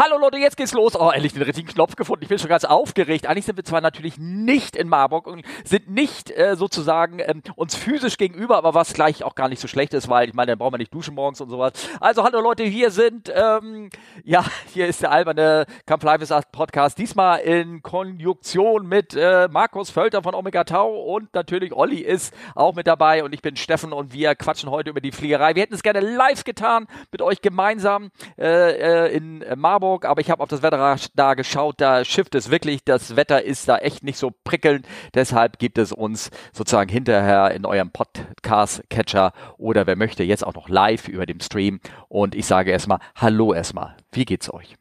Hallo Leute, jetzt geht's los. Oh, endlich den richtigen Knopf gefunden. Ich bin schon ganz aufgeregt. Eigentlich sind wir zwar natürlich nicht in Marburg und sind nicht äh, sozusagen ähm, uns physisch gegenüber, aber was gleich auch gar nicht so schlecht ist, weil ich meine, dann brauchen wir nicht duschen morgens und sowas. Also hallo Leute, hier sind, ähm, ja, hier ist der alberne Camp Live Art Podcast. Diesmal in Konjunktion mit äh, Markus Völter von Omega Tau und natürlich Olli ist auch mit dabei und ich bin Steffen und wir quatschen heute über die Fliegerei. Wir hätten es gerne live getan mit euch gemeinsam äh, äh, in Marburg Hamburg, aber ich habe auf das Wetter da geschaut, da schifft es wirklich, das Wetter ist da echt nicht so prickelnd, deshalb gibt es uns sozusagen hinterher in eurem Podcast-Catcher oder wer möchte jetzt auch noch live über dem Stream und ich sage erstmal, hallo erstmal, wie geht's euch?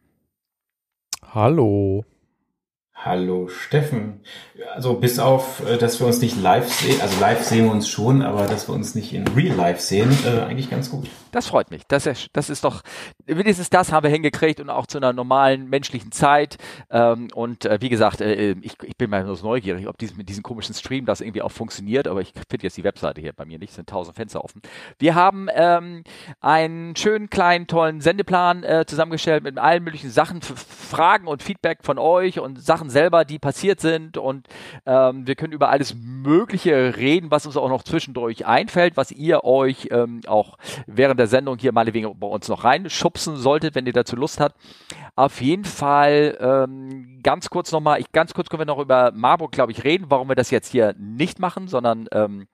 Hallo. Hallo Steffen. Also bis auf, äh, dass wir uns nicht live sehen, also live sehen wir uns schon, aber dass wir uns nicht in Real Life sehen, äh, eigentlich ganz gut. Das freut mich. Das ist, das ist doch, wenigstens das haben wir hingekriegt und auch zu einer normalen menschlichen Zeit. Ähm, und äh, wie gesagt, äh, ich, ich bin mal nur neugierig, ob dies, mit diesem komischen Stream das irgendwie auch funktioniert, aber ich finde jetzt die Webseite hier bei mir nicht, sind tausend Fenster offen. Wir haben ähm, einen schönen, kleinen, tollen Sendeplan äh, zusammengestellt mit allen möglichen Sachen, Fragen und Feedback von euch und Sachen selber, die passiert sind und ähm, wir können über alles Mögliche reden, was uns auch noch zwischendurch einfällt, was ihr euch ähm, auch während der Sendung hier mal wegen bei uns noch reinschubsen solltet, wenn ihr dazu Lust habt. Auf jeden Fall ähm, ganz kurz nochmal, ich, ganz kurz können wir noch über Marburg, glaube ich, reden, warum wir das jetzt hier nicht machen, sondern ähm,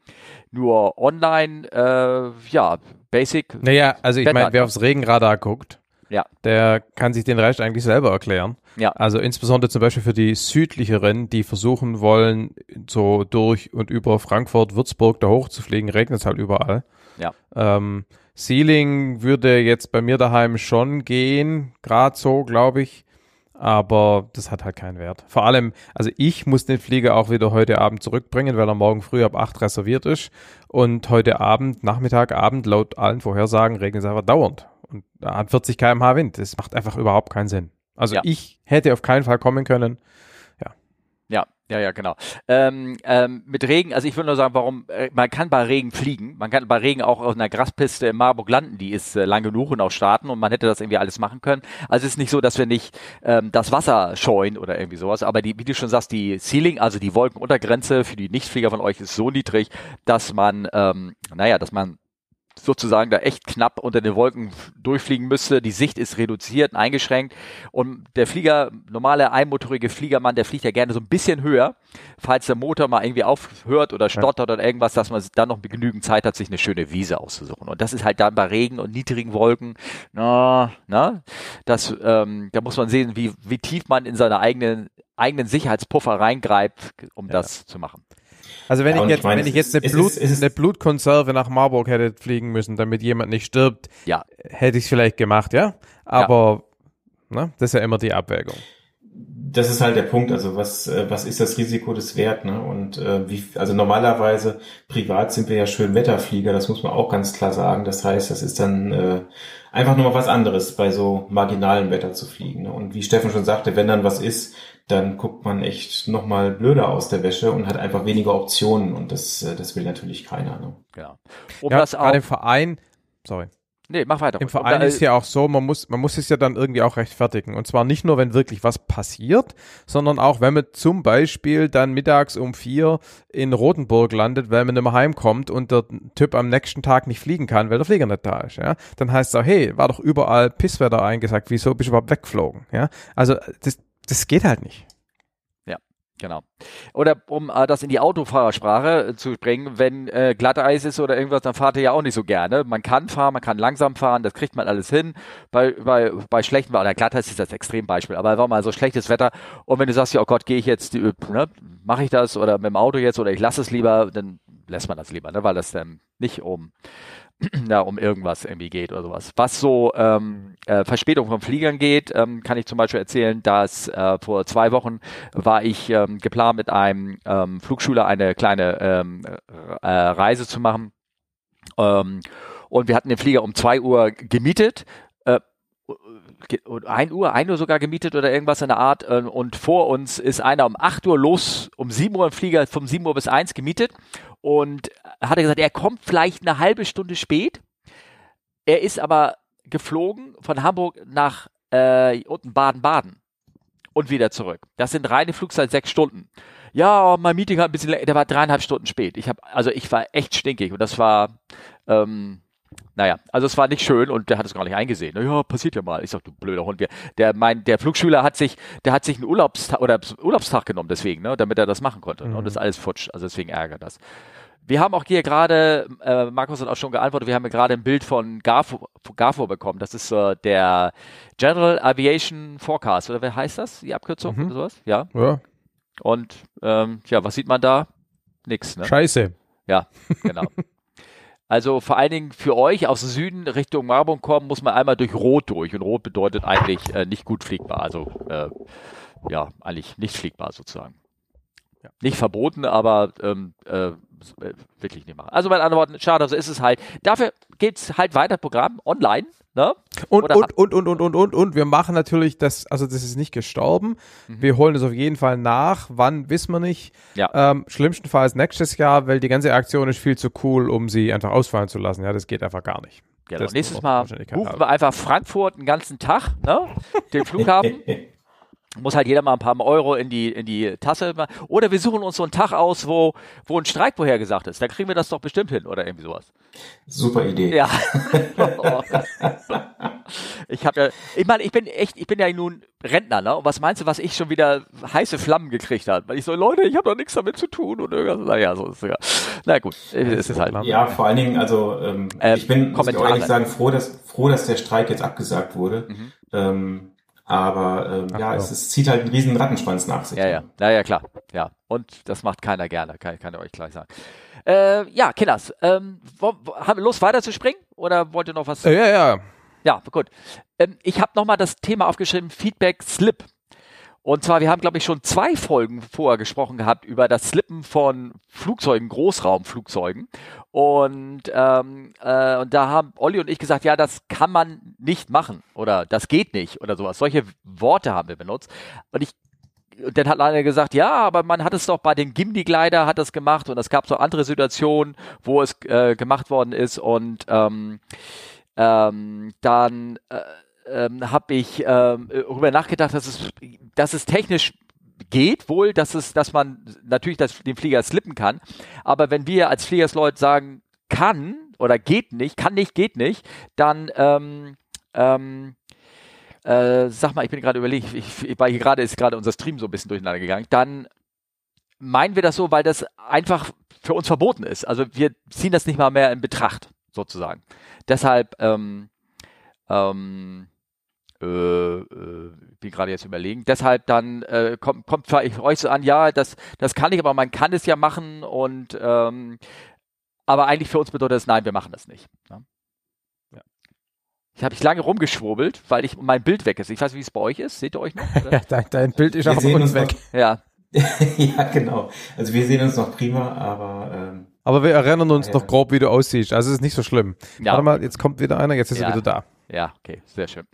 nur online, äh, ja, basic. Naja, also ich meine, wer aufs Regenradar guckt, ja. der kann sich den Rest eigentlich selber erklären. Ja. Also insbesondere zum Beispiel für die südlicheren, die versuchen wollen, so durch und über Frankfurt, Würzburg da hochzufliegen, regnet es halt überall. Ja. Ähm, Ceiling würde jetzt bei mir daheim schon gehen, gerade so, glaube ich. Aber das hat halt keinen Wert. Vor allem, also ich muss den Flieger auch wieder heute Abend zurückbringen, weil er morgen früh ab 8 reserviert ist. Und heute Abend, Nachmittag, Abend, laut allen Vorhersagen, regnet es einfach dauernd. Und da hat 40 km/h Wind. Das macht einfach überhaupt keinen Sinn. Also Ja. ich hätte auf keinen Fall kommen können. Ja, ja, ja, genau. Ähm, ähm, mit Regen, also ich würde nur sagen, warum, äh, man kann bei Regen fliegen, man kann bei Regen auch auf einer Graspiste in Marburg landen, die ist äh, lang genug und auch starten und man hätte das irgendwie alles machen können. Also es ist nicht so, dass wir nicht ähm, das Wasser scheuen oder irgendwie sowas, aber die, wie du schon sagst, die Ceiling, also die Wolkenuntergrenze für die Nichtflieger von euch ist so niedrig, dass man, ähm, naja, dass man sozusagen da echt knapp unter den Wolken durchfliegen müsste. Die Sicht ist reduziert, eingeschränkt und der Flieger, normale einmotorige Fliegermann, der fliegt ja gerne so ein bisschen höher, falls der Motor mal irgendwie aufhört oder stottert oder irgendwas, dass man dann noch genügend Zeit hat, sich eine schöne Wiese auszusuchen. Und das ist halt dann bei Regen und niedrigen Wolken, na, na, das, ähm, da muss man sehen, wie, wie tief man in seine eigenen eigenen Sicherheitspuffer reingreift, um Ja. das zu machen. Also wenn Ja, ich jetzt, ich meine, wenn ich jetzt eine, Blut, ist- ist- eine Blutkonserve nach Marburg hätte fliegen müssen, damit jemand nicht stirbt, Ja, hätte ich es vielleicht gemacht, ja. Aber ne, das ist ja immer die Abwägung. Das ist halt der Punkt, also was, äh, was ist das Risiko des Wert, ne? Und äh, wie, also normalerweise privat sind wir ja schön Wetterflieger, das muss man auch ganz klar sagen. Das heißt, das ist dann äh, einfach nur mal was anderes, bei so marginalem Wetter zu fliegen. Ne? Und wie Steffen schon sagte, wenn dann was ist, dann guckt man echt nochmal blöder aus der Wäsche und hat einfach weniger Optionen und das, äh, das will natürlich keiner. Ne? genau. Um ja, das auch, gerade im Verein, sorry. nee, mach weiter. Im Verein da- ist ja auch so, man muss, man muss es ja dann irgendwie auch rechtfertigen. Und zwar nicht nur, wenn wirklich was passiert, sondern auch, wenn man zum Beispiel dann mittags um vier in Rothenburg landet, weil man nicht mehr heimkommt und der Typ am nächsten Tag nicht fliegen kann, weil der Flieger nicht da ist. Ja? Dann heißt es auch, hey, war doch überall Pisswetter eingesagt, wieso bist du überhaupt weggeflogen? Ja? Also das, das geht halt nicht. Genau. Oder um äh, das in die Autofahrersprache äh, zu bringen, wenn äh, Glatteis ist oder irgendwas, dann fahrt ihr ja auch nicht so gerne. Man kann fahren, man kann langsam fahren, das kriegt man alles hin. Bei, bei, bei schlechtem oder Glatteis ist das Extrembeispiel, aber war mal so schlechtes Wetter und wenn du sagst, ja, oh Gott, gehe ich jetzt, die, ne, mache ich das oder mit dem Auto jetzt oder ich lasse es lieber, dann lässt man das lieber, ne, weil das dann nicht um ja, um irgendwas irgendwie geht oder sowas. Was so ähm, äh, Verspätung von Fliegern geht, ähm, kann ich zum Beispiel erzählen, dass äh, vor zwei Wochen war ich ähm, geplant mit einem ähm, Flugschüler eine kleine ähm, äh, Reise zu machen. Ähm, und wir hatten den Flieger um zwei Uhr gemietet. Äh, ge- und 1 Uhr, 1 Uhr sogar gemietet oder irgendwas in der Art. Und vor uns ist einer um 8 Uhr los, um 7 Uhr ein Flieger vom 7 Uhr bis 1 gemietet. Und hat er gesagt, er kommt vielleicht eine halbe Stunde spät. Er ist aber geflogen von Hamburg nach äh, unten Baden-Baden und wieder zurück. Das sind reine Flugzeit sechs Stunden. Ja, mein Meeting hat ein bisschen, der war dreieinhalb Stunden spät. Ich habe, also ich war echt stinkig und das war, ähm, naja, also es war nicht schön und der hat es gar nicht eingesehen. Ja, passiert ja mal. Ich sag, du blöder Hund. Der, mein, der Flugschüler hat sich, der hat sich einen Urlaubstag oder Urlaubstag genommen deswegen, ne, damit er das machen konnte. Mhm. Und das ist alles futsch. Also deswegen ärgert das. Wir haben auch hier gerade, äh, Markus hat auch schon geantwortet, wir haben gerade ein Bild von GAFO, GAFO bekommen. Das ist äh, der General Aviation Forecast, oder wer heißt das? Die Abkürzung mhm. oder sowas? Ja. ja. Und ähm, ja, was sieht man da? Nix, ne? Scheiße. Ja, genau. Also vor allen Dingen für euch aus Süden Richtung Marburg kommen, muss man einmal durch Rot durch. Und Rot bedeutet eigentlich äh, nicht gut fliegbar. Also äh, ja, eigentlich nicht fliegbar sozusagen. Ja. Nicht verboten, aber ähm, äh, wirklich nicht machen. Also meine anderen Worten, schade, so ist es halt. Dafür geht es halt weiter Programm online. Ne? Und, und, und, und, und, und, und, und, wir machen natürlich das, also das ist nicht gestorben. Mhm. Wir holen es auf jeden Fall nach. Wann, wissen wir nicht. Ja. Ähm, schlimmstenfalls nächstes Jahr, weil die ganze Aktion ist viel zu cool, um sie einfach ausfallen zu lassen. Ja, das geht einfach gar nicht. Genau. Nächstes Mal rufen wir einfach Frankfurt einen ganzen Tag, ne? Den Flughafen. muss halt jeder mal ein paar Euro in die, in die Tasse. Oder wir suchen uns so einen Tag aus, wo, wo ein Streik vorhergesagt ist. Da kriegen wir das doch bestimmt hin oder irgendwie sowas. Super Idee. Ja. ich habe ja, ich meine, ich bin echt, ich bin ja nun Rentner, ne? Und was meinst du, was ich schon wieder heiße Flammen gekriegt habe? Weil ich so, Leute, ich habe doch nichts damit zu tun und irgendwas. Naja, so ist es ja. Na gut, es ist halt. Ja, vor allen Dingen, also ähm, ähm, ich bin, muss ich ehrlich sagen, froh, dass froh, dass der Streik jetzt abgesagt wurde. Mhm. Ähm, aber ähm, Ach, ja, es, es, zieht halt einen riesen Rattenschwanz nach sich. Ja, ja, ja, ja, klar. Ja, und das macht keiner gerne, kann, kann ich euch gleich sagen. Äh, ja, Kinders, ähm, haben wir Lust weiter zu springen oder wollt ihr noch was? Ja, ja. Ja, gut. Ähm, ich habe nochmal das Thema aufgeschrieben, Feedback Slip. Und zwar, wir haben, glaube ich, schon zwei Folgen vorher gesprochen gehabt über das Slippen von Flugzeugen, Großraumflugzeugen. Und, ähm, äh, und da haben Olli und ich gesagt, ja, das kann man nicht machen oder das geht nicht oder sowas. Solche Worte haben wir benutzt. Und ich und dann hat einer gesagt, ja, aber man hat es doch bei den Gimdi-Glider hat das gemacht und es gab so andere Situationen, wo es äh, gemacht worden ist und ähm, ähm, dann äh, ähm, habe ich ähm, darüber nachgedacht, dass es, dass es technisch geht wohl, dass es, dass man natürlich das, den Flieger slippen kann. Aber wenn wir als Fliegersleute sagen, kann oder geht nicht, kann nicht, geht nicht, dann ähm, ähm, äh, sag mal, ich bin gerade überlegt, ich, ich, weil hier gerade ist gerade unser Stream so ein bisschen durcheinander gegangen, dann meinen wir das so, weil das einfach für uns verboten ist. Also wir ziehen das nicht mal mehr in Betracht, sozusagen. Deshalb ähm, ähm, äh, äh, bin gerade jetzt überlegen. Deshalb dann äh, kommt, kommt zwar ich euch so an, ja, das, das kann ich, aber man kann es ja machen und ähm, aber eigentlich für uns bedeutet es, nein, wir machen das nicht. Ja. ja. Ich habe ich lange rumgeschwurbelt, weil ich mein Bild weg ist. Ich weiß, nicht, wie es bei euch ist. Seht ihr euch noch? ja, dein, dein, Bild ist wir auch uns weg. Noch, ja. ja, genau. Also wir sehen uns noch prima, aber ähm, aber wir erinnern uns ja, noch grob, wie du aussiehst. Also es ist nicht so schlimm. Ja. Warte mal, jetzt kommt wieder einer, jetzt ist ja. er wieder da. Ja, okay, sehr schön.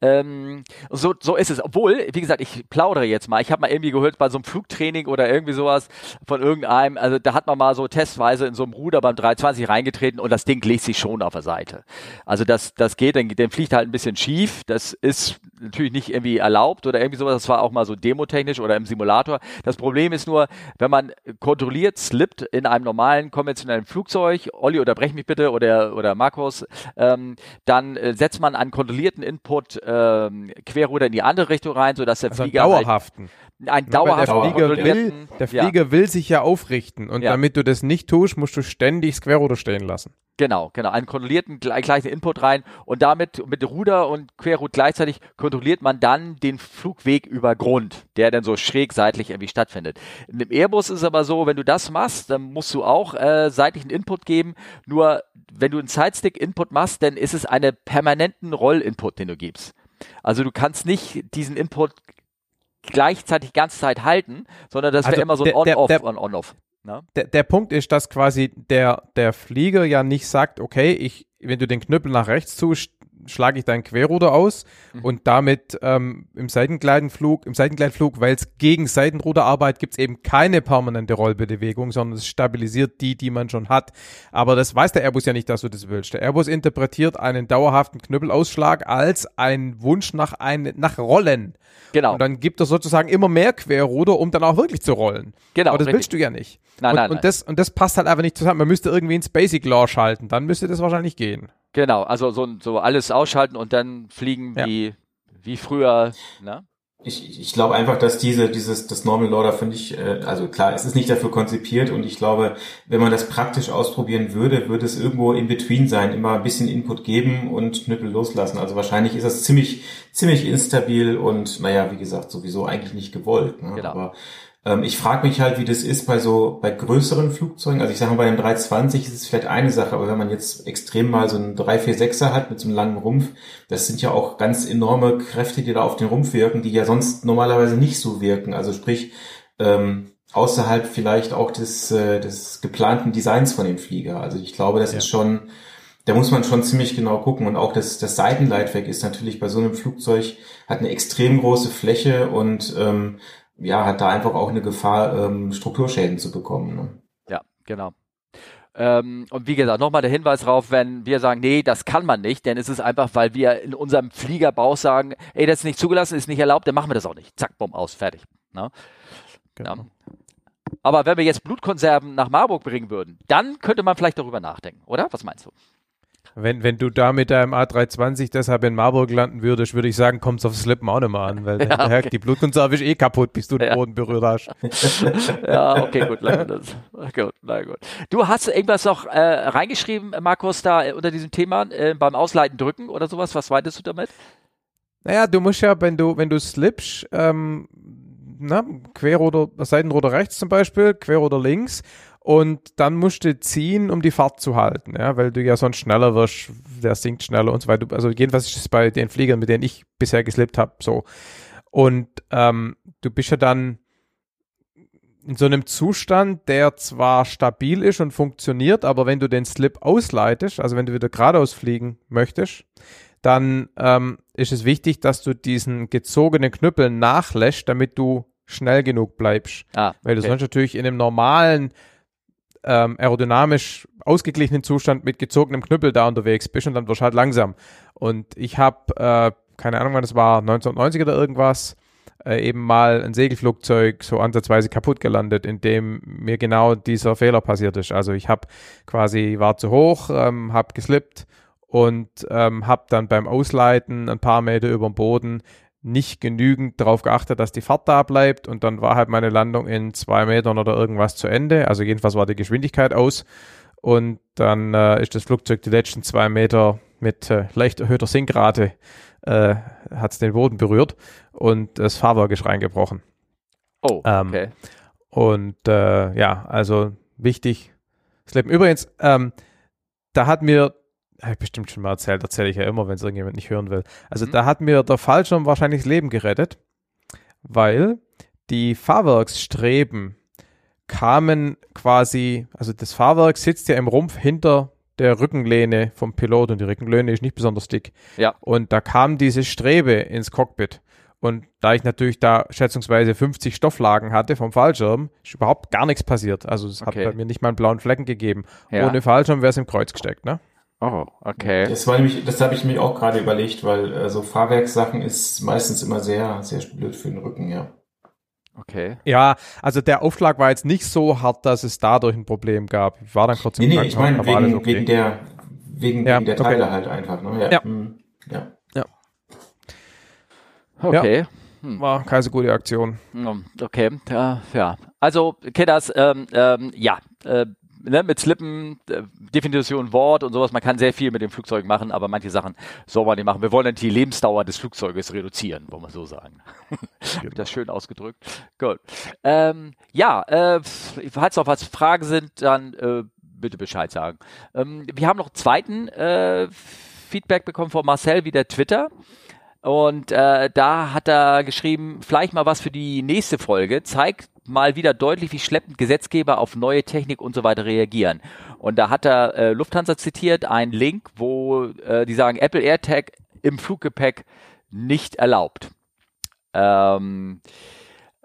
Ähm, so, so ist es. Obwohl, wie gesagt, ich plaudere jetzt mal. Ich habe mal irgendwie gehört bei so einem Flugtraining oder irgendwie sowas von irgendeinem, also da hat man mal so testweise in so einem Ruder beim 320 reingetreten und das Ding legt sich schon auf der Seite. Also das, das geht, dann, dann fliegt halt ein bisschen schief. Das ist natürlich nicht irgendwie erlaubt oder irgendwie sowas. Das war auch mal so demotechnisch oder im Simulator. Das Problem ist nur, wenn man kontrolliert slippt in einem normalen konventionellen Flugzeug, Olli, unterbrech mich bitte oder, oder Markus, ähm, dann äh, setzt man einen kontrollierten Input ähm, Querruder in die andere Richtung rein, sodass der also Flieger halt dauerhaften. Halt ein dauerhaften der Flieger, will, der Flieger ja. will sich ja aufrichten und ja. damit du das nicht tust, musst du ständig Querruder stehen lassen. Genau, genau. Einen kontrollierten gleichen Input rein und damit mit Ruder und Querrut gleichzeitig kontrolliert man dann den Flugweg über Grund, der dann so schräg seitlich irgendwie stattfindet. In dem Airbus ist es aber so, wenn du das machst, dann musst du auch äh, seitlichen Input geben. Nur wenn du einen Sidestick-Input machst, dann ist es einen permanenten Roll-Input, den du gibst. Also du kannst nicht diesen Input gleichzeitig die ganze Zeit halten, sondern das also wäre immer so ein On-Off, On-Off. Ne? Der, der Punkt ist, dass quasi der, der Flieger ja nicht sagt, okay, ich, wenn du den Knüppel nach rechts tust, schlage ich dein Querruder aus mhm. und damit ähm, im Seitengleitflug, im Seitengleitflug, weil es gegen Seitenruderarbeit gibt es eben keine permanente Rollbewegung, sondern es stabilisiert die, die man schon hat. Aber das weiß der Airbus ja nicht, dass du das willst. Der Airbus interpretiert einen dauerhaften Knüppelausschlag als ein Wunsch nach ein, nach Rollen. Genau. Und dann gibt er sozusagen immer mehr Querruder, um dann auch wirklich zu rollen. Genau. Aber das richtig. willst du ja nicht. Nein, und, nein, und nein. Das, und das passt halt einfach nicht zusammen. Man müsste irgendwie ins Basic Law schalten, dann müsste das wahrscheinlich gehen. Genau, also so, so alles ausschalten und dann fliegen ja. wie, wie früher, ne? Ich, ich glaube einfach, dass diese, dieses, das Normal da finde ich, äh, also klar, es ist nicht dafür konzipiert und ich glaube, wenn man das praktisch ausprobieren würde, würde es irgendwo in between sein, immer ein bisschen Input geben und Knüppel loslassen. Also wahrscheinlich ist das ziemlich, ziemlich instabil und naja, wie gesagt, sowieso eigentlich nicht gewollt. Ne? Genau. Aber ähm, ich frage mich halt, wie das ist bei so bei größeren Flugzeugen. Also ich sage mal, bei einem 320 ist es vielleicht eine Sache, aber wenn man jetzt extrem mal so einen 346er hat mit so einem langen Rumpf, das sind ja auch ganz enorme Kräfte, die da auf den Rumpf wirken, die ja sonst normalerweise nicht so wirken. Also sprich, ähm, außerhalb vielleicht auch des, äh, des geplanten Designs von dem Flieger. Also ich glaube, das ja. ist schon, da muss man schon ziemlich genau gucken. Und auch das, das Seitenleitwerk ist natürlich bei so einem Flugzeug, hat eine extrem große Fläche und ähm, ja, hat da einfach auch eine Gefahr, ähm, Strukturschäden zu bekommen. Ne? Ja, genau. Ähm, und wie gesagt, nochmal der Hinweis darauf, wenn wir sagen, nee, das kann man nicht, denn es ist einfach, weil wir in unserem Fliegerbauch sagen, ey, das ist nicht zugelassen, ist nicht erlaubt, dann machen wir das auch nicht. Zack, bumm, aus, fertig. Ne? Genau. Ja. Aber wenn wir jetzt Blutkonserven nach Marburg bringen würden, dann könnte man vielleicht darüber nachdenken, oder? Was meinst du? Wenn, wenn du da mit deinem A320 deshalb in Marburg landen würdest, würde ich sagen, kommt's auf Slippen auch nicht mehr an, weil ja, okay. die Blutkonserve ist eh kaputt, bis du den Boden berührt hast. ja, okay, gut, das. gut, na gut. Du hast irgendwas noch äh, reingeschrieben, Markus, da äh, unter diesem Thema äh, beim Ausleiten drücken oder sowas. Was weitest du damit? Naja, du musst ja, wenn du, wenn du slippst, ähm, na, Querruder, Seitenruder rechts zum Beispiel, Querruder links und dann musst du ziehen, um die Fahrt zu halten, ja, weil du ja sonst schneller wirst, der sinkt schneller und so weiter. Also jedenfalls ist es bei den Fliegern, mit denen ich bisher geslippt habe, so. Und ähm, du bist ja dann in so einem Zustand, der zwar stabil ist und funktioniert, aber wenn du den Slip ausleitest, also wenn du wieder geradeaus fliegen möchtest, dann ähm, ist es wichtig, dass du diesen gezogenen Knüppel nachlässt, damit du schnell genug bleibst. Ah, okay. Weil du sonst natürlich in einem normalen ähm, aerodynamisch ausgeglichenen Zustand mit gezogenem Knüppel da unterwegs bist und dann wirst du halt langsam. Und ich habe, äh, keine Ahnung wann das war, 1990 oder irgendwas, äh, eben mal ein Segelflugzeug so ansatzweise kaputt gelandet, in dem mir genau dieser Fehler passiert ist. Also ich habe quasi, war zu hoch, ähm, habe geslippt und ähm, habe dann beim Ausleiten ein paar Meter über dem Boden nicht genügend darauf geachtet, dass die Fahrt da bleibt und dann war halt meine Landung in zwei Metern oder irgendwas zu Ende. Also jedenfalls war die Geschwindigkeit aus und dann äh, ist das Flugzeug die letzten zwei Meter mit äh, leicht erhöhter Sinkrate äh, hat es den Boden berührt und das Fahrwerk ist reingebrochen. Oh, ähm, okay. und äh, ja, also wichtig. Übrigens, ähm, da hat mir habe ich bestimmt schon mal erzählt, erzähle ich ja immer, wenn es irgendjemand nicht hören will. Also mhm. da hat mir der Fallschirm wahrscheinlich das Leben gerettet, weil die Fahrwerksstreben kamen quasi, also das Fahrwerk sitzt ja im Rumpf hinter der Rückenlehne vom Pilot und die Rückenlehne ist nicht besonders dick. Ja. Und da kam diese Strebe ins Cockpit. Und da ich natürlich da schätzungsweise 50 Stofflagen hatte vom Fallschirm, ist überhaupt gar nichts passiert. Also es okay. hat bei mir nicht mal einen blauen Flecken gegeben. Ja. Ohne Fallschirm wäre es im Kreuz gesteckt, ne? Oh, okay. Das war nämlich, das habe ich mir auch gerade überlegt, weil äh, so Fahrwerkssachen ist meistens immer sehr, sehr blöd für den Rücken, ja. Okay. Ja, also der Aufschlag war jetzt nicht so hart, dass es dadurch ein Problem gab. Ich war dann kurz im Nee, nee, ich meine wegen, okay. wegen der, wegen, ja, wegen der Teile okay. halt einfach, ne? Ja. Ja. Hm, ja. ja. Okay. Hm. War keine so gute Aktion. Hm, okay, ja, ja. Also, Kidders, ähm, ähm, ja, äh, ne, mit Slippen, äh, Definition Wort und sowas, man kann sehr viel mit dem Flugzeug machen, aber manche Sachen soll man nicht machen. Wir wollen dann die Lebensdauer des Flugzeuges reduzieren, wollen wir so sagen. Genau. das schön ausgedrückt. Gut. Ähm, ja, äh, falls noch was Fragen sind, dann äh, bitte Bescheid sagen. Ähm, wir haben noch einen zweiten äh, Feedback bekommen von Marcel, wieder Twitter. Und äh, da hat er geschrieben, vielleicht mal was für die nächste Folge. Zeigt mal wieder deutlich, wie schleppend Gesetzgeber auf neue Technik und so weiter reagieren. Und da hat er äh, Lufthansa zitiert, einen Link, wo äh, die sagen, Apple AirTag im Fluggepäck nicht erlaubt. Ähm,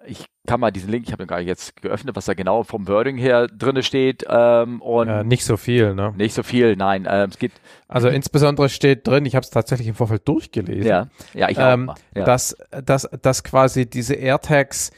ich kann mal diesen Link, ich habe den gar nicht jetzt geöffnet, was da genau vom Wording her drinne steht. Ähm, und Ja, nicht so viel, ne? nicht so viel, nein. Ähm, es geht, Also insbesondere steht drin, ich habe es tatsächlich im Vorfeld durchgelesen, ja, ja, ich auch ähm. Ja. dass, dass, dass quasi diese AirTags,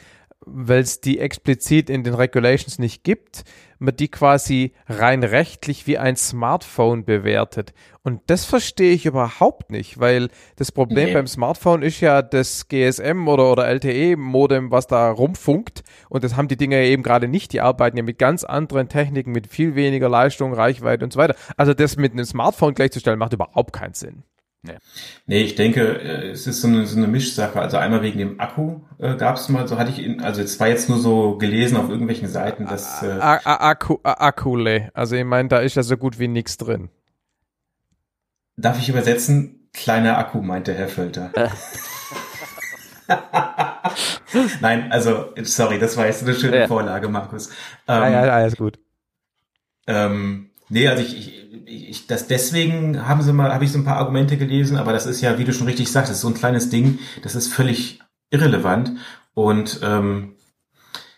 weil es die explizit in den Regulations nicht gibt, man die quasi rein rechtlich wie ein Smartphone bewertet. Und das verstehe ich überhaupt nicht, weil das Problem Nee. beim Smartphone ist ja das GSM oder, oder LTE-Modem, was da rumfunkt. Und das haben die Dinger ja eben gerade nicht. Die arbeiten ja mit ganz anderen Techniken, mit viel weniger Leistung, Reichweite und so weiter. Also das mit einem Smartphone gleichzustellen, macht überhaupt keinen Sinn. Nee, ich denke, äh, es ist so eine, so eine Mischsache. Also einmal wegen dem Akku äh, gab es mal, so hatte ich, in, also es war jetzt nur so gelesen auf irgendwelchen Seiten, dass äh, A- A- Akku, Akkule. Also ich meine, da ist ja so gut wie nichts drin. darf ich übersetzen? Kleiner Akku, meinte Herr Völter. Nein, also sorry, das war jetzt eine schöne Ja. Vorlage, Markus. Ja, Ähm, ja, alles gut. Ähm, nee, also ich, ich, ich das deswegen haben sie mal, habe ich so ein paar Argumente gelesen, aber das ist ja, wie du schon richtig sagst, das ist so ein kleines Ding, das ist völlig irrelevant und ähm,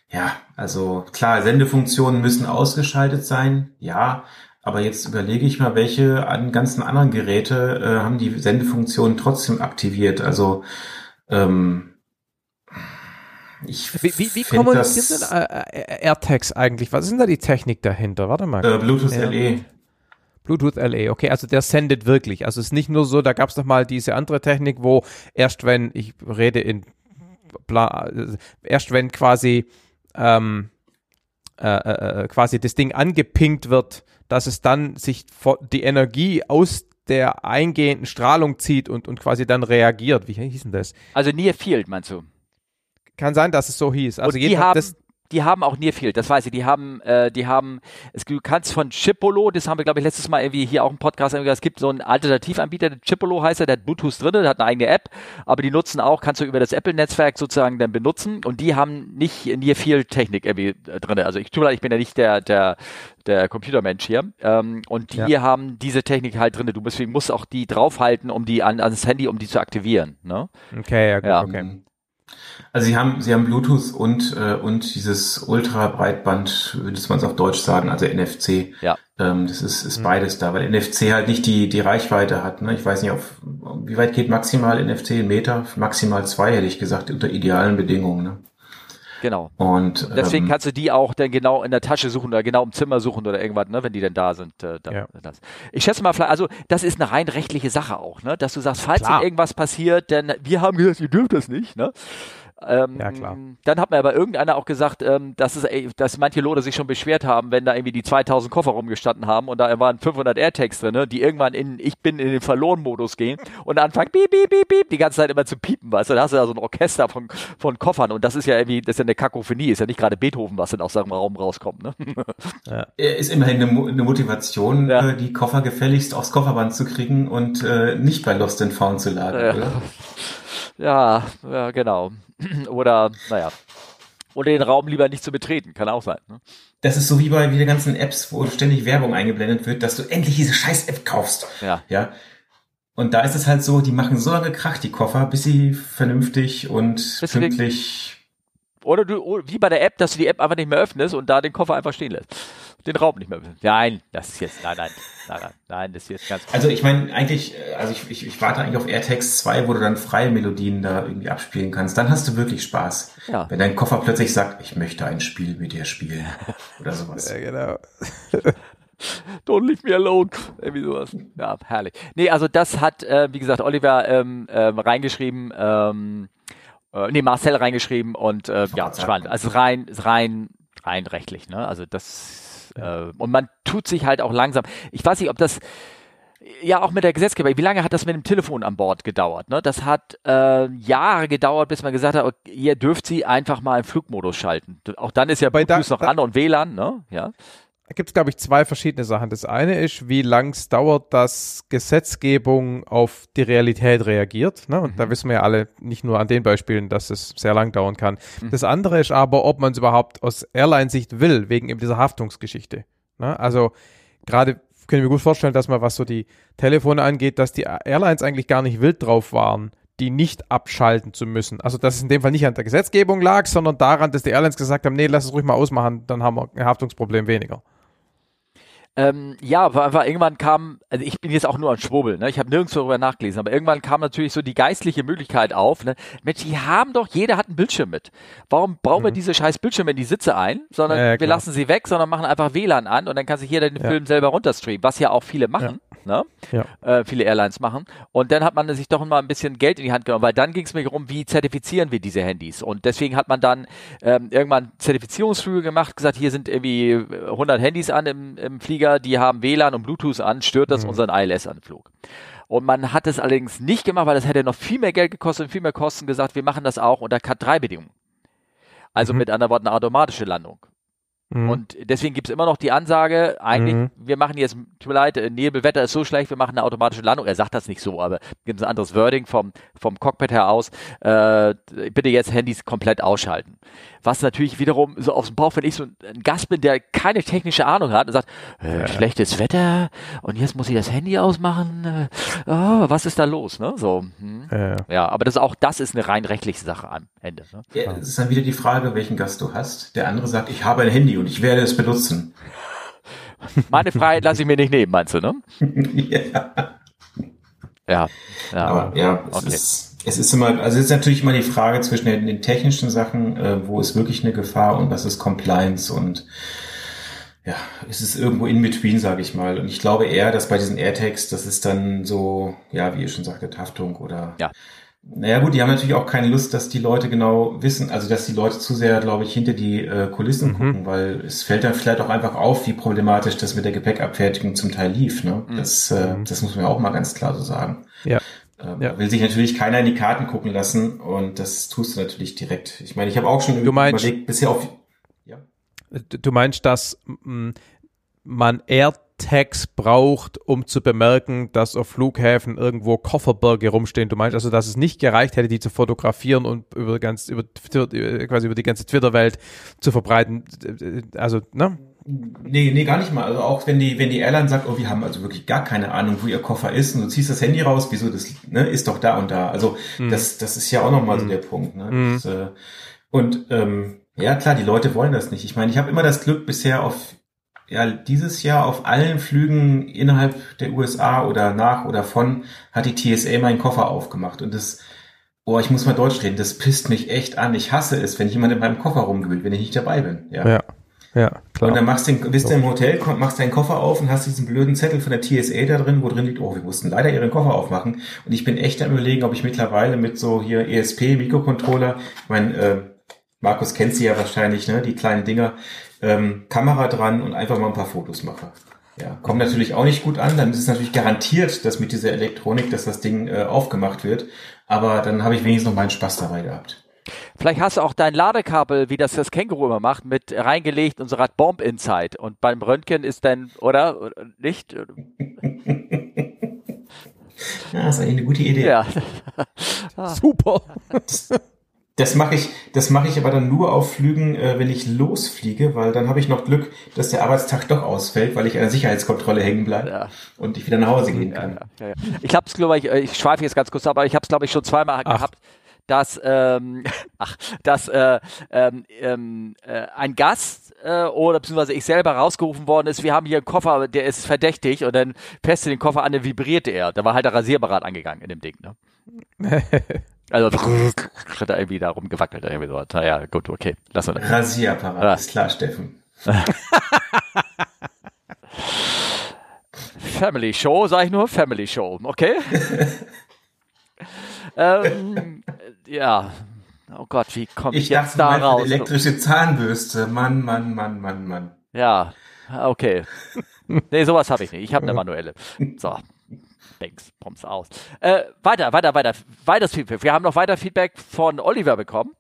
ja, also klar, Sendefunktionen müssen ausgeschaltet sein, ja, aber jetzt überlege ich mal, welche an ganzen anderen Geräte äh, haben die Sendefunktionen trotzdem aktiviert. Also ähm, ich Wie, wie, wie kommunizieren denn äh, äh, AirTags eigentlich? Was ist denn da die Technik dahinter? Warte mal. äh, Bluetooth. LE. Bluetooth LE, okay, also der sendet wirklich. Also es ist nicht nur so, da gab es doch mal diese andere Technik, wo erst wenn, ich rede in, bla, äh, erst wenn quasi, ähm, äh, äh, quasi das Ding angepinkt wird, dass es dann sich die Energie aus der eingehenden Strahlung zieht und, und quasi dann reagiert. Wie hieß denn das? also Near Field, meinst du? Kann sein, dass es so hieß. Also die haben, das, die haben auch Near Field, das weiß ich. Die haben, äh, die haben, es, du kannst von Chipolo, das haben wir glaube ich letztes Mal irgendwie hier auch im Podcast, irgendwie gesagt, es gibt so einen Alternativanbieter, der Chipolo heißt er, der hat Bluetooth drin, der hat eine eigene App, aber die nutzen auch, kannst du über das Apple-Netzwerk sozusagen dann benutzen und die haben nicht Near Field Technik irgendwie äh, drin. Also ich tue leid, ich bin ja nicht der, der, der Computermensch hier. Ähm, und die Ja. haben diese Technik halt drin. Du deswegen musst auch die draufhalten, um die an, ans Handy, um die zu aktivieren. Ne? okay, ja, gut, Ja. okay. Also sie haben, sie haben Bluetooth und und äh, und dieses Ultra-Breitband, würde man es auf Deutsch sagen, also NFC. Ja. Ähm, das ist, Mhm. ist beides da, weil NFC halt nicht die die Reichweite hat. Ne? Ich weiß nicht, auf wie weit geht maximal NFC in Meter? Maximal zwei hätte ich gesagt unter idealen Bedingungen. Ne? Genau. Und Deswegen ähm, kannst du die auch dann genau in der Tasche suchen oder genau im Zimmer suchen oder irgendwas, ne, wenn die denn da sind. Äh, dann, Ja. das. Ich schätze mal, vielleicht- also das ist eine rein rechtliche Sache auch, ne, dass du sagst, falls irgendwas passiert, denn wir haben gesagt, ihr dürft das nicht, ne. Ähm, Ja, klar. Dann hat mir aber irgendeiner auch gesagt, ähm, dass, es, ey, dass manche Leute sich schon beschwert haben, wenn da irgendwie die 2000 Koffer rumgestanden haben und da waren 500 AirTags drin, ne, die irgendwann in Ich bin in den Verloren-Modus gehen und anfangen piep, piep, piep, piep, die ganze Zeit immer zu piepen, weißt du, da hast du da so ein Orchester von, von Koffern und das ist ja irgendwie, das ist ja eine Kakophonie, ist ja nicht gerade Beethoven, was dann aus seinem Raum rauskommt, ne? äh, ist immerhin eine, eine Motivation, Ja. äh, die Koffer gefälligst aufs Kofferband zu kriegen und äh, nicht bei Lost and Found zu lagern, Ja. oder? Ja, ja, genau. Oder, naja. Oder den Raum lieber nicht zu betreten, kann auch sein. Ne? Das ist so wie bei der ganzen Apps, wo ständig Werbung eingeblendet wird, dass du endlich diese scheiß App kaufst. Ja. Ja. Und da ist es halt so, die machen so lange Krach, die Koffer, bis sie vernünftig und Bis den- pünktlich. Oder du, wie bei der App, dass du die App einfach nicht mehr öffnest und da den Koffer einfach stehen lässt. Den Raum nicht mehr. Nein, das ist jetzt, nein, nein, nein, nein, nein, das ist jetzt ganz Also ich meine, eigentlich, äh, also ich, ich, ich warte eigentlich auf AirTags 2, wo du dann freie Melodien da irgendwie abspielen kannst. Dann hast du wirklich Spaß. Ja. Wenn dein Koffer plötzlich sagt, ich möchte ein Spiel mit dir spielen. Oder sowas. Ja, genau. Don't leave me alone. Irgendwie sowas. Ja, herrlich. Nee, also das hat, äh, wie gesagt, Oliver ähm, ähm, reingeschrieben, ähm, äh, nee, Marcel reingeschrieben und äh, ja, spannend. Also rein, rein, rein rechtlich, ne? Also das äh, und man tut sich halt auch langsam. Ich weiß nicht, ob das ja auch mit der Gesetzgeber, wie lange hat das mit dem Telefon an Bord gedauert? Ne? Das hat äh, Jahre gedauert, bis man gesagt hat, okay, ihr dürft sie einfach mal im Flugmodus schalten. Auch dann ist ja Bei da- Bluetooth noch da- an und WLAN, ne? Ja. Gibt es, glaube ich, zwei verschiedene Sachen. Das eine ist, wie lang es dauert, dass Gesetzgebung auf die Realität reagiert. Ne? Und mhm. da wissen wir ja alle nicht nur an den Beispielen, dass es sehr lang dauern kann. Mhm. Das andere ist aber, ob man es überhaupt aus Airline-Sicht will, wegen eben dieser Haftungsgeschichte. Ne? Also gerade können wir gut vorstellen, dass man, was so die Telefone angeht, dass die Airlines eigentlich gar nicht wild drauf waren, die nicht abschalten zu müssen. Also dass es in dem Fall nicht an der Gesetzgebung lag, sondern daran, dass die Airlines gesagt haben, nee, lass es ruhig mal ausmachen, dann haben wir ein Haftungsproblem weniger. Ähm, ja, weil einfach irgendwann kam, also ich bin jetzt auch nur ein Schwurbel, ne? ich habe nirgends darüber nachgelesen, aber irgendwann kam natürlich so die geistliche Möglichkeit auf, ne? Mensch, die haben doch, jeder hat einen Bildschirm mit. Warum brauchen mhm. wir diese scheiß Bildschirme in die Sitze ein, sondern ja, wir lassen sie weg, sondern machen einfach WLAN an und dann kann sich jeder den ja. Film selber runterstreamen, was ja auch viele machen. Ne? Ja. Äh, viele Airlines machen. Und dann hat man sich doch mal ein bisschen Geld in die Hand genommen, weil dann ging es mir darum, wie zertifizieren wir diese Handys. Und deswegen hat man dann ähm, irgendwann Zertifizierungsflüge gemacht, gesagt, hier sind irgendwie 100 Handys an im, im Flieger Flieger, die haben WLAN und Bluetooth an, stört das mhm. unseren ILS-Anflug. Und man hat es allerdings nicht gemacht, weil das hätte noch viel mehr Geld gekostet und viel mehr Kosten gesagt, wir machen das auch unter Cut-3-Bedingungen. Also mhm. mit anderen Worten eine automatische Landung. Mhm. Und deswegen gibt es immer noch die Ansage, eigentlich, mhm. wir machen jetzt, tut mir leid, äh, Nebelwetter ist so schlecht, wir machen eine automatische Landung. Er sagt das nicht so, aber gibt es ein anderes Wording vom, vom Cockpit her aus. Äh, bitte jetzt Handys komplett ausschalten. Was natürlich wiederum so aus dem Bauch, wenn ich so ein Gast bin, der keine technische Ahnung hat und sagt, äh, ja. schlechtes Wetter und jetzt muss ich das Handy ausmachen. Äh, oh, was ist da los? Ne? So, hm. ja. ja, aber das auch das ist eine rein rechtliche Sache am Ende. Ne? Ja, es ist dann wieder die Frage, welchen Gast du hast. Der andere sagt, ich habe ein Handy und ich werde es benutzen. Meine Freiheit lasse ich mir nicht nehmen, meinst du, ne? ja. Ja, ja. Aber ja, es okay. ist, es ist immer, also es ist natürlich immer die Frage zwischen den, technischen Sachen, äh, wo ist wirklich eine Gefahr und was ist Compliance und ja, es ist irgendwo in between, sage ich mal. Und ich glaube eher, dass bei diesen AirTags, das ist dann so, ja, wie ihr schon sagtet, Haftung oder ja. Naja gut, die haben natürlich auch keine Lust, dass die Leute genau wissen, also dass die Leute zu sehr, glaube ich, hinter die äh, Kulissen mhm. gucken, weil es fällt dann vielleicht auch einfach auf, wie problematisch das mit der Gepäckabfertigung zum Teil lief. Ne? Mhm. Das, äh, mhm. das muss man ja auch mal ganz klar so sagen. Ja. Ähm, ja. Will sich natürlich keiner in die Karten gucken lassen und das tust du natürlich direkt. Ich meine, ich habe auch schon du meinst, überlegt, bisher auf. Ja. Du meinst, dass man AirTags braucht, um zu bemerken, dass auf Flughäfen irgendwo Kofferberge rumstehen. Du meinst also, dass es nicht gereicht hätte, die zu fotografieren und über ganz über quasi über die ganze Twitter-Welt zu verbreiten. Also, ne? Nee, nee, gar nicht mal. Also auch wenn die, wenn die Airline sagt, oh, wir haben also wirklich gar keine Ahnung, wo ihr Koffer ist und du ziehst das Handy raus, wieso das, ne, ist doch da und da. Also hm. das, das ist ja auch nochmal hm. so der Punkt. Ne? Hm. Das, äh, und ähm, ja, klar, die Leute wollen das nicht. Ich meine, ich habe immer das Glück bisher auf ja, dieses Jahr auf allen Flügen innerhalb der USA oder nach oder von hat die TSA meinen Koffer aufgemacht und das, oh, ich muss mal Deutsch reden, das pisst mich echt an. Ich hasse es, wenn jemand in meinem Koffer rumgewühlt, wenn ich nicht dabei bin. Ja. ja. Ja, klar. Und dann machst du, den, bist du im Hotel, machst deinen Koffer auf und hast diesen blöden Zettel von der TSA da drin, wo drin liegt, oh, wir mussten leider ihren Koffer aufmachen. Und ich bin echt am überlegen, ob ich mittlerweile mit so hier ESP, Mikrocontroller, ich mein, äh, Markus kennt sie ja wahrscheinlich, ne, die kleinen Dinger, ähm, Kamera dran und einfach mal ein paar Fotos mache. Ja, kommt natürlich auch nicht gut an. Dann ist es natürlich garantiert, dass mit dieser Elektronik, dass das Ding äh, aufgemacht wird. Aber dann habe ich wenigstens noch meinen Spaß dabei gehabt. Vielleicht hast du auch dein Ladekabel, wie das das Känguru immer macht, mit reingelegt und so hat Bomb Inside. Und beim Röntgen ist dann, oder? Nicht? ja, das ist eigentlich eine gute Idee. Ja. Super. Das mache ich, das mache ich aber dann nur auf Flügen, äh, wenn ich losfliege, weil dann habe ich noch Glück, dass der Arbeitstag doch ausfällt, weil ich an der Sicherheitskontrolle hängen bleibe ja. und ich wieder nach Hause gehen kann. Ja, ja, ich habe es, glaube ich, äh, ich schweife jetzt ganz kurz, aber ich habe es, glaube ich, schon zweimal Ach. gehabt, dass, ähm, ach, dass äh, ähm, ähm, äh, ein Gast äh, oder beziehungsweise ich selber rausgerufen worden ist, wir haben hier einen Koffer, der ist verdächtig und dann feste den Koffer an, dann vibrierte er. Da war halt der Rasierberat angegangen in dem Ding. Ne? Also hat er irgendwie da rumgewackelt. Irgendwie so. Naja, gut, okay. Lass uns. Rasierapparat, ah. ist klar, Steffen. Family Show, sag ich nur, Family Show, okay? ähm, ja, oh Gott, wie komme ich, ich jetzt dachte, da raus? Elektrische Zahnbürste, Mann, Mann, Mann, Mann, Mann. Ja, okay. nee, sowas habe ich nicht. Ich habe eine manuelle. So. Banks, Poms aus. Äh, weiter, weiter, weiter. Weiteres Feedback. Wir haben noch weiter Feedback von Oliver bekommen.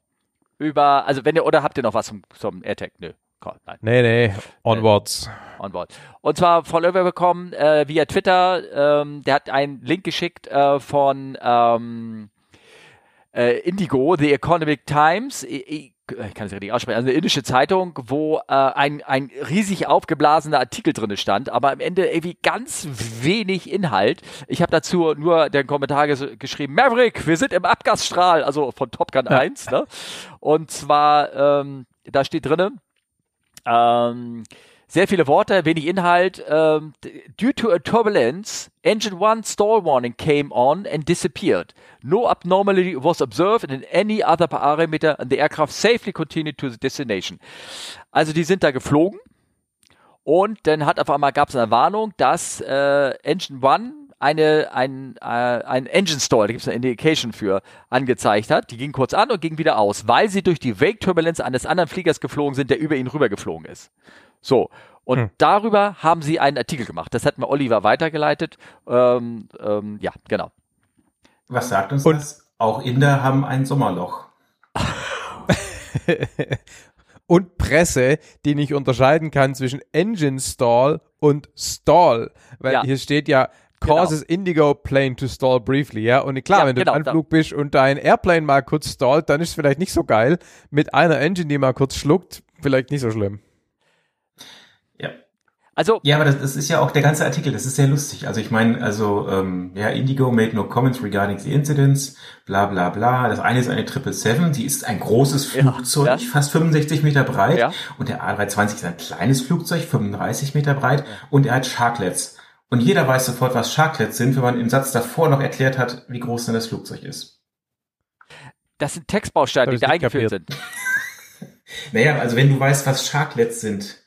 Über, also wenn ihr, oder habt ihr noch was zum, zum AirTag? Nö. Nein. Nee, nee, onwards. Äh, onward. Und zwar von Oliver bekommen äh, via Twitter. Ähm, der hat einen Link geschickt äh, von ähm, äh, Indigo, The Economic Times. Ich, ich kann es richtig aussprechen, also eine indische Zeitung, wo äh, ein, ein riesig aufgeblasener Artikel drin stand, aber am Ende irgendwie ganz wenig Inhalt. Ich habe dazu nur den Kommentar ges geschrieben, Maverick, wir sind im Abgasstrahl, also von Top Gun ja. 1. Ne? Und zwar, ähm, da steht drinnen, ähm, sehr viele Worte, wenig Inhalt. Um, due to a turbulence, engine one stall warning came on and disappeared. No abnormality was observed in any other parameter and the aircraft safely continued to the destination. Also die sind da geflogen und dann hat auf einmal gab es eine Warnung, dass äh, Engine One eine, ein, äh, ein Engine Stall, da gibt es eine Indication für, angezeigt hat. Die ging kurz an und ging wieder aus, weil sie durch die Wake-Turbulenz eines anderen Fliegers geflogen sind, der über ihn rüber geflogen ist. So. Und hm. darüber haben sie einen Artikel gemacht. Das hat mir Oliver weitergeleitet. Ähm, ähm, ja, genau. Was sagt uns und das? Auch Inder haben ein Sommerloch. und Presse, die nicht unterscheiden kann zwischen Engine Stall und Stall. Weil ja. hier steht ja, causes genau. Indigo plane to stall briefly, ja. Und klar, ja, wenn du genau, im Anflug bist und dein Airplane mal kurz stallt, dann ist es vielleicht nicht so geil. Mit einer Engine, die mal kurz schluckt, vielleicht nicht so schlimm. Ja. Also ja, aber das, das ist ja auch der ganze Artikel, das ist sehr lustig. Also ich meine, also ähm, ja, Indigo made no comments regarding the incidents, bla bla bla. Das eine ist eine 777, die ist ein großes Flugzeug, ja, fast 65 Meter breit. Ja. Und der A320 ist ein kleines Flugzeug, 35 Meter breit. Und er hat Sharklets. Und jeder weiß sofort, was Sharklets sind, wenn man im Satz davor noch erklärt hat, wie groß denn das Flugzeug ist. Das sind Textbausteine, die da eingeführt sind. naja, also wenn du weißt, was Sharklets sind,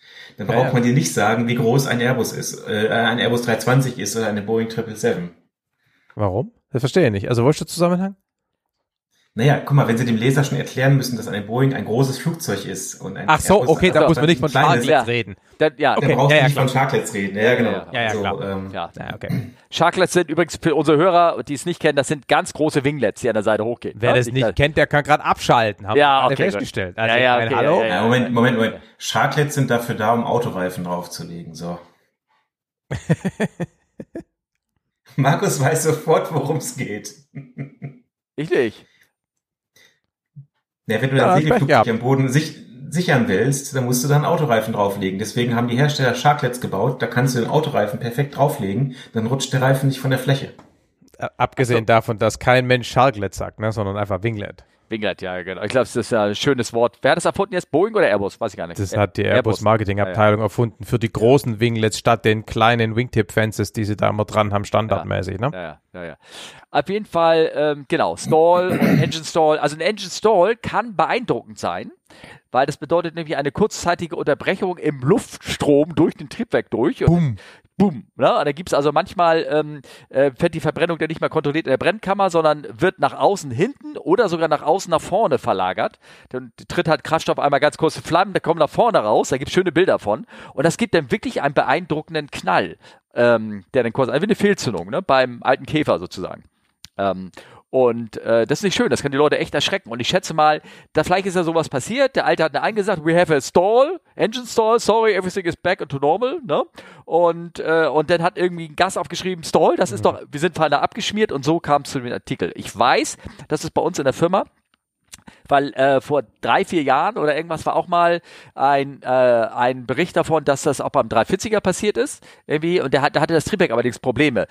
dann braucht ja, man dir nicht sagen, wie groß ein Airbus ist, äh, ein Airbus 320 ist oder eine Boeing 777. Warum? Das verstehe ich nicht. Also wo ist der Zusammenhang? Naja, guck mal, wenn Sie dem Leser schon erklären müssen, dass eine Boeing ein großes Flugzeug ist und ein Ach so, Airbus, okay, da muss man nicht von Sharklets ja. reden. Dann, ja, okay. Dann brauchst ja, ja, nicht klar. von Sharklets reden. Ja, genau. Ja, ja, ja klar. ähm, ja. okay. Sharklets sind übrigens für unsere Hörer, die es nicht kennen, das sind ganz große Winglets, die an der Seite hochgehen. Wer das nicht kennt, der kann gerade abschalten. Haben ja, okay, festgestellt. Also, ja, ja, okay, Hallo? Ja, Moment, Moment, Moment. Sharklets sind dafür da, um Autoreifen draufzulegen. So. Markus weiß sofort, worum es geht. ich nicht. Ja, wenn du ja, Segelflugzeug am Boden sich, sichern willst, dann musst du dann Autoreifen drauflegen. Deswegen haben die Hersteller Sharklets gebaut. Da kannst du den Autoreifen perfekt drauflegen. Dann rutscht der Reifen nicht von der Fläche. Abgesehen also, davon, dass kein Mensch Sharklet sagt, ne, sondern einfach Winglet. Winglet, ja, genau. Ich glaube, das ist ja ein schönes Wort. Wer hat das erfunden jetzt? Boeing oder Airbus? Weiß ich gar nicht. Das hat die Airbus Marketing Abteilung ja, ja. erfunden für die großen Winglets statt den kleinen Wingtip Fences, die sie da immer dran haben, standardmäßig, ne? Ja, ja, ja. Auf jeden Fall, ähm, genau, Stall und Engine Stall. Also ein Engine Stall kann beeindruckend sein, weil das bedeutet nämlich eine kurzzeitige Unterbrechung im Luftstrom durch den Triebwerk durch. Boom boom. Ne? Und da gibt's also manchmal, ähm, äh, fährt die Verbrennung dann nicht mehr kontrolliert in der Brennkammer, sondern wird nach außen hinten oder sogar nach außen nach vorne verlagert. Dann tritt halt Kraftstoff einmal ganz kurze Flammen, der kommt nach vorne raus, da gibt's schöne Bilder von. Und das gibt dann wirklich einen beeindruckenden Knall, ähm, der dann kurz, also wie eine Fehlzündung, ne? beim alten Käfer sozusagen. Ähm, und äh, das ist nicht schön, das kann die Leute echt erschrecken. Und ich schätze mal, da vielleicht ist ja sowas passiert. Der Alte hat eine eingesagt, we have a stall, engine stall, sorry, everything is back to normal. Ne? Und, äh, und dann hat irgendwie ein Gas aufgeschrieben, stall, das ist mhm. doch, wir sind da abgeschmiert und so kam es zu dem Artikel. Ich weiß, dass es bei uns in der Firma weil äh, vor drei, vier Jahren oder irgendwas war auch mal ein, äh, ein Bericht davon, dass das auch beim 340er passiert ist, irgendwie, und der, hat, der hatte das Triebwerk allerdings Probleme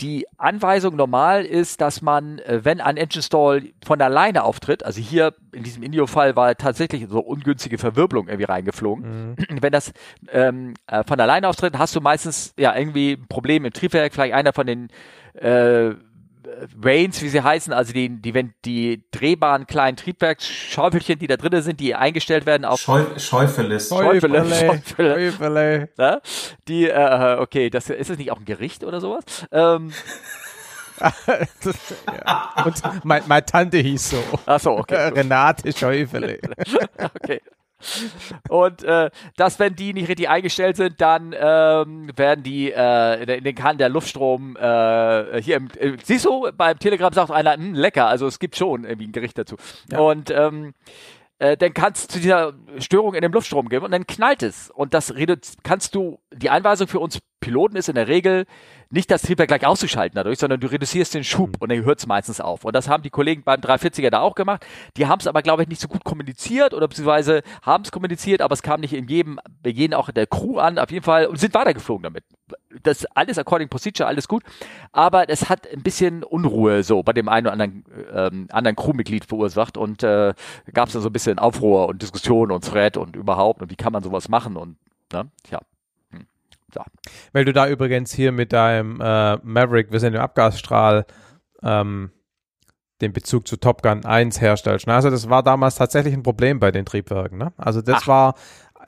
die Anweisung normal ist, dass man, äh, wenn ein Engine Stall von alleine auftritt, also hier in diesem Indio-Fall war tatsächlich so ungünstige Verwirbelung irgendwie reingeflogen. Mhm. Wenn das ähm, äh, von alleine auftritt, hast du meistens ja irgendwie ein Problem im Triebwerk, vielleicht einer von den äh, Vanes, wie sie heißen, also die, die, wenn die drehbaren kleinen Triebwerksschaufelchen, die da drinnen sind, die eingestellt werden auf Scheu Schäufeles. Schäufele, Schäufele. Schäufele. Ja? Die, äh, okay, das ist das nicht auch ein Gericht oder sowas? Ähm, das, ja. Und mein, meine Tante hieß so. Ach so, okay. Renate Schäufele. okay. Und äh, dass, wenn die nicht richtig eingestellt sind, dann ähm, werden die äh, in den Kannen der Luftstrom äh, hier im, äh, siehst du, beim Telegram sagt einer, hm, lecker, also es gibt schon irgendwie ein Gericht dazu. Ja. Und ähm, äh, dann kann es zu dieser Störung in dem Luftstrom geben und dann knallt es. Und das kannst du, die Einweisung für uns Piloten ist in der Regel nicht das Triebwerk gleich auszuschalten dadurch, sondern du reduzierst den Schub mhm. und dann hört es meistens auf. Und das haben die Kollegen beim 340er da auch gemacht. Die haben es aber, glaube ich, nicht so gut kommuniziert oder beziehungsweise haben es kommuniziert, aber es kam nicht in jedem, bei jedem auch der Crew an, auf jeden Fall, und sind weitergeflogen damit. Das alles according procedure, alles gut. Aber es hat ein bisschen Unruhe so bei dem einen oder anderen, ähm, anderen Crewmitglied verursacht und äh, gab es dann so ein bisschen Aufruhr und Diskussion und Thread und überhaupt und wie kann man sowas machen und ne, ja. Da. Weil du da übrigens hier mit deinem äh, Maverick, wir sind im Abgasstrahl, ähm, den Bezug zu Top Gun 1 herstellst. Also das war damals tatsächlich ein Problem bei den Triebwerken. Ne? Also das Ach. war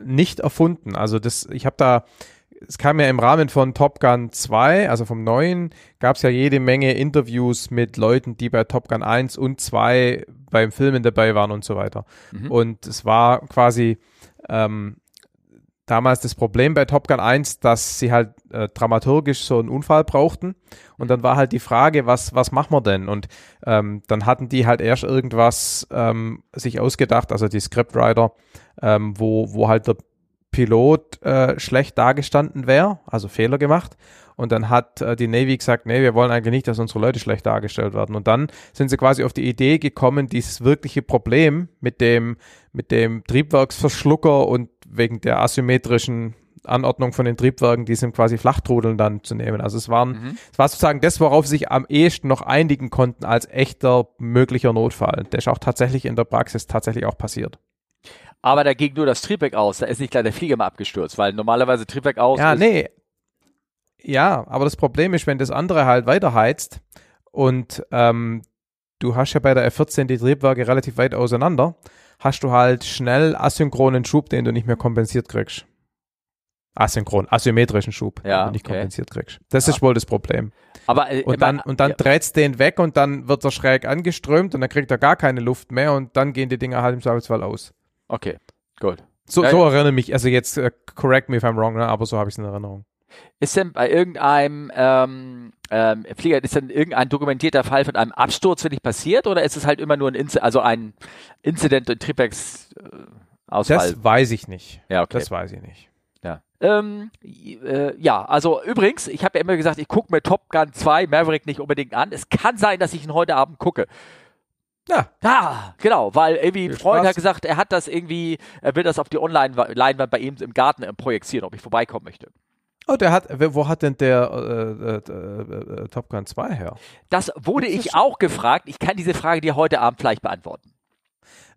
nicht erfunden. Also das, ich habe da, es kam ja im Rahmen von Top Gun 2, also vom neuen, gab es ja jede Menge Interviews mit Leuten, die bei Top Gun 1 und 2 beim Filmen dabei waren und so weiter. Mhm. Und es war quasi ähm, damals das Problem bei Top Gun 1, dass sie halt äh, dramaturgisch so einen Unfall brauchten. Und dann war halt die Frage, was, was machen wir denn? Und ähm, dann hatten die halt erst irgendwas ähm, sich ausgedacht, also die Scriptwriter, ähm, wo, wo halt der Pilot äh, schlecht dargestanden wäre, also Fehler gemacht. Und dann hat äh, die Navy gesagt, nee, wir wollen eigentlich nicht, dass unsere Leute schlecht dargestellt werden. Und dann sind sie quasi auf die Idee gekommen, dieses wirkliche Problem mit dem, mit dem Triebwerksverschlucker und wegen der asymmetrischen Anordnung von den Triebwerken, die sind quasi Flachtrudeln dann zu nehmen. Also es waren, mhm. es war sozusagen das, worauf sie sich am ehesten noch einigen konnten als echter möglicher Notfall. Der ist auch tatsächlich in der Praxis tatsächlich auch passiert. Aber da ging nur das Triebwerk aus, da ist nicht gleich der Flieger mal abgestürzt, weil normalerweise Triebwerk aus. Ja, nee, ja, aber das Problem ist, wenn das andere halt weiterheizt und ähm, du hast ja bei der F14 die Triebwerke relativ weit auseinander, hast du halt schnell asynchronen Schub, den du nicht mehr kompensiert kriegst. Asynchron, asymmetrischen Schub, ja, den du nicht okay. kompensiert kriegst. Das ja. ist wohl das Problem. Aber, äh, und dann, und dann ja. dreht's den weg und dann wird er schräg angeströmt und dann kriegt er gar keine Luft mehr und dann gehen die Dinger halt im Zweifelsfall aus. Okay, gut. So, so erinnere mich, also jetzt uh, correct me if I'm wrong, ne, aber so habe ich es in Erinnerung. Ist denn bei irgendeinem ähm, ähm, Flieger, ist denn irgendein dokumentierter Fall von einem Absturz wirklich passiert oder ist es halt immer nur ein, Inzi also ein Incident in Tripex äh? Das weiß ich nicht. Ja, okay. Das weiß ich nicht. Ja. Ähm, äh, ja, also übrigens, ich habe ja immer gesagt, ich gucke mir Top Gun 2 Maverick nicht unbedingt an. Es kann sein, dass ich ihn heute Abend gucke. Ja. Ah, genau, weil irgendwie ein Freund hat gesagt, er hat das irgendwie, er will das auf die Online-Leinwand bei ihm im Garten projizieren, ob ich vorbeikommen möchte. Oh, der hat, wo hat denn der äh, äh, äh, Top Gun 2 her? Das wurde ich auch gefragt. Ich kann diese Frage dir heute Abend vielleicht beantworten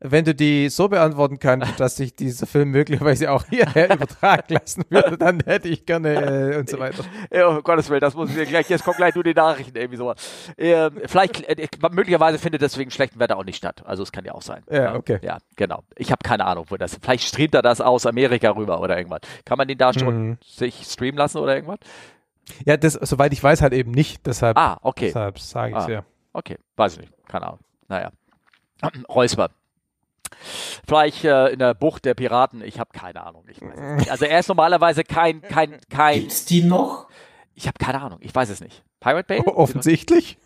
wenn du die so beantworten kannst, dass sich dieser Film möglicherweise auch hierher übertragen lassen würde, dann hätte ich gerne äh, und so weiter. Ja, um Gottes Willen, das muss ich gleich, jetzt kommt gleich nur die Nachrichten irgendwie so. Ähm, vielleicht, äh, möglicherweise findet das wegen schlechtem Wetter auch nicht statt. Also es kann ja auch sein. Ja, okay. Ja, genau. Ich habe keine Ahnung, wo das, vielleicht streamt er das aus Amerika rüber oder irgendwas. Kann man den da schon mhm. sich streamen lassen oder irgendwas? Ja, das, soweit ich weiß, halt eben nicht. Deshalb, ah, okay. Deshalb sage ich es ah, ja. Okay, weiß ich nicht. Keine Ahnung. Naja. Räusper. Vielleicht äh, in der Bucht der Piraten, ich habe keine Ahnung. Also er ist normalerweise kein, kein, kein. Gibt's die noch? Ich habe keine Ahnung, ich weiß es nicht. Pirate Bay? offensichtlich.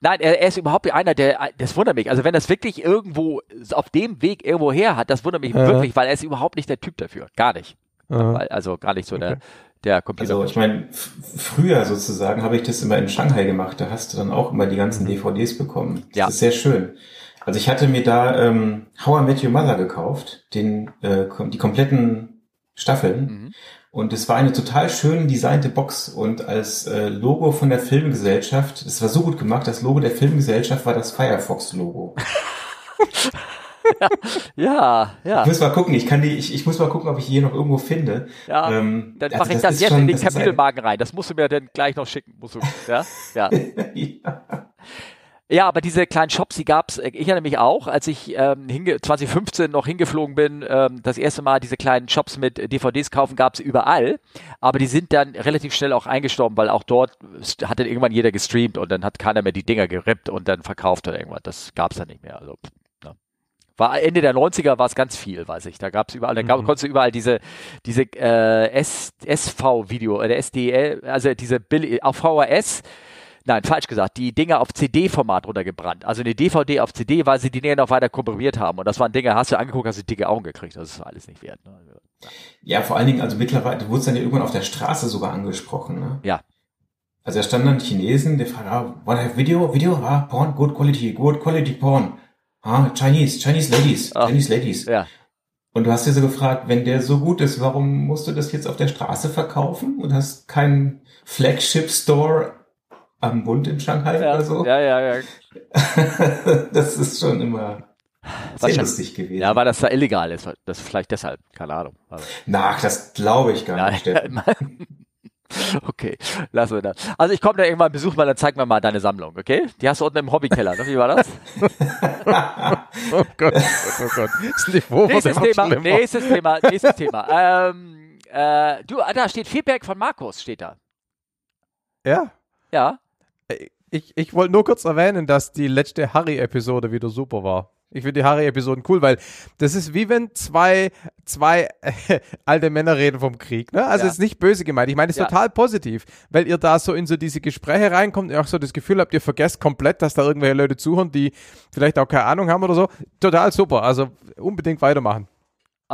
Nein, er, er, ist überhaupt einer, der, das wundert mich. Also wenn das wirklich irgendwo auf dem Weg irgendwo her hat, das wundert mich ja. wirklich, weil er ist überhaupt nicht der Typ dafür. Gar nicht. Ja. Also gar nicht so okay. der, der Computer. Also ich meine, früher sozusagen habe ich das immer in Shanghai gemacht. Da hast du dann auch immer die ganzen DVDs bekommen. Das ja. ist sehr schön. Also ich hatte mir da ähm, How I Met Your Mother gekauft, den, äh, die kompletten Staffeln. Mhm. Und es war eine total schön designte Box und als äh, Logo von der Filmgesellschaft, es war so gut gemacht, das Logo der Filmgesellschaft war das Firefox-Logo. ja, ja. Ich muss mal gucken, ich kann die, ich, ich muss mal gucken, ob ich hier noch irgendwo finde. Ja, ähm, dann mache also ich das, das jetzt schon, in den Kapitelmarken rein. Das musst du mir dann gleich noch schicken. Musst du, ja? Ja. ja. Ja, aber diese kleinen Shops, die gab's. Äh, ich erinnere mich auch, als ich ähm, 2015 noch hingeflogen bin, ähm, das erste Mal diese kleinen Shops mit DVDs kaufen gab's überall. Aber die sind dann relativ schnell auch eingestorben, weil auch dort hat dann irgendwann jeder gestreamt und dann hat keiner mehr die Dinger gerippt und dann verkauft oder irgendwas. Das gab's dann nicht mehr. Also ja. War Ende der 90er war es ganz viel, weiß ich. Da gab's überall, da gab, mhm. konntest du überall diese, diese äh, SV-Video oder SDL, also diese Bill auf VHS nein, falsch gesagt, die Dinge auf CD-Format runtergebrannt. Also eine DVD auf CD, weil sie die Dinge noch weiter komprimiert haben. Und das waren Dinge, hast du angeguckt, hast du dicke Augen gekriegt. Das ist alles nicht wert. Ne? Ja, vor allen Dingen, also mittlerweile, du wurdest dann ja irgendwann auf der Straße sogar angesprochen. Ne? Ja. Also da standen dann Chinesen, der fragt, ah, what have video, video, ah, porn, good quality, good quality porn. Ah, Chinese, Chinese ladies, Ah. Chinese ladies. Ja. Und du hast dir so gefragt, wenn der so gut ist, warum musst du das jetzt auf der Straße verkaufen und hast keinen Flagship Store am Bund in Shanghai Ja, oder so? ja, ja, ja. das ist schon immer sehr lustig gewesen. Ja, weil das da illegal ist. Das vielleicht deshalb. Keine Ahnung. Also, Na, das glaube ich gar nicht, okay, lassen wir das. Also ich komme da irgendwann besuch mal, dann zeig mir mal deine Sammlung, okay? Die hast du unten im Hobbykeller, ne? Wie war das? Oh Gott, oh Gott, oh Gott. Das Niveau nächstes Thema, nächstes Thema, nächstes Thema. Ähm, äh, du, ah, da steht Feedback von Markus, steht da. Ja. Ja. Ich, ich wollte nur kurz erwähnen, dass die letzte Harry-Episode wieder super war. Ich finde die Harry-Episoden cool, weil das ist wie wenn zwei, zwei äh, alte Männer reden vom Krieg. Ne? Also Ja. es ist nicht böse gemeint. Ich meine, es ist Ja. total positiv, weil ihr da so in so diese Gespräche reinkommt und auch so das Gefühl habt, ihr vergesst komplett, dass da irgendwelche Leute zuhören, die vielleicht auch keine Ahnung haben oder so. Total super. Also unbedingt weitermachen.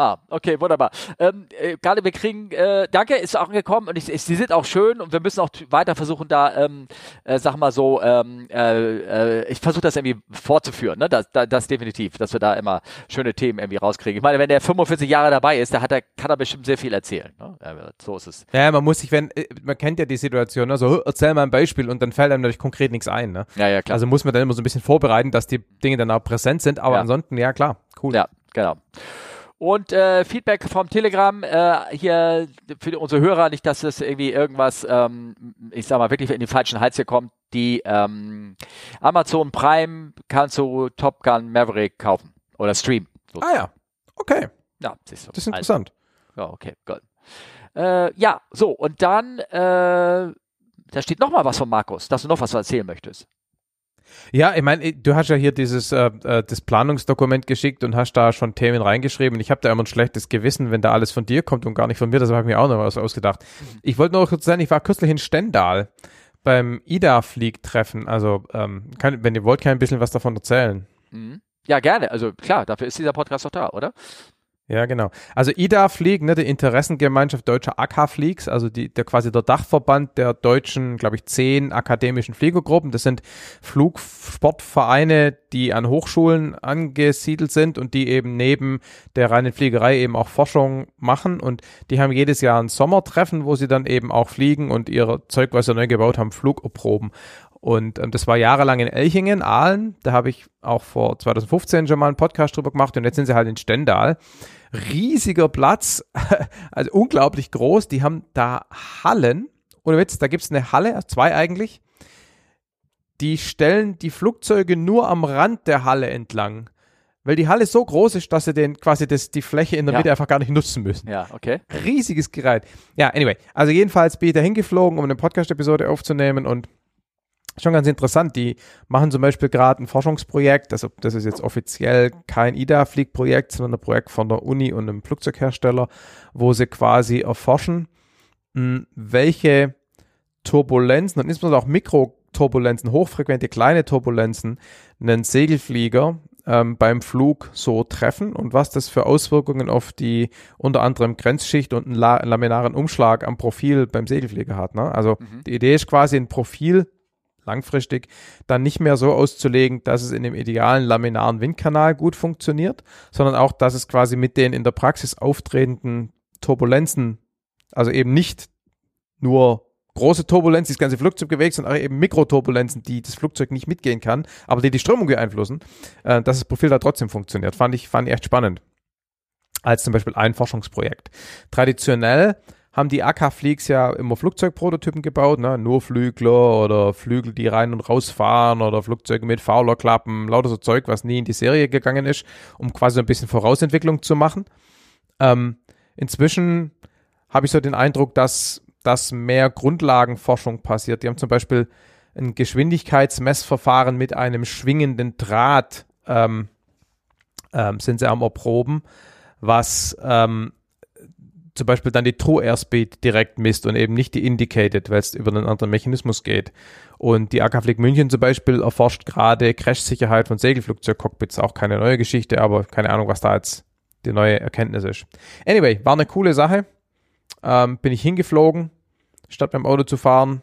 Ah, okay, wunderbar. Ähm, äh, gerade wir kriegen, äh, danke, ist auch angekommen und ich, ich, sie sind auch schön und wir müssen auch weiter versuchen, da, ähm, äh, sag mal so, ähm, äh, äh, ich versuche das irgendwie fortzuführen, ne? Das, das, das definitiv, dass wir da immer schöne Themen irgendwie rauskriegen. Ich meine, wenn der 45 Jahre dabei ist, da hat er, kann er bestimmt sehr viel erzählen. Ne? Ja, so ist es. Ja, man muss sich, wenn, äh, man kennt ja die Situation, ne? so, erzähl mal ein Beispiel und dann fällt einem natürlich konkret nichts ein. Ne? Ja, ja, klar. Also muss man dann immer so ein bisschen vorbereiten, dass die Dinge dann auch präsent sind, aber Ja. ansonsten, ja klar, cool. Ja, genau. Und äh, Feedback vom Telegram äh, hier für unsere Hörer, nicht, dass es irgendwie irgendwas, ähm, ich sag mal, wirklich in den falschen Hals hier kommt. Die ähm, Amazon Prime kannst du Top Gun Maverick kaufen oder streamen. So. Ah ja, okay, Ja, siehst du. das ist interessant. Also, ja, okay, gut. Äh, ja, so, und dann, äh, da steht noch mal was von Markus, dass du noch was erzählen möchtest. Ja, ich meine, du hast ja hier dieses äh, äh, das Planungsdokument geschickt und hast da schon Themen reingeschrieben. Ich habe da immer ein schlechtes Gewissen, wenn da alles von dir kommt und gar nicht von mir. Deshalb habe ich mir auch noch was ausgedacht. Ich wollte nur kurz sagen, ich war kürzlich in Stendal beim IDA-Fliegtreffen. Also, ähm, kann, wenn ihr wollt, kann ich ein bisschen was davon erzählen. Mhm. Ja, gerne. Also klar, dafür ist dieser Podcast doch da, oder? Ja, genau. Also IDA Flieg, ne, die Interessengemeinschaft deutscher AK Flieks, also die, der quasi der Dachverband der deutschen, glaube ich, zehn akademischen Fliegergruppen. Das sind Flugsportvereine, die an Hochschulen angesiedelt sind und die eben neben der reinen Fliegerei eben auch Forschung machen. Und die haben jedes Jahr ein Sommertreffen, wo sie dann eben auch fliegen und ihr Zeug, was sie neu gebaut haben, Flugproben. Und ähm, das war jahrelang in Elchingen, Aalen. Da habe ich auch vor 2015 schon mal einen Podcast drüber gemacht und jetzt sind sie halt in Stendal. Riesiger Platz, also unglaublich groß. Die haben da Hallen. Ohne Witz, da gibt es eine Halle, zwei eigentlich. Die stellen die Flugzeuge nur am Rand der Halle entlang. Weil die Halle so groß ist, dass sie den quasi das, die Fläche in der Ja. Mitte einfach gar nicht nutzen müssen Ja, okay. riesiges Gerät. Ja, anyway. Also jedenfalls bin ich da hingeflogen, um eine Podcast-Episode aufzunehmen und schon ganz interessant. Die machen zum Beispiel gerade ein Forschungsprojekt, also das ist jetzt offiziell kein IDA-Fliegprojekt, sondern ein Projekt von der Uni und einem Flugzeughersteller, wo sie quasi erforschen, mh, welche Turbulenzen und insbesondere auch Mikroturbulenzen, hochfrequente kleine Turbulenzen, einen Segelflieger ähm, beim Flug so treffen und was das für Auswirkungen auf die unter anderem Grenzschicht und einen la laminaren Umschlag am Profil beim Segelflieger hat. Ne? Also Mhm. die Idee ist quasi ein Profil langfristig dann nicht mehr so auszulegen, dass es in dem idealen laminaren Windkanal gut funktioniert, sondern auch, dass es quasi mit den in der Praxis auftretenden Turbulenzen, also eben nicht nur große Turbulenzen, die das ganze Flugzeug bewegt, sondern auch eben Mikroturbulenzen, die das Flugzeug nicht mitgehen kann, aber die die Strömung beeinflussen, äh, dass das Profil da trotzdem funktioniert. Fand ich, fand ich echt spannend. Als zum Beispiel ein Forschungsprojekt. Traditionell haben die AK-Fleaks ja immer Flugzeugprototypen gebaut, ne? nur Flügler oder Flügel, die rein und rausfahren oder Flugzeuge mit Fowlerklappen, lauter so Zeug, was nie in die Serie gegangen ist, um quasi ein bisschen Vorausentwicklung zu machen. Ähm, inzwischen habe ich so den Eindruck, dass, dass mehr Grundlagenforschung passiert. Die haben zum Beispiel ein Geschwindigkeitsmessverfahren mit einem schwingenden Draht ähm, ähm, sind sie am Erproben, was ähm, zum Beispiel dann die True Airspeed direkt misst und eben nicht die Indicated, weil es über einen anderen Mechanismus geht. Und die AK Flieg München zum Beispiel erforscht gerade Crash-Sicherheit von Segelflugzeugcockpits, auch keine neue Geschichte, aber keine Ahnung, was da jetzt die neue Erkenntnis ist. Anyway, war eine coole Sache. Ähm, bin ich hingeflogen, statt beim Auto zu fahren,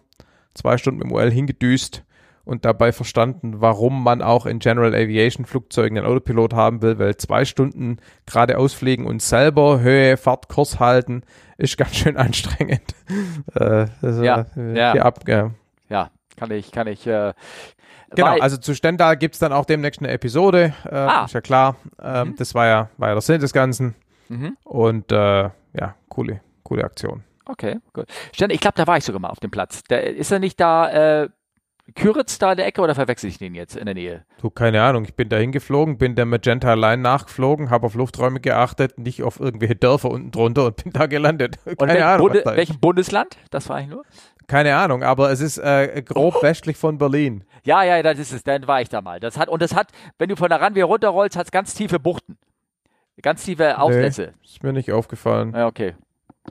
zwei Stunden mit dem UL hingedüst und dabei verstanden, warum man auch in General Aviation Flugzeugen einen Autopilot haben will, weil zwei Stunden geradeaus fliegen und selber Höhe, Fahrt, Kurs halten, ist ganz schön anstrengend. äh, ja, äh, ja. Ab, ja. ja, kann ich, kann ich. Äh, genau, also zu Stendal gibt es dann auch demnächst eine Episode, äh, ah. ist ja klar. Ähm, mhm. Das war ja, war ja der Sinn des Ganzen. Mhm. Und äh, ja, coole, coole Aktion. Okay, gut. Stendal, ich glaube, da war ich sogar mal auf dem Platz. Der, ist er nicht da äh, Küritz da in der Ecke oder verwechsel ich den jetzt in der Nähe? Du, keine Ahnung. Ich bin da hingeflogen, bin der Magenta Line nachgeflogen, habe auf Lufträume geachtet, nicht auf irgendwelche Dörfer unten drunter und bin da gelandet. Keine und Ahnung. Bunde, welchem Bundesland? Das war ich nur. Keine Ahnung, aber es ist äh, grob oh. westlich von Berlin. Ja, ja, das ist es. Dann war ich da mal. Das hat, und das hat, wenn du von der Runway runterrollst, hat es ganz tiefe Buchten. Ganz tiefe Aufsätze. Nee, ist mir nicht aufgefallen. Ja, okay.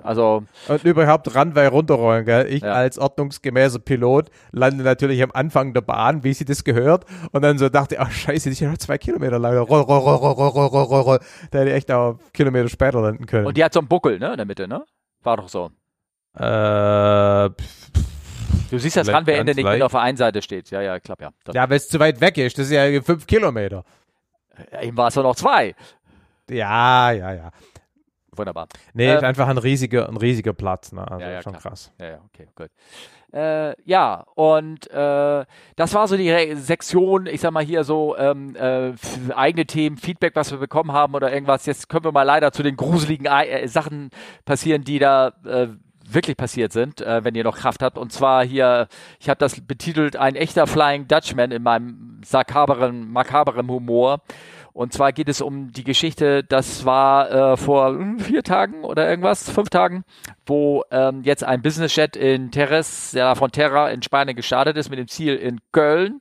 Also und überhaupt Runway runterrollen, gell? Ich ja. als ordnungsgemäßer Pilot lande natürlich am Anfang der Bahn, wie sie das gehört, und dann so dachte, ach scheiße, die ist ja noch zwei Kilometer lang. Roll, roll, roll, roll, roll, roll, roll, roll. Da hätte ich echt auch Kilometer später landen können. Und die hat so einen Buckel, ne, in der Mitte, ne? War doch so. Äh, Du siehst das Runway-Ende nicht, wenn auf der einen Seite steht. Ja, ja, klappt ja. Das ja, weil es zu weit weg ist. Das ist ja fünf Kilometer. Ja, eben war es doch noch zwei. Ja, ja, ja. Wunderbar. Nee, äh, einfach ein riesiger, ein riesiger Platz. Ne? Also ja, ja, schon klar. krass. Ja, ja, okay, gut. Äh, ja, und äh, das war so die Re Sektion, ich sag mal hier so ähm, äh, eigene Themen, Feedback, was wir bekommen haben oder irgendwas. Jetzt können wir mal leider zu den gruseligen äh, Sachen passieren, die da äh, wirklich passiert sind, äh, wenn ihr noch Kraft habt. Und zwar hier, ich habe das betitelt, ein echter Flying Dutchman in meinem makaberen, makaberen Humor. Und zwar geht es um die Geschichte, das war äh, vor hm, vier Tagen oder irgendwas, fünf Tagen, wo ähm, jetzt ein Business-Jet in Terres, ja, von Terra in Spanien gestartet ist mit dem Ziel in Köln.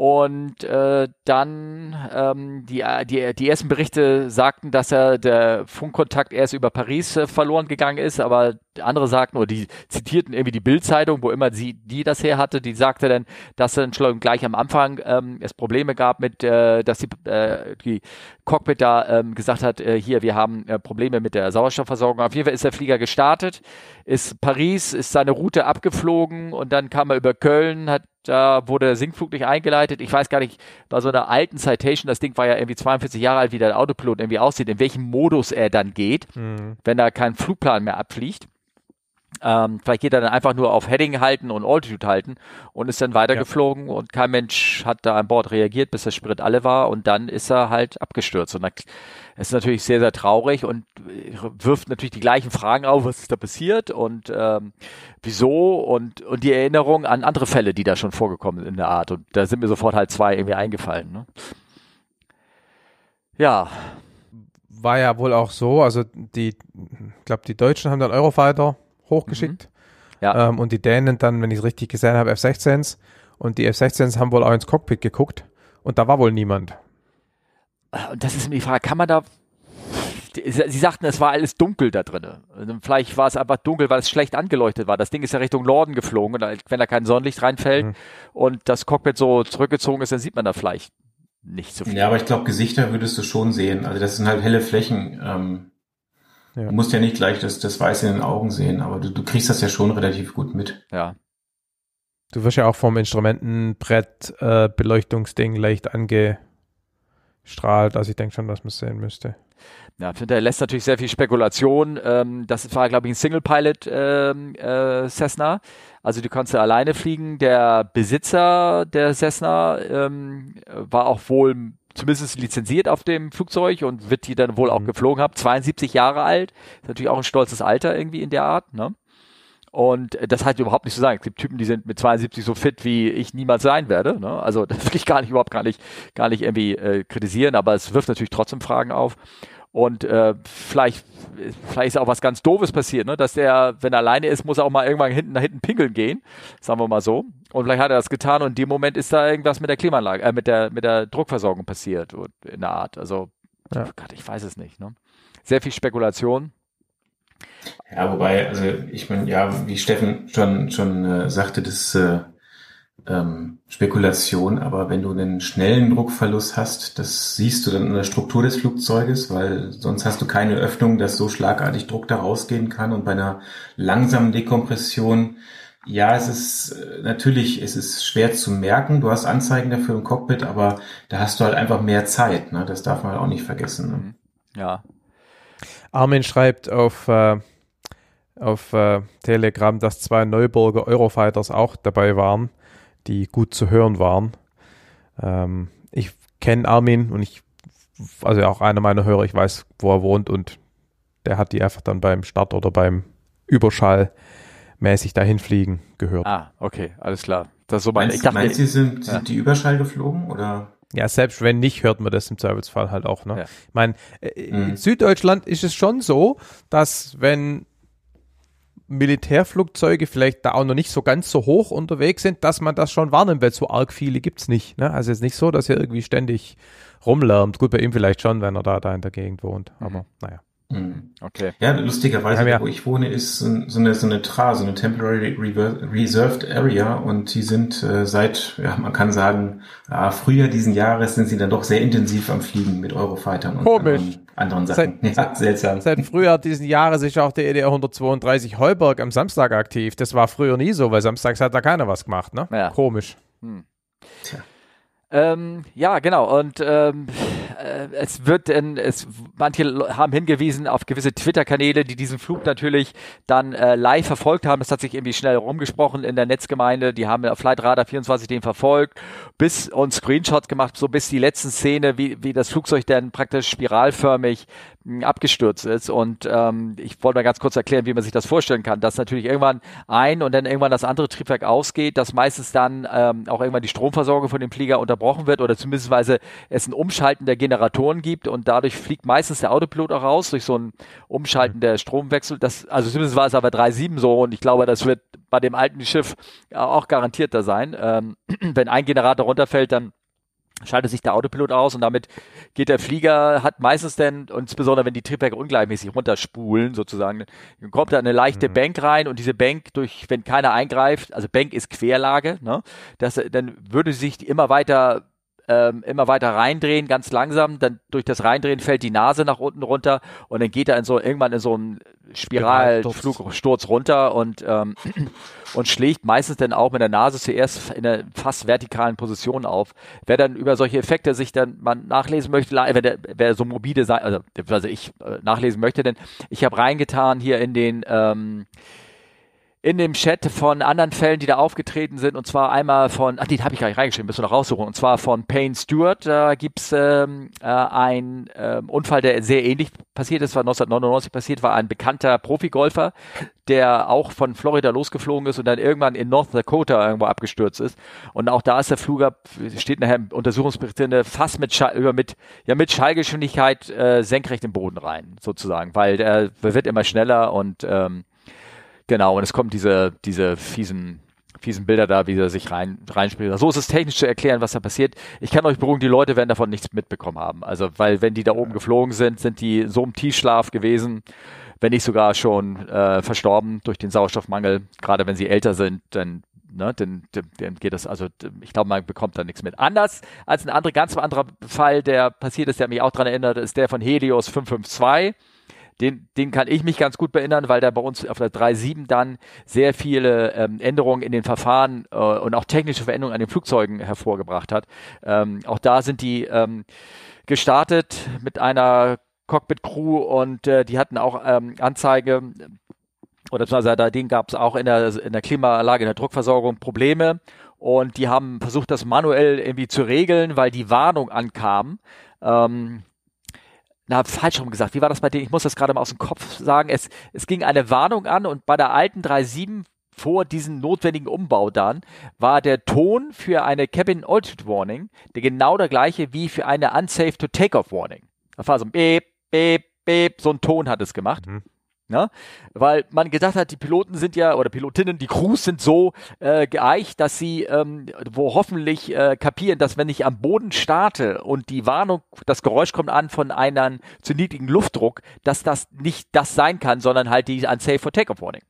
Und äh, dann ähm, die, die, die ersten Berichte sagten, dass er der Funkkontakt erst über Paris äh, verloren gegangen ist, aber andere sagten, oder die zitierten irgendwie die Bildzeitung, wo immer sie die das her hatte, die sagte dann, dass dann schon gleich am Anfang ähm, es Probleme gab mit, äh, dass die, äh, die Cockpit da ähm, gesagt hat, äh, hier, wir haben äh, Probleme mit der Sauerstoffversorgung. Auf jeden Fall ist der Flieger gestartet, ist Paris, ist seine Route abgeflogen und dann kam er über Köln, hat da wurde der Sinkflug nicht eingeleitet. Ich weiß gar nicht, bei so einer alten Citation, das Ding war ja irgendwie 42 Jahre alt, wie der Autopilot irgendwie aussieht, in welchem Modus er dann geht, mhm. wenn da kein Flugplan mehr abfliegt. Ähm, vielleicht geht er dann einfach nur auf Heading halten und Altitude halten und ist dann weitergeflogen ja. und kein Mensch hat da an Bord reagiert, bis der Sprit alle war und dann ist er halt abgestürzt. Und das ist natürlich sehr, sehr traurig und wirft natürlich die gleichen Fragen auf, was ist da passiert und ähm, wieso und, und die Erinnerung an andere Fälle, die da schon vorgekommen sind in der Art. Und da sind mir sofort halt zwei irgendwie eingefallen. Ne? Ja. War ja wohl auch so, also die, ich glaube, die Deutschen haben dann Eurofighter hochgeschickt. Mhm. Ja. Ähm, und die Dänen dann, wenn ich es richtig gesehen habe, F-16s. Und die F-16s haben wohl auch ins Cockpit geguckt. Und da war wohl niemand. Und das ist mir die Frage, kann man da Sie sagten, es war alles dunkel da drin. Also vielleicht war es einfach dunkel, weil es schlecht angeleuchtet war. Das Ding ist ja Richtung Norden geflogen und wenn da kein Sonnenlicht reinfällt mhm. und das Cockpit so zurückgezogen ist, dann sieht man da vielleicht nicht so viel. Ja, aber ich glaube, Gesichter würdest du schon sehen. Also das sind halt helle Flächen. Ähm, ja. Du musst ja nicht gleich das, das Weiß in den Augen sehen, aber du, du kriegst das ja schon relativ gut mit. Ja. Du wirst ja auch vom Instrumentenbrett äh, Beleuchtungsding leicht angestrahlt, also ich denke schon, dass man es sehen müsste. Ja, der lässt natürlich sehr viel Spekulation. Ähm, das war, glaube ich, ein Single-Pilot ähm, äh, Cessna. Also du kannst ja alleine fliegen. Der Besitzer der Cessna ähm, war auch wohl zumindest lizenziert auf dem Flugzeug und wird die dann wohl auch mhm. geflogen haben. 72 Jahre alt, ist natürlich auch ein stolzes Alter irgendwie in der Art, ne? Und das halt überhaupt nicht zu sagen. Es gibt Typen, die sind mit 72 so fit, wie ich niemals sein werde. Ne? Also das will ich gar nicht überhaupt gar nicht, gar nicht irgendwie äh, kritisieren, aber es wirft natürlich trotzdem Fragen auf. Und äh, vielleicht, vielleicht ist auch was ganz Doofes passiert, ne? dass der, wenn er alleine ist, muss er auch mal irgendwann hinten nach hinten pinkeln gehen, sagen wir mal so. Und vielleicht hat er das getan und in dem Moment ist da irgendwas mit der Klimaanlage, äh, mit der mit der Druckversorgung passiert in der Art. Also ja. Gott, ich weiß es nicht. Ne? Sehr viel Spekulation. Ja, wobei, also ich meine, ja, wie Steffen schon schon äh, sagte, das äh, ähm, Spekulation, aber wenn du einen schnellen Druckverlust hast, das siehst du dann in der Struktur des Flugzeuges, weil sonst hast du keine Öffnung, dass so schlagartig Druck da rausgehen kann und bei einer langsamen Dekompression ja, es ist äh, natürlich, es ist schwer zu merken. Du hast Anzeigen dafür im Cockpit, aber da hast du halt einfach mehr Zeit. Ne? Das darf man halt auch nicht vergessen. Ne? Mhm. Ja. Armin schreibt auf, äh, auf äh, Telegram, dass zwei Neuburger Eurofighters auch dabei waren, die gut zu hören waren. Ähm, ich kenne Armin und ich, also auch einer meiner Hörer, ich weiß, wo er wohnt und der hat die einfach dann beim Start oder beim Überschall mäßig dahin fliegen gehört. Ah, okay, alles klar. Das so mein, meinst, ich dachte, meinst du, sind, ja. sind die Überschall geflogen oder? Ja, selbst wenn nicht, hört man das im Zweifelsfall halt auch. Ne? Ja. Ich meine, äh, mhm. in Süddeutschland ist es schon so, dass wenn Militärflugzeuge vielleicht da auch noch nicht so ganz so hoch unterwegs sind, dass man das schon wahrnimmt, weil so arg viele gibt's nicht. Ne? Also es ist nicht so, dass er irgendwie ständig rumlärmt. Gut, bei ihm vielleicht schon, wenn er da, da in der Gegend wohnt. Aber mhm. naja. Mhm. Okay. Ja, lustigerweise, ja, wo ich wohne, ist so eine, so eine TRA, so eine Temporary Reserved Area und die sind äh, seit, ja, man kann sagen, äh, Frühjahr diesen Jahres sind sie dann doch sehr intensiv am Fliegen mit Eurofightern und Komisch. anderen Sachen. Seit, ja, seltsam. Seit Frühjahr diesen Jahres ist auch der EDR 132 Heuberg am Samstag aktiv. Das war früher nie so, weil samstags hat da keiner was gemacht, ne? Ja. Komisch. Hm. Tja. Ähm, ja, genau. Und ähm, äh, es wird, in, es, manche haben hingewiesen auf gewisse Twitter-Kanäle, die diesen Flug natürlich dann äh, live verfolgt haben. Das hat sich irgendwie schnell rumgesprochen in der Netzgemeinde. Die haben auf Flight Radar 24 den verfolgt, bis und Screenshots gemacht, so bis die letzten Szene, wie, wie das Flugzeug dann praktisch spiralförmig abgestürzt ist. Und ähm, ich wollte mal ganz kurz erklären, wie man sich das vorstellen kann, dass natürlich irgendwann ein und dann irgendwann das andere Triebwerk ausgeht, dass meistens dann ähm, auch irgendwann die Stromversorgung von dem Flieger unterbrochen wird oder zumindest es ein Umschalten der Generatoren gibt und dadurch fliegt meistens der Autopilot auch raus durch so ein Umschalten der Stromwechsel. Das, also zumindest war es aber 3.7 so und ich glaube, das wird bei dem alten Schiff auch garantierter sein. Ähm, wenn ein Generator runterfällt, dann schaltet sich der Autopilot aus und damit geht der Flieger, hat meistens dann, und insbesondere wenn die Triebwerke ungleichmäßig runterspulen sozusagen, dann kommt da eine leichte mhm. Bank rein und diese Bank durch, wenn keiner eingreift, also Bank ist Querlage, ne, das, dann würde sich immer weiter ähm, immer weiter reindrehen, ganz langsam. Dann durch das Reindrehen fällt die Nase nach unten runter und dann geht er in so irgendwann in so einen Spiralflugsturz runter und ähm, und schlägt meistens dann auch mit der Nase zuerst in einer fast vertikalen Position auf. Wer dann über solche Effekte sich dann mal nachlesen möchte, wer, der, wer so mobile sein, also, also ich äh, nachlesen möchte, denn ich habe reingetan hier in den ähm, in dem Chat von anderen Fällen, die da aufgetreten sind, und zwar einmal von, ach, den habe ich gar nicht reingeschrieben, müssen wir noch raussuchen, und zwar von Payne Stewart, da gibt's ähm, äh, einen ähm, Unfall, der sehr ähnlich passiert ist, war 1999 passiert, war ein bekannter Profigolfer, der auch von Florida losgeflogen ist und dann irgendwann in North Dakota irgendwo abgestürzt ist. Und auch da ist der Flug steht nachher im Untersuchungsbericht drin, fast mit, Schall, über mit, ja, mit Schallgeschwindigkeit äh, senkrecht im Boden rein, sozusagen, weil der wird immer schneller und ähm, Genau, und es kommen diese, diese fiesen, fiesen Bilder da, wie er sich rein, reinspielt. So ist es technisch zu erklären, was da passiert. Ich kann euch beruhigen, die Leute werden davon nichts mitbekommen haben. Also, weil wenn die da oben geflogen sind, sind die so im Tiefschlaf gewesen, wenn nicht sogar schon äh, verstorben durch den Sauerstoffmangel. Gerade wenn sie älter sind, dann ne, dann, dann geht das, also ich glaube, man bekommt da nichts mit. Anders als ein anderer, ganz anderer Fall, der passiert ist, der mich auch daran erinnert, ist der von Helios 552 den, den kann ich mich ganz gut erinnern, weil der bei uns auf der 3.7 dann sehr viele ähm, Änderungen in den Verfahren äh, und auch technische Veränderungen an den Flugzeugen hervorgebracht hat. Ähm, auch da sind die ähm, gestartet mit einer Cockpit-Crew und äh, die hatten auch ähm, Anzeige oder beziehungsweise da den gab es auch in der, in der Klimaanlage, in der Druckversorgung Probleme und die haben versucht, das manuell irgendwie zu regeln, weil die Warnung ankam. Ähm, na, falsch rum gesagt, wie war das bei dir? Ich muss das gerade mal aus dem Kopf sagen. Es, es ging eine Warnung an und bei der alten 3.7 vor diesem notwendigen Umbau dann war der Ton für eine Cabin Altitude Warning der genau der gleiche wie für eine Unsafe to Takeoff Warning. Das war so ein Beep, Beep, Beep, so ein Ton hat es gemacht. Mhm. Ne? Weil man gedacht hat, die Piloten sind ja, oder Pilotinnen, die Crews sind so äh, geeicht, dass sie ähm, wo hoffentlich äh, kapieren, dass wenn ich am Boden starte und die Warnung, das Geräusch kommt an von einem zu niedrigen Luftdruck, dass das nicht das sein kann, sondern halt die Unsafe for Takeoff Warning.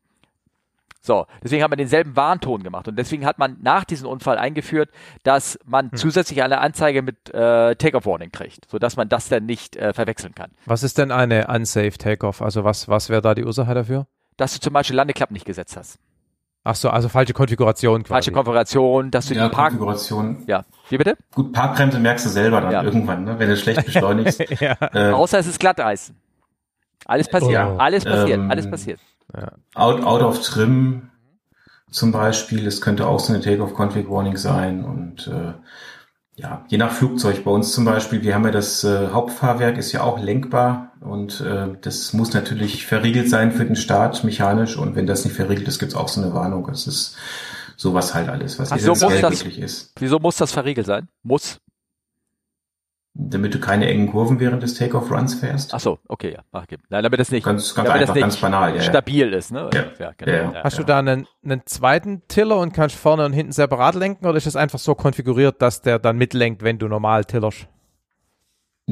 So, deswegen hat man denselben Warnton gemacht und deswegen hat man nach diesem Unfall eingeführt, dass man hm. zusätzlich eine Anzeige mit äh, Takeoff Warning kriegt, sodass man das dann nicht äh, verwechseln kann. Was ist denn eine unsafe Takeoff? Also was, was wäre da die Ursache dafür? Dass du zum Beispiel Landeklappen nicht gesetzt hast. Ach so, also falsche Konfiguration quasi. Falsche Konfiguration, dass du ja, die Park Konfiguration. Ja, wie bitte? Gut, Parkbremse merkst du selber dann ja. irgendwann, ne? wenn du schlecht beschleunigst. ja. äh, Außer es ist Glatteis. Alles passiert, oh. alles passiert, ähm, alles passiert. Ja. Out, out of trim zum Beispiel. Es könnte auch so eine Take-off-Config-Warning sein und äh, ja, je nach Flugzeug. Bei uns zum Beispiel, wir haben ja das äh, Hauptfahrwerk, ist ja auch lenkbar und äh, das muss natürlich verriegelt sein für den Start mechanisch und wenn das nicht verriegelt ist, gibt's auch so eine Warnung. Das ist sowas halt alles, was Ach, so muss das, ist. Wieso muss das verriegelt sein? Muss? Damit du keine engen Kurven während des Take-off-Runs fährst. Ach so, okay, ja. Okay. Nein, damit das nicht, ganz, ganz damit einfach, das ganz banal, ja, stabil ist. Ne? Ja. Ja, genau. ja, Hast du da einen, einen zweiten Tiller und kannst vorne und hinten separat lenken oder ist das einfach so konfiguriert, dass der dann mitlenkt, wenn du normal tillerst?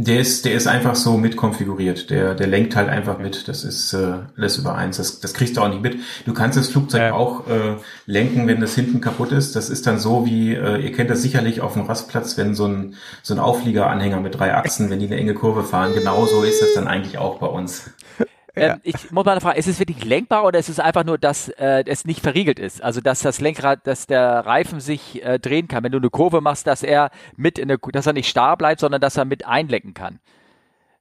Der ist, der ist einfach so mit konfiguriert. Der, der lenkt halt einfach mit. Das ist äh, alles über eins. Das, das kriegst du auch nicht mit. Du kannst das Flugzeug ja. auch äh, lenken, wenn das hinten kaputt ist. Das ist dann so wie, äh, ihr kennt das sicherlich auf dem Rastplatz, wenn so ein, so ein Aufliegeranhänger mit drei Achsen, wenn die eine enge Kurve fahren. Genauso ist das dann eigentlich auch bei uns. Ja. Ähm, ich muss mal fragen, ist es wirklich lenkbar oder ist es einfach nur, dass äh, es nicht verriegelt ist? Also dass das Lenkrad, dass der Reifen sich äh, drehen kann, wenn du eine Kurve machst, dass er mit in eine, dass er nicht starr bleibt, sondern dass er mit einlenken kann.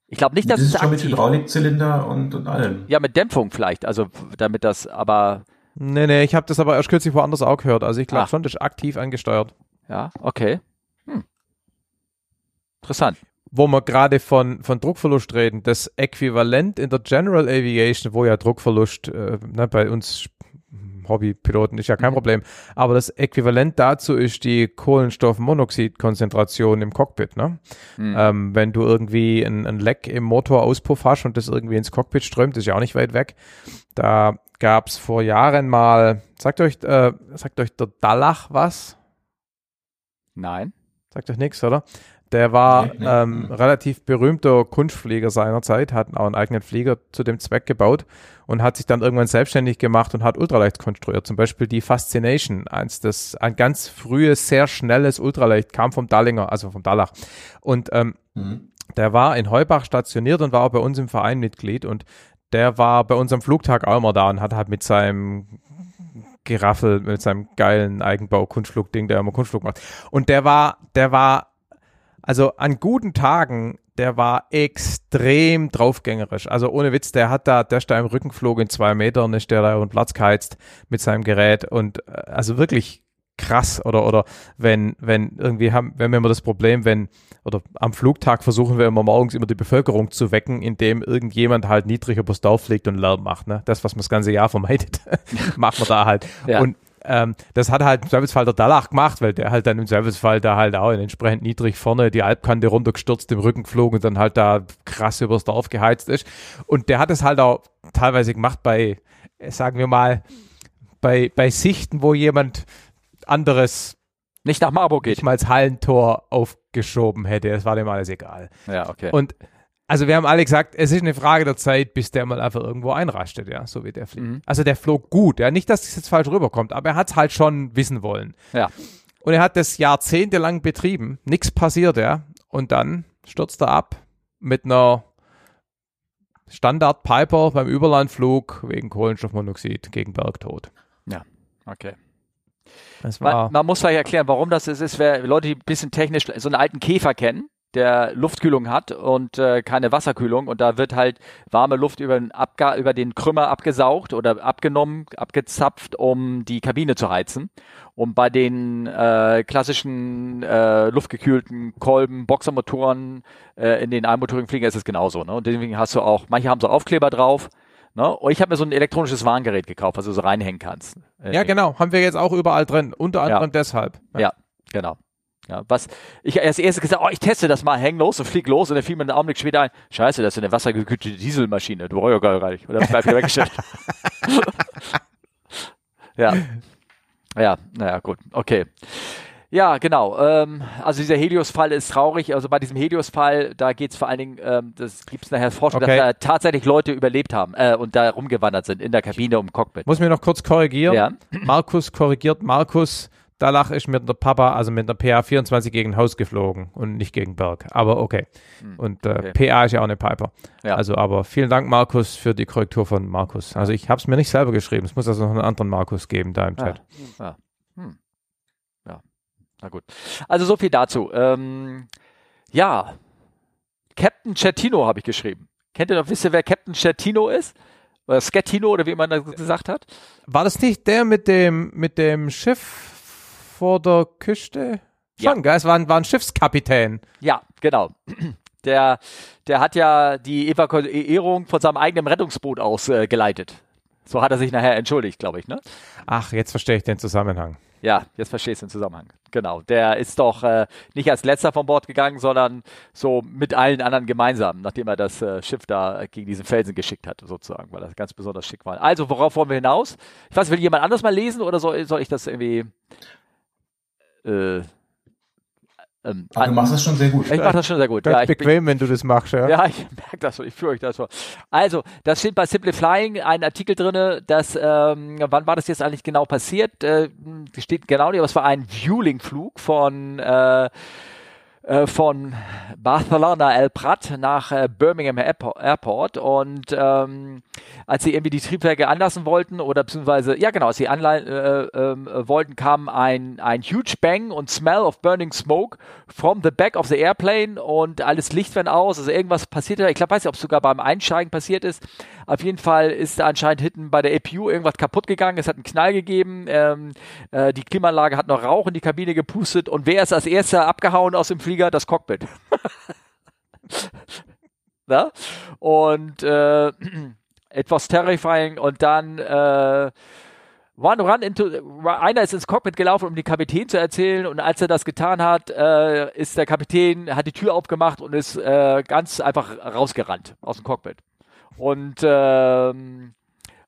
Ich glaube nicht, dass das es ist schon mit Hydraulikzylinder und, und allem. Ja, mit Dämpfung vielleicht, also damit das, aber. Nee, nee, ich habe das aber erst kürzlich woanders auch gehört. Also ich glaube ah. schon, das ist aktiv angesteuert. Ja, okay. Hm. Interessant wo wir gerade von, von Druckverlust reden, das Äquivalent in der General Aviation, wo ja Druckverlust äh, ne, bei uns Hobbypiloten ist ja kein mhm. Problem, aber das Äquivalent dazu ist die Kohlenstoffmonoxidkonzentration im Cockpit. Ne? Mhm. Ähm, wenn du irgendwie ein, ein Leck im Motorauspuff hast und das irgendwie ins Cockpit strömt, ist ja auch nicht weit weg. Da gab es vor Jahren mal, sagt euch, äh, sagt euch der Dallach was? Nein. Sagt euch nichts, oder? Der war ähm, relativ berühmter Kunstflieger seiner Zeit, hat auch einen eigenen Flieger zu dem Zweck gebaut und hat sich dann irgendwann selbstständig gemacht und hat Ultraleicht konstruiert. Zum Beispiel die Fascination, eins das ein ganz frühes, sehr schnelles Ultraleicht kam vom Dallinger, also vom Dallach. Und ähm, mhm. der war in Heubach stationiert und war auch bei uns im Verein Mitglied und der war bei unserem Flugtag auch immer da und hat halt mit seinem Geraffel, mit seinem geilen Eigenbau-Kunstflugding, der immer Kunstflug macht. Und der war, der war also an guten Tagen, der war extrem draufgängerisch. Also ohne Witz, der hat da, der ist da im Rückenflug in zwei Metern, ist der da den Platz geheizt mit seinem Gerät und äh, also wirklich krass oder oder wenn wenn irgendwie haben wenn wir immer das Problem wenn oder am Flugtag versuchen wir immer morgens immer die Bevölkerung zu wecken indem irgendjemand halt niedrig übers Dorf fliegt und Lärm macht ne das was man das ganze Jahr vermeidet macht man da halt ja. und ähm, das hat halt im Zweifelsfall der Dallach gemacht, weil der halt dann im Zweifelsfall da halt auch entsprechend niedrig vorne die Alpkante runtergestürzt im Rücken flog und dann halt da krass übers Dorf geheizt ist. Und der hat es halt auch teilweise gemacht bei, äh, sagen wir mal, bei, bei Sichten, wo jemand anderes nicht nach Marburg geht. Ich mal als Hallentor aufgeschoben hätte. Das war dem alles egal. Ja, okay. Und also wir haben alle gesagt, es ist eine Frage der Zeit, bis der mal einfach irgendwo einrastet, ja, so wie der fliegt. Mhm. Also der flog gut, ja, nicht, dass das jetzt falsch rüberkommt, aber er hat es halt schon wissen wollen. Ja. Und er hat das jahrzehntelang betrieben, nichts passiert, ja, und dann stürzt er ab mit einer Standard Piper beim Überlandflug wegen Kohlenstoffmonoxid gegen Bergtod. Ja, okay. Man, man, muss vielleicht erklären, warum das ist, wer Leute, die ein bisschen technisch so einen alten Käfer kennen, der Luftkühlung hat und äh, keine Wasserkühlung und da wird halt warme Luft über den, Abga über den Krümmer abgesaugt oder abgenommen, abgezapft, um die Kabine zu heizen. Und bei den äh, klassischen äh, luftgekühlten Kolben, Boxermotoren äh, in den einmotorigen Flieger ist es genauso. Ne? Und deswegen hast du auch, manche haben so Aufkleber drauf. Ne? Und ich habe mir so ein elektronisches Warngerät gekauft, was du so reinhängen kannst. Äh, ja, genau. Haben wir jetzt auch überall drin. Unter anderem ja. deshalb. Ja. ja, genau. Ja, was ich als erstes gesagt, oh, ich teste das mal, häng los und flieg los und dann fiel mir einen Augenblick später ein, scheiße, das ist eine wassergekühlte Dieselmaschine, du brauchst ja gar nicht. Oder bleibt wieder weggeschickt. ja. Ja, naja, gut, okay. Ja, genau. Ähm, also dieser Helios-Fall ist traurig. Also bei diesem Helios-Fall, da geht es vor allen Dingen, ähm, das gibt es nachher Forschung, Okay. dass da tatsächlich Leute überlebt haben äh, und da rumgewandert sind in der Kabine um Cockpit. Muss mir noch kurz korrigieren. Ja. Markus korrigiert Markus. Dalach ist mit der Papa, also mit der PA24 gegen Haus geflogen und nicht gegen Berg. Aber okay. Und äh, Hm. okay. PA ist ja auch eine Piper. Ja. Also, aber vielen Dank, Markus, für die Korrektur von Markus. Also ich habe es mir nicht selber geschrieben. Es muss also noch einen anderen Markus geben da im Chat. Ah, ja. Hm. ja, na gut. Also so viel dazu. Ähm, ja, Captain Cettino habe ich geschrieben. Kennt ihr noch, wisst ihr, wer Captain Cettino ist? Oder Schettino oder wie man das gesagt hat? War das nicht der mit dem, mit dem Schiff vor der Küste? Ja. Schon, gell? Es war ein, war ein Schiffskapitän. Ja, genau. Der, der hat ja die Evakuierung von seinem eigenen Rettungsboot aus äh, geleitet. So hat er sich nachher entschuldigt, glaube ich, ne? Ach, jetzt verstehe ich den Zusammenhang. Ja, jetzt verstehst du den Zusammenhang. Genau. Der ist doch äh, nicht als letzter von Bord gegangen, sondern so mit allen anderen gemeinsam, nachdem er das äh, Schiff da gegen diesen Felsen geschickt hat, sozusagen, weil das ganz besonders schick war. Also, worauf wollen wir hinaus? Ich weiß, will jemand anders mal lesen oder soll, soll ich das irgendwie. Äh, ähm, Aber du machst das schon sehr gut. ich mache das schon sehr gut. Ganz Ja, ich bin, bequem, wenn du das machst, ja. ja, ich merke das schon, ich führe euch das schon. Also, das steht bei Simply Flying ein Artikel drinne, dass, ähm, wann war das jetzt eigentlich genau passiert? Äh, steht genau nicht, aber es war ein Vueling-Flug von, äh, von Barcelona El Prat nach äh, Birmingham Airpo- Airport. Und ähm, als sie irgendwie die Triebwerke anlassen wollten oder beziehungsweise, ja genau, als sie anleihen äh, ähm, äh, wollten, kam ein, ein huge bang und smell of burning smoke from the back of the airplane und alles Licht went aus, also irgendwas passierte, ich glaube, weiß nicht, ob es sogar beim Einsteigen passiert ist. Auf jeden Fall ist anscheinend hinten bei der APU irgendwas kaputt gegangen, es hat einen Knall gegeben, ähm, äh, die Klimaanlage hat noch Rauch in die Kabine gepustet und wer ist als erster abgehauen aus dem Flieger? Das Cockpit. Na? Und äh, etwas terrifying und dann äh, One run into, einer ist ins Cockpit gelaufen, um den Kapitän zu erzählen und als er das getan hat, äh, ist der Kapitän, hat die Tür aufgemacht und ist äh, ganz einfach rausgerannt aus dem Cockpit. Und, ähm,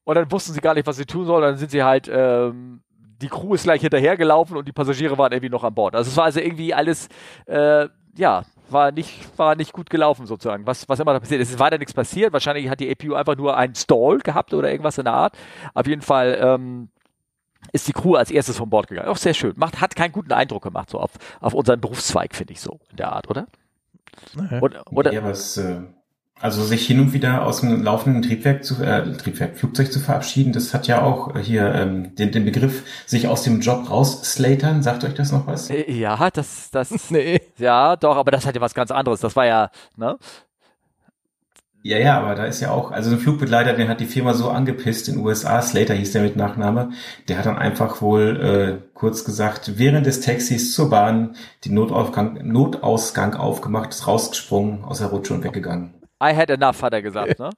und dann wussten sie gar nicht, was sie tun sollen, dann sind sie halt, ähm, die Crew ist gleich hinterhergelaufen und die Passagiere waren irgendwie noch an Bord. Also es war also irgendwie alles, äh, ja, war nicht, war nicht gut gelaufen sozusagen, was, was immer da passiert ist. Es war da nichts passiert, wahrscheinlich hat die APU einfach nur einen Stall gehabt oder irgendwas in der Art. Auf jeden Fall, ähm, ist die Crew als erstes von Bord gegangen. Auch sehr schön. Macht, hat keinen guten Eindruck gemacht, so auf, auf unseren Berufszweig, finde ich so, in der Art, oder? Oder, oder ja, was, äh, also sich hin und wieder aus dem laufenden Triebwerk zu, äh, Triebwerk, Flugzeug zu verabschieden, das hat ja auch hier ähm, den, den Begriff, sich aus dem Job rausslatern. Sagt euch das noch was? Äh, ja, das, das, Nee. ja, doch, aber das hat ja was ganz anderes. Das war ja, ne? Ja, ja, aber da ist ja auch, also ein Flugbegleiter, den hat die Firma so angepisst in den USA, Slater hieß der mit Nachname, der hat dann einfach wohl, äh, kurz gesagt, während des Taxis zur Bahn den Notaufgang, Notausgang aufgemacht, ist rausgesprungen, aus der Rutsche und weggegangen. I had enough, hat er gesagt, ne?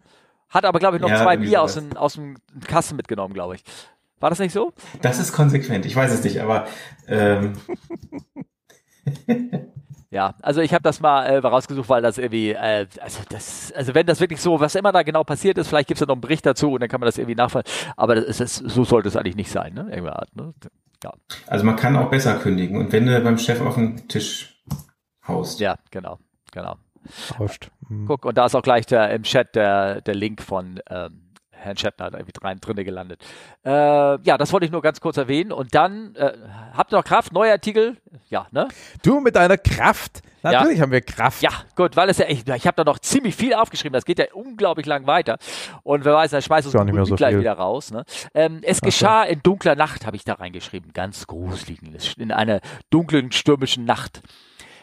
Hat aber, glaube ich, noch Ja, zwei Bier aus dem, aus dem Kasten mitgenommen, glaube ich. War das nicht so? Das ist konsequent, ich weiß es nicht, aber ähm, Ja, also ich habe das mal äh, rausgesucht, weil das irgendwie, äh, also das, also wenn das wirklich so, was immer da genau passiert ist, vielleicht gibt's ja noch einen Bericht dazu und dann kann man das irgendwie nachvollziehen. Aber das ist, so sollte es eigentlich nicht sein, ne? Irgendeine Art, ne? Ja, also man kann auch besser kündigen. Und wenn du beim Chef auf den Tisch haust. ja, genau, genau. Rauscht. Hm. Guck, und da ist auch gleich der, im Chat der, der Link von ähm, Herrn da irgendwie rein, drinne gelandet. Äh, ja, das wollte ich nur ganz kurz erwähnen. Und dann, äh, habt ihr noch Kraft? Neuer Artikel? Ja, ne? Du mit deiner Kraft. Natürlich haben wir Kraft. Ja, gut, weil es ja echt, ich habe da noch ziemlich viel aufgeschrieben, das geht ja unglaublich lang weiter. Und wer weiß, da schmeißt uns mehr so gleich viel. wieder raus. Ne? Ähm, es geschah in dunkler Nacht, habe ich da reingeschrieben, ganz gruselig, in einer dunklen, stürmischen Nacht.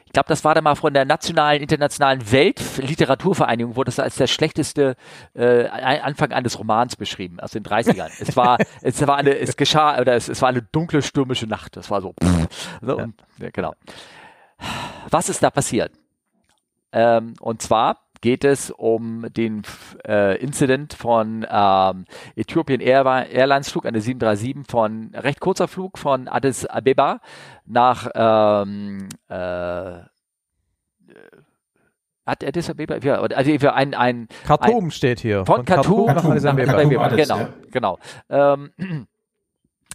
Ich glaube, das war da mal von der nationalen, internationalen Weltliteraturvereinigung, wurde das als der schlechteste äh, Anfang eines Romans beschrieben, aus den 30ern. es war, es war eine, es geschah, oder es, es war eine dunkle, stürmische Nacht. Das war so, pff, ne? Und, ja, genau. Was ist da passiert? Ähm, und zwar geht es um den äh, Incident von ähm, Ethiopian Air Airlines Flug, eine 737 von recht kurzer Flug von Addis Abeba nach ähm, äh, hat Addis Abeba, also für ein, ein Khartoum ein, steht hier. Von, von Khartoum, Khartoum nach Addis Abeba. Genau, genau. Ähm,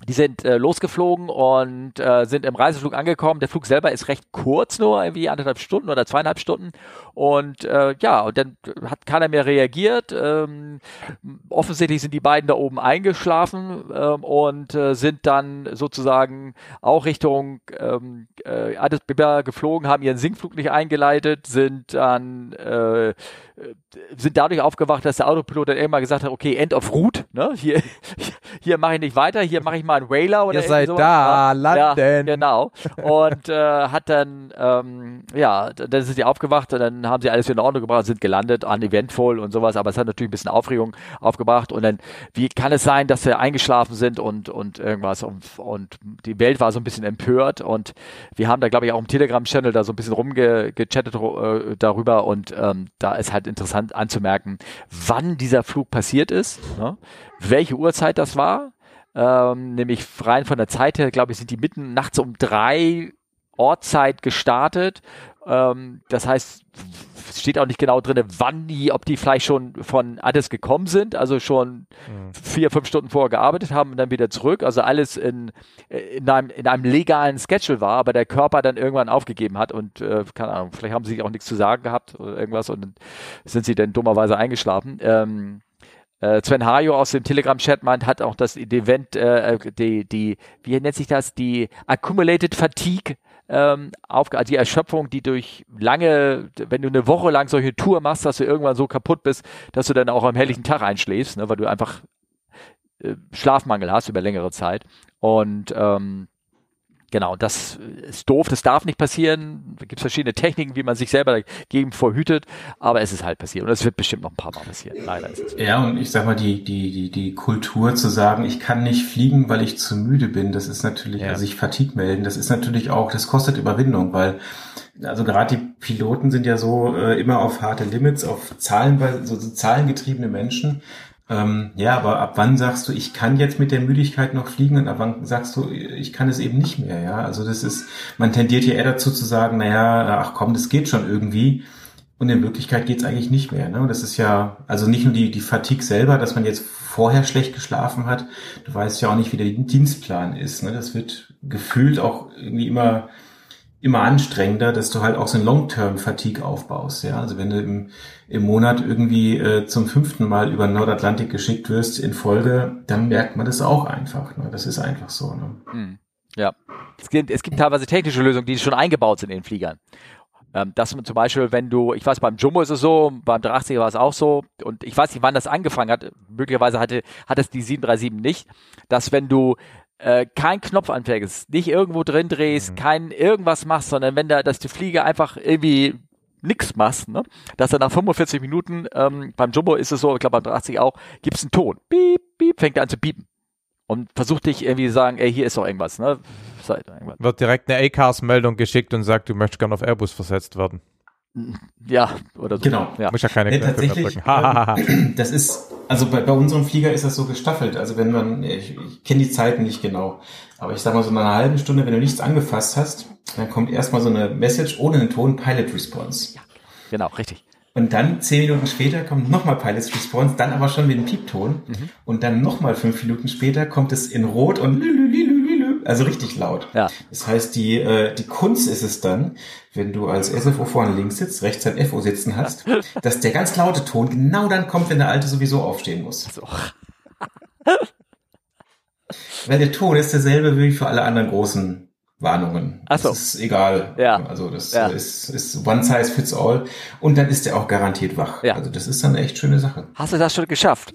die sind äh, losgeflogen und äh, sind im Reiseflug angekommen. Der Flug selber ist recht kurz, nur irgendwie anderthalb Stunden oder zweieinhalb Stunden. Und äh, ja, und dann hat keiner mehr reagiert. Ähm, offensichtlich sind die beiden da oben eingeschlafen ähm, und äh, sind dann sozusagen auch Richtung ähm, äh, Addis Abeba geflogen, haben ihren Sinkflug nicht eingeleitet, sind dann äh, sind dadurch aufgewacht, dass der Autopilot dann irgendwann gesagt hat, okay, End of Route, ne? Hier, hier mache ich nicht weiter, hier mache ich mal einen Whaler oder Ihr seid sowas. da, landen. Ja, genau. Und äh, hat dann, ähm, ja, dann sind sie aufgewacht und dann haben sie alles in Ordnung gebracht, sind gelandet, uneventful und sowas, aber es hat natürlich ein bisschen Aufregung aufgebracht und dann, wie kann es sein, dass wir eingeschlafen sind und, und irgendwas und, und die Welt war so ein bisschen empört und wir haben da, glaube ich, auch im Telegram-Channel da so ein bisschen rumgechattet äh, darüber und ähm, da ist halt halt interessant anzumerken, wann dieser Flug passiert ist, ne? welche Uhrzeit das war. Ähm, nämlich rein von der Zeit her, glaube ich, sind die mitten nachts um drei Ortszeit gestartet. Ähm, das heißt, steht auch nicht genau drin, wann die, ob die vielleicht schon von Addis gekommen sind, also schon mhm. vier, fünf Stunden vorher gearbeitet haben und dann wieder zurück. Also alles in, in, einem, in einem legalen Schedule war, aber der Körper dann irgendwann aufgegeben hat und äh, keine Ahnung, vielleicht haben sie auch nichts zu sagen gehabt oder irgendwas und sind sie dann dummerweise eingeschlafen. Ähm, äh, Sven Hajo aus dem Telegram-Chat meint, hat auch das Event, äh, die, die, wie nennt sich das, die Accumulated Fatigue ähm, Aufgabe, die Erschöpfung, die durch lange, wenn du eine Woche lang solche Tour machst, dass du irgendwann so kaputt bist, dass du dann auch am helllichen Tag einschläfst, ne, weil du einfach äh, Schlafmangel hast über längere Zeit. Und ähm, Genau, das ist doof, das darf nicht passieren. Da gibt es verschiedene Techniken, wie man sich selber dagegen vorhütet, aber es ist halt passiert und es wird bestimmt noch ein paar Mal passieren. Leider ist es. Ja, und ich sag mal, die, die, die, die Kultur zu sagen, ich kann nicht fliegen, weil ich zu müde bin, das ist natürlich, ja. also ich Fatigue melden, das ist natürlich auch, das kostet Überwindung, weil also gerade die Piloten sind ja so äh, immer auf harte Limits, auf Zahlen, so, so zahlengetriebene Menschen. Ähm, ja, aber ab wann sagst du, ich kann jetzt mit der Müdigkeit noch fliegen und ab wann sagst du, ich kann es eben nicht mehr, ja? Also das ist, man tendiert ja eher dazu zu sagen, naja, ach komm, das geht schon irgendwie. Und in Wirklichkeit geht's eigentlich nicht mehr. Ne? Das ist ja, also nicht nur die, die Fatigue selber, dass man jetzt vorher schlecht geschlafen hat, du weißt ja auch nicht, wie der Dienstplan ist. Ne? Das wird gefühlt auch irgendwie immer immer anstrengender, dass du halt auch so ein Long-Term-Fatigue aufbaust. Ja, also wenn du im, im Monat irgendwie äh, zum fünften Mal über Nordatlantik geschickt wirst in Folge, dann merkt man das auch einfach. Ne? Das ist einfach so. Ne? Hm. Ja, es gibt, es gibt teilweise technische Lösungen, die schon eingebaut sind in den Fliegern. Ähm, dass man zum Beispiel, wenn du, ich weiß, beim Jumbo ist es so, beim 380er war es auch so, und ich weiß nicht, wann das angefangen hat, möglicherweise hatte, hat es die 737 nicht, dass wenn du äh, kein Knopf anfängst, nicht irgendwo drin drehst, mhm. kein irgendwas machst, sondern wenn da, dass die Fliege einfach irgendwie nix machst, ne? dass er nach 45 Minuten, ähm, beim Jumbo ist es so, ich glaube beim 80 auch, gibt es einen Ton. Piep, piep, fängt er an zu piepen. Und versucht dich irgendwie zu sagen, ey, hier ist doch irgendwas, ne? Irgendwas. Wird direkt eine A-Cars-Meldung geschickt und sagt, du möchtest gerne auf Airbus versetzt werden. Ja, oder so. Genau. Ja. Muss ja keine nee, tatsächlich, ähm, das ist, also bei, bei unserem Flieger ist das so gestaffelt. Also wenn man, ich, ich kenne die Zeiten nicht genau, aber ich sag mal so in einer halben Stunde, wenn du nichts angefasst hast, dann kommt erstmal so eine Message ohne einen Ton, Pilot Response. Ja, genau, richtig. Und dann zehn Minuten später kommt nochmal Pilot Response, dann aber schon mit einem Piepton. Mhm. Und dann nochmal fünf Minuten später kommt es in Rot und lülülülü also richtig laut. Ja. Das heißt, die, äh, die Kunst ist es dann, wenn du als SFO vorne links sitzt, rechts ein FO sitzen hast, dass der ganz laute Ton genau dann kommt, wenn der Alte sowieso aufstehen muss. So. Weil der Ton ist derselbe wie für alle anderen großen Warnungen. Ach so. Das ist egal. Ja. Also das ja. ist, ist one size fits all. Und dann ist er auch garantiert wach. Ja. Also das ist dann eine echt schöne Sache. Hast du das schon geschafft?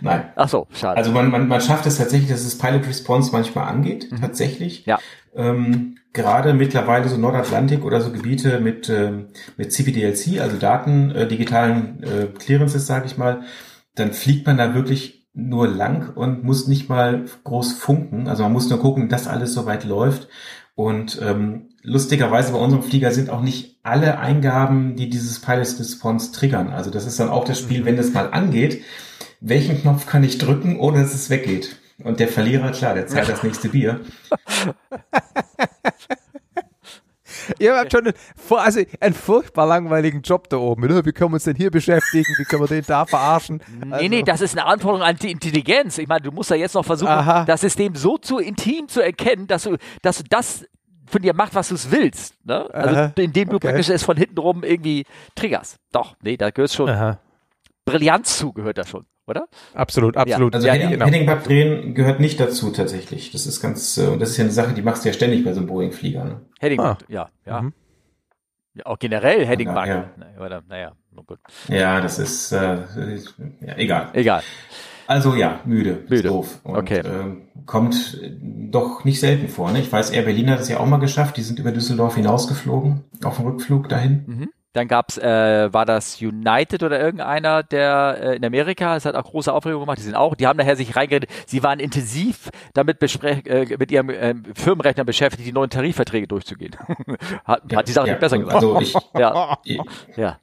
Nein. Ach so, schade. Also man, man, man schafft es tatsächlich, dass es Pilot Response manchmal angeht, mhm. tatsächlich. Ja. Ähm, gerade mittlerweile so Nordatlantik oder so Gebiete mit, ähm, mit CPDLC, also Daten, äh, digitalen äh, Clearances, sage ich mal, dann fliegt man da wirklich nur lang und muss nicht mal groß funken. Also man muss nur gucken, dass alles soweit läuft. Und ähm, lustigerweise bei unserem Flieger sind auch nicht alle Eingaben, die dieses Pilot Response triggern. Also das ist dann auch das Spiel, wenn das mal angeht, welchen Knopf kann ich drücken, ohne dass es weggeht? Und der Verlierer, klar, der zahlt das nächste Bier. Ihr habt schon einen, also einen furchtbar langweiligen Job da oben. Wie können wir uns denn hier beschäftigen? Wie können wir den da verarschen? Also nee, nee, das ist eine Anforderung an die Intelligenz. Ich meine, du musst ja jetzt noch versuchen, Aha. das System so zu intim zu erkennen, dass du, dass du das von dir macht, was du es willst. Ne? Also Aha. indem du okay. praktisch es von hinten rum irgendwie triggerst. Doch, nee, da gehört schon Aha. Brillanz zu, gehört da schon oder? Absolut, absolut. Ja. Also ja, Heading, genau. Heading drehen gehört nicht dazu tatsächlich. Das ist ganz, äh, das ist ja eine Sache, die machst du ja ständig bei so einem Boeing-Flieger. Ne? Heading, ah. ja, ja. Mhm. ja. Auch generell Heading Bug. Ja. Oder, naja, gut. Ja, das ist, äh, ja, egal. Egal. Also ja, müde, müde. Ist doof. Und, okay. Äh, kommt doch nicht selten vor. Ne? Ich weiß, Air Berlin hat es ja auch mal geschafft. Die sind über Düsseldorf hinausgeflogen auf dem Rückflug dahin. Mhm. Dann gab's, äh, war das United oder irgendeiner, der äh, in Amerika, es hat auch große Aufregung gemacht, die sind auch, die haben daher sich reingeredet, sie waren intensiv damit äh, mit ihrem äh, Firmenrechner beschäftigt, die neuen Tarifverträge durchzugehen. hat, ja, hat die Sache ja, nicht besser gesagt. Also ich, ja. ja.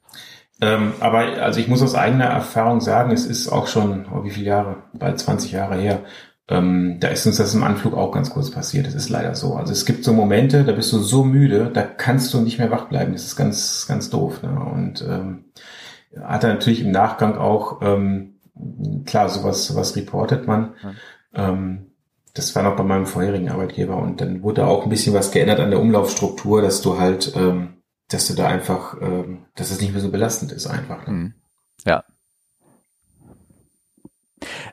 Ähm, aber also ich muss aus eigener Erfahrung sagen, es ist auch schon, oh, wie viele Jahre, bald 20 Jahre her, ähm, da ist uns das im Anflug auch ganz kurz passiert. Das ist leider so. Also es gibt so Momente, da bist du so müde, da kannst du nicht mehr wach bleiben. Das ist ganz, ganz doof. Ne? Und ähm, hat er natürlich im Nachgang auch, ähm, klar, sowas, sowas reportet man. Ähm, das war noch bei meinem vorherigen Arbeitgeber und dann wurde auch ein bisschen was geändert an der Umlaufstruktur, dass du halt, ähm, dass du da einfach, ähm, dass es nicht mehr so belastend ist einfach. Ne? Mhm. Ja.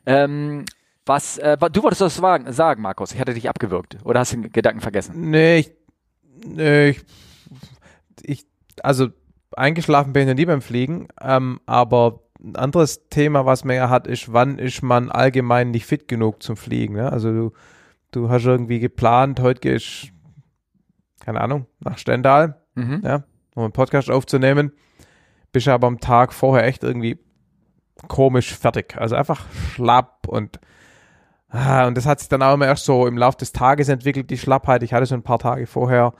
Ähm, was, äh, du wolltest das sagen, Markus. Ich hatte dich abgewürgt. Oder hast du den Gedanken vergessen? Nee, ich, nee, ich, ich also eingeschlafen bin ich noch nie beim Fliegen, ähm, aber ein anderes Thema, was man ja hat, ist, wann ist man allgemein nicht fit genug zum Fliegen. Ne? Also du, du hast irgendwie geplant, heute gehst, keine Ahnung, nach Stendal, mhm. ja, um einen Podcast aufzunehmen, bist aber am Tag vorher echt irgendwie komisch fertig. Also einfach schlapp und Ah, und das hat sich dann auch immer erst so im Laufe des Tages entwickelt, die Schlappheit. Ich hatte so ein paar Tage vorher,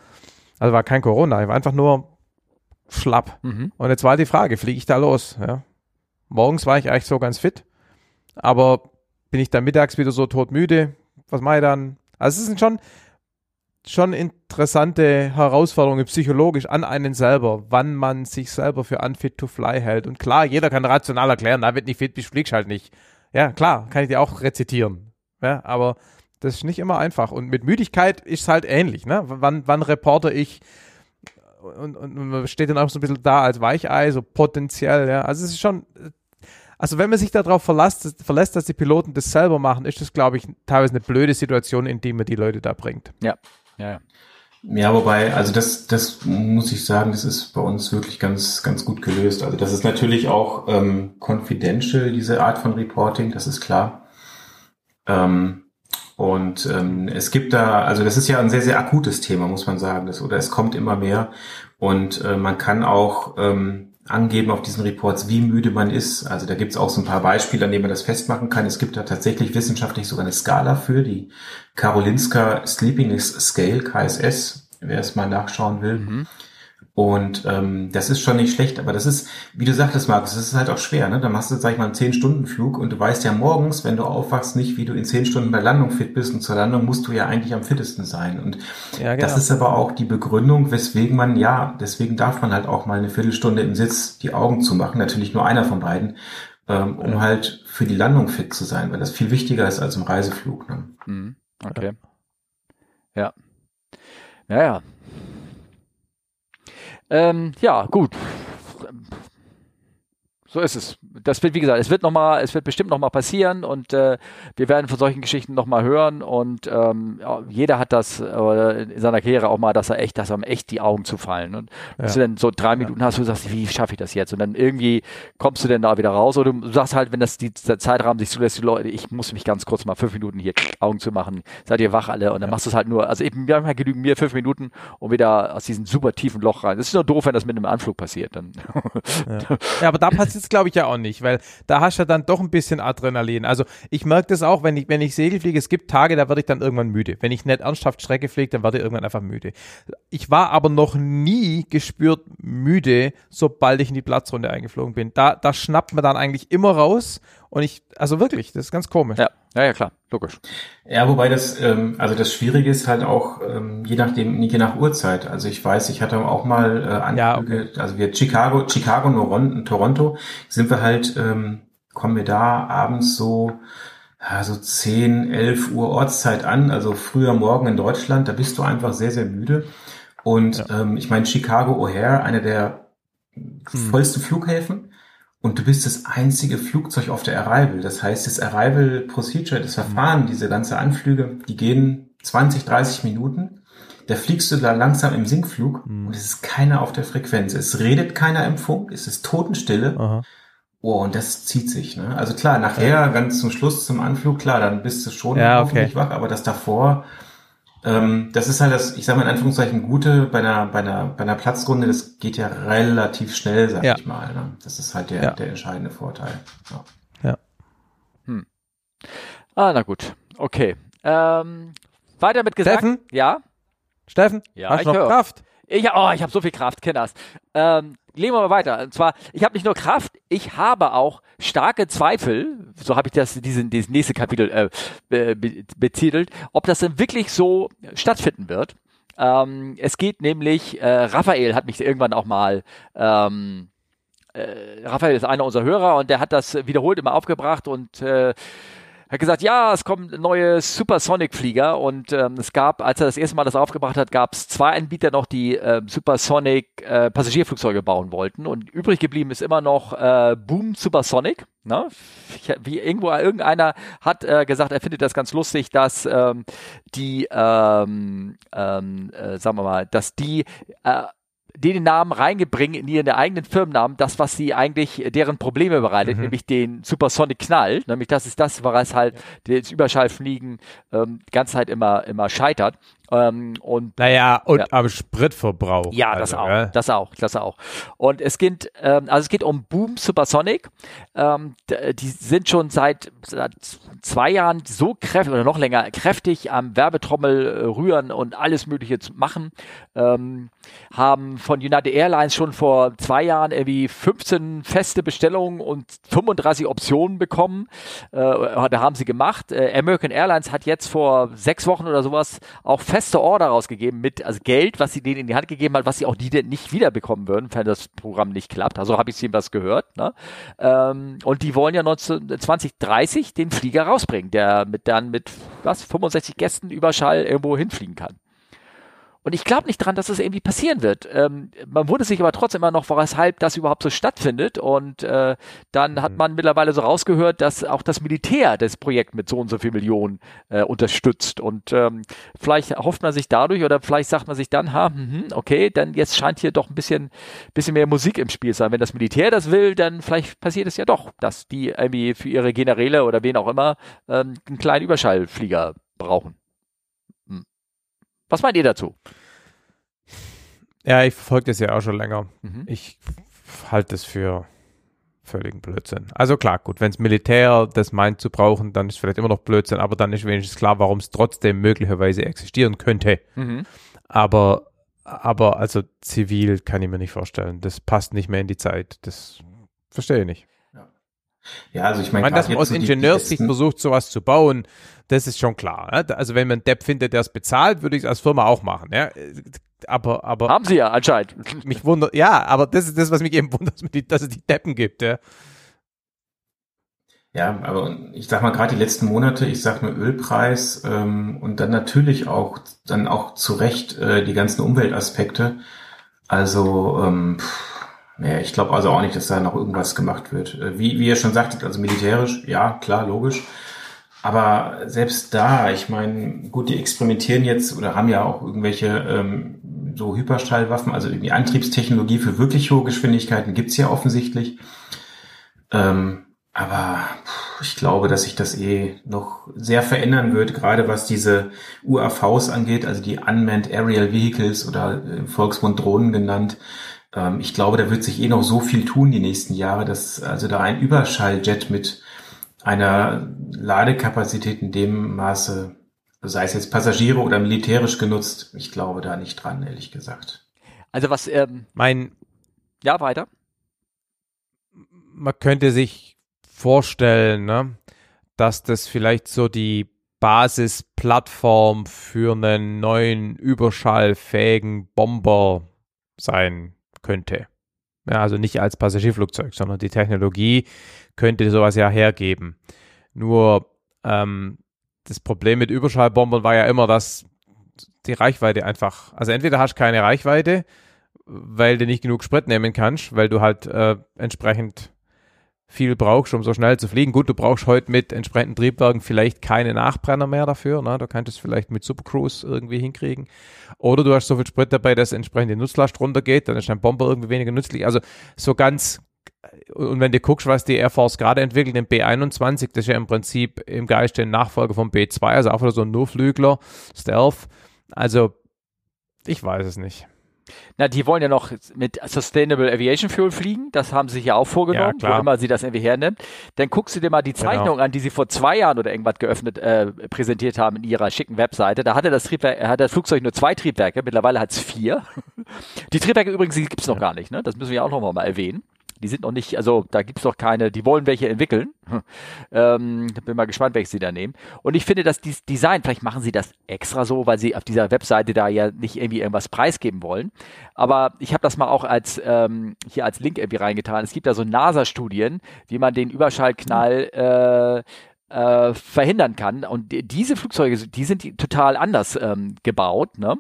also war kein Corona, ich war einfach nur schlapp. Mhm. Und jetzt war die Frage, fliege ich da los? Ja. Morgens war ich eigentlich so ganz fit, aber bin ich dann mittags wieder so todmüde? Was mache ich dann? Also es sind schon, schon interessante Herausforderungen psychologisch an einen selber, wann man sich selber für unfit to fly hält. Und klar, jeder kann rational erklären, na, wird nicht fit, bist, fliegst halt nicht. Ja, klar, kann ich dir auch rezitieren. Ja, aber das ist nicht immer einfach. Und mit Müdigkeit ist es halt ähnlich. Ne? Wann, wann reporte ich und, und, und steht dann auch so ein bisschen da als Weichei, so potenziell. Ja? Also es ist schon, also wenn man sich darauf verlässt, verlässt, dass die Piloten das selber machen, ist das, glaube ich, teilweise eine blöde Situation, in die man die Leute da bringt. Ja, ja, ja. Ja, wobei, also das, das muss ich sagen, das ist bei uns wirklich ganz, ganz gut gelöst. Also das ist natürlich auch ähm, confidential, diese Art von Reporting, das ist klar. Ähm, und ähm, es gibt da, also das ist ja ein sehr, sehr akutes Thema, muss man sagen. Das, oder es kommt immer mehr. Und äh, man kann auch ähm, angeben auf diesen Reports, wie müde man ist. Also da gibt es auch so ein paar Beispiele, an denen man das festmachen kann. Es gibt da tatsächlich wissenschaftlich sogar eine Skala für, die Karolinska Sleepiness Scale, KSS, wer es mal nachschauen will. Mhm. Und ähm, das ist schon nicht schlecht, aber das ist, wie du sagtest, Markus, das ist halt auch schwer. Ne? Da machst du, sag ich mal, einen 10-Stunden-Flug und du weißt ja morgens, wenn du aufwachst, nicht, wie du in 10 Stunden bei Landung fit bist. Und zur Landung musst du ja eigentlich am fittesten sein. Und ja, genau. das ist aber auch die Begründung, weswegen man, ja, deswegen darf man halt auch mal eine Viertelstunde im Sitz die Augen zu machen, natürlich nur einer von beiden, ähm, um halt für die Landung fit zu sein, weil das viel wichtiger ist als im Reiseflug. Ne? Mhm. Okay. Ja. Ja, ja. Ähm, ja, gut. So ist es. Das wird, wie gesagt, es wird noch mal, es wird bestimmt noch mal passieren und äh, wir werden von solchen Geschichten noch mal hören und ähm, ja, jeder hat das äh, in seiner Karriere auch mal, dass er echt, dass einem echt die Augen zu fallen und ja. du dann so drei Minuten ja. hast, du sagst, wie schaffe ich das jetzt? Und dann irgendwie kommst du denn da wieder raus oder du sagst halt, wenn das die, der Zeitrahmen sich zulässt, die Leute, ich muss mich ganz kurz mal fünf Minuten hier Augen zu machen, seid ihr wach alle und dann machst du es halt nur, also eben, manchmal genügen mir fünf Minuten, um wieder aus diesem super tiefen Loch rein. Das ist nur doof, wenn das mit einem Anflug passiert. Dann. Ja, aber da passiert es glaube ich ja auch nicht, weil da hast du dann doch ein bisschen Adrenalin. Also ich merke das auch, wenn ich, wenn ich Segel fliege, es gibt Tage, da werde ich dann irgendwann müde. Wenn ich nicht ernsthaft Strecke fliege, dann werde ich irgendwann einfach müde. Ich war aber noch nie gespürt müde, sobald ich in die Platzrunde eingeflogen bin. Da, da schnappt man dann eigentlich immer raus und ich, also wirklich, das ist ganz komisch. Ja, ja, ja klar, logisch. Ja, wobei das, ähm, also das Schwierige ist halt auch, ähm, je nachdem, je nach Uhrzeit. Also ich weiß, ich hatte auch mal äh, Anflüge, ja, okay. also wir Chicago, Chicago, Toronto, sind wir halt, ähm, kommen wir da abends so, ja, so 10, 11 Uhr Ortszeit an, also früher Morgen in Deutschland, da bist du einfach sehr, sehr müde. Und ja. ähm, ich meine, Chicago O'Hare, einer der hm. vollsten Flughäfen, und du bist das einzige Flugzeug auf der Arrival. Das heißt, das Arrival Procedure, das Verfahren, diese ganze Anflüge, die gehen 20, 30 Minuten. Da fliegst du da langsam im Sinkflug mhm. und es ist keiner auf der Frequenz. Es redet keiner im Funk, es ist Totenstille. Aha. Oh, und das zieht sich. Ne? Also klar, nachher, ja. ganz zum Schluss, zum Anflug, klar, dann bist du schon ja, hoffentlich wach, aber das davor, ähm, das ist halt das, ich sage mal in Anführungszeichen, Gute bei einer, bei einer, bei einer Platzrunde, das geht ja relativ schnell, sag ja. ich mal. Ne? Das ist halt der, ja. der entscheidende Vorteil. Ja. ja. Hm. Ah, na gut. Okay. Ähm, weiter mit gesagt. Steffen? Ja. Steffen? Ja, hast ich noch höre. Kraft? Ich, oh, ich habe so viel Kraft, Kinders. Ähm, legen wir mal weiter. Und zwar, ich habe nicht nur Kraft, ich habe auch starke Zweifel, so habe ich das diesen, dieses nächste Kapitel äh, be, betitelt, ob das denn wirklich so stattfinden wird. Ähm, es geht nämlich, äh, Raphael hat mich irgendwann auch mal ähm, äh, Raphael ist einer unserer Hörer und der hat das wiederholt immer aufgebracht und äh, hat gesagt, ja, es kommen neue Supersonic-Flieger und ähm, es gab, als er das erste Mal das aufgebracht hat, gab es zwei Anbieter noch, die äh, Supersonic äh, Passagierflugzeuge bauen wollten und übrig geblieben ist immer noch äh, Boom Supersonic. Ne? Wie irgendwo irgendeiner hat äh, gesagt, er findet das ganz lustig, dass ähm, die, ähm, ähm, äh, sagen wir mal, dass die äh, den Namen reingebringen in ihren eigenen Firmennamen, das, was sie eigentlich deren Probleme bereitet, mhm. nämlich den Supersonic Knall. Nämlich das ist das, was halt das Überschallfliegen ähm, die ganze Zeit immer, immer scheitert. Ähm, und naja, und ja. am Spritverbrauch. Ja, das also, auch, ja. das auch, das auch. Und es geht, ähm, also es geht um Boom Supersonic. Ähm, die sind schon seit, seit zwei Jahren so kräftig oder noch länger kräftig am Werbetrommel äh, rühren und alles Mögliche zu machen. Ähm, haben von United Airlines schon vor zwei Jahren irgendwie 15 feste Bestellungen und 35 Optionen bekommen. Äh, da haben sie gemacht. Äh, American Airlines hat jetzt vor sechs Wochen oder sowas auch feste Order rausgegeben mit also Geld, was sie denen in die Hand gegeben hat, was sie auch denn nicht wiederbekommen würden, wenn das Programm nicht klappt. Also habe ich was gehört. Ne? Ähm, und die wollen ja 19, 2030 den Flieger rausbringen, der mit dann mit was 65 Gästen Überschall irgendwo hinfliegen kann. Und ich glaube nicht dran, dass das irgendwie passieren wird. Ähm, man wundert sich aber trotzdem immer noch, weshalb das überhaupt so stattfindet. Und äh, dann hat mhm. man mittlerweile so rausgehört, dass auch das Militär das Projekt mit so und so viel Millionen äh, unterstützt. Und ähm, vielleicht hofft man sich dadurch oder vielleicht sagt man sich dann, ha, mh, okay, dann jetzt scheint hier doch ein bisschen, bisschen mehr Musik im Spiel sein. Wenn das Militär das will, dann vielleicht passiert es ja doch, dass die irgendwie für ihre Generäle oder wen auch immer ähm, einen kleinen Überschallflieger brauchen. Was meint ihr dazu? Ja, ich verfolge das ja auch schon länger. Mhm. Ich halte das für völligen Blödsinn. Also klar, gut, wenn es Militär das meint zu brauchen, dann ist vielleicht immer noch Blödsinn, aber dann ist wenigstens klar, warum es trotzdem möglicherweise existieren könnte. Mhm. Aber, aber also zivil kann ich mir nicht vorstellen. Das passt nicht mehr in die Zeit. Das verstehe ich nicht. Ja, also ich meine, dass man aus Ingenieurssicht versucht, sowas zu bauen, das ist schon klar. Ne? Also wenn man einen Depp findet, der es bezahlt, würde ich es als Firma auch machen. Ja? Aber, aber haben sie ja anscheinend. Mich wundert, ja, aber das ist das, was mich eben wundert, dass es die Deppen gibt. Ja. Ja, aber ich sag mal gerade die letzten Monate, ich sag nur Ölpreis ähm, und dann natürlich auch dann auch zu Recht äh, die ganzen Umweltaspekte. Also ähm, pff, naja, ich glaube also auch nicht, dass da noch irgendwas gemacht wird. Äh, wie, wie ihr schon sagtet, also militärisch, ja, klar, logisch. Aber selbst da, ich meine, gut, die experimentieren jetzt oder haben ja auch irgendwelche ähm, so Hyperschallwaffen, also die Antriebstechnologie für wirklich hohe Geschwindigkeiten gibt's ja offensichtlich. Ähm, aber ich glaube, dass sich das eh noch sehr verändern wird, gerade was diese UAVs angeht, also die Unmanned Aerial Vehicles oder im Volksmund Drohnen genannt ähm, ich glaube, da wird sich eh noch so viel tun die nächsten Jahre, dass also da ein Überschalljet mit einer Ladekapazität in dem Maße, sei es jetzt Passagiere oder militärisch genutzt, ich glaube da nicht dran, ehrlich gesagt. Also was, ähm, Mein, ja, weiter. man könnte sich vorstellen, ne, dass das vielleicht so die Basisplattform für einen neuen überschallfähigen Bomber sein könnte. Ja, also nicht als Passagierflugzeug, sondern die Technologie könnte sowas ja hergeben. Nur ähm, das Problem mit Überschallbombern war ja immer, dass die Reichweite einfach, also entweder hast du keine Reichweite, weil du nicht genug Sprit nehmen kannst, weil du halt äh, entsprechend viel brauchst, um so schnell zu fliegen. Gut, du brauchst heute mit entsprechenden Triebwerken vielleicht keine Nachbrenner mehr dafür. Ne? Du könntest vielleicht mit Supercruise irgendwie hinkriegen. Oder du hast so viel Sprit dabei, dass entsprechend die Nutzlast runtergeht, dann ist dein Bomber irgendwie weniger nützlich. Also so ganz und wenn du guckst, was die Air Force gerade entwickelt, den B-21, das ist ja im Prinzip im Geist der Nachfolger vom B-2, also auch wieder so ein Nurflügler, Stealth. Also, ich weiß es nicht. Na, die wollen ja noch mit Sustainable Aviation Fuel fliegen. Das haben sie sich ja auch vorgenommen, Ja, wo immer sie das irgendwie hernimmt. Dann guckst du dir mal die Zeichnung an, die sie vor zwei Jahren oder irgendwas geöffnet, äh, präsentiert haben in ihrer schicken Webseite. Da hatte das Triebwerk, hat das Flugzeug nur zwei Triebwerke. Mittlerweile hat es vier. Die Triebwerke übrigens, die gibt's noch gar nicht, ne? Das müssen wir auch noch mal erwähnen. Die sind noch nicht, also da gibt's noch keine, die wollen welche entwickeln. Ähm, bin mal gespannt, welche sie da nehmen. Und ich finde, dass dieses Design, vielleicht machen sie das extra so, weil sie auf dieser Webseite da ja nicht irgendwie irgendwas preisgeben wollen. Aber ich habe das mal auch als ähm, hier als Link irgendwie reingetan. Es gibt da so NASA-Studien, wie man den Überschallknall äh, äh, verhindern kann. Und die, diese Flugzeuge, die sind total anders ähm, gebaut, ne?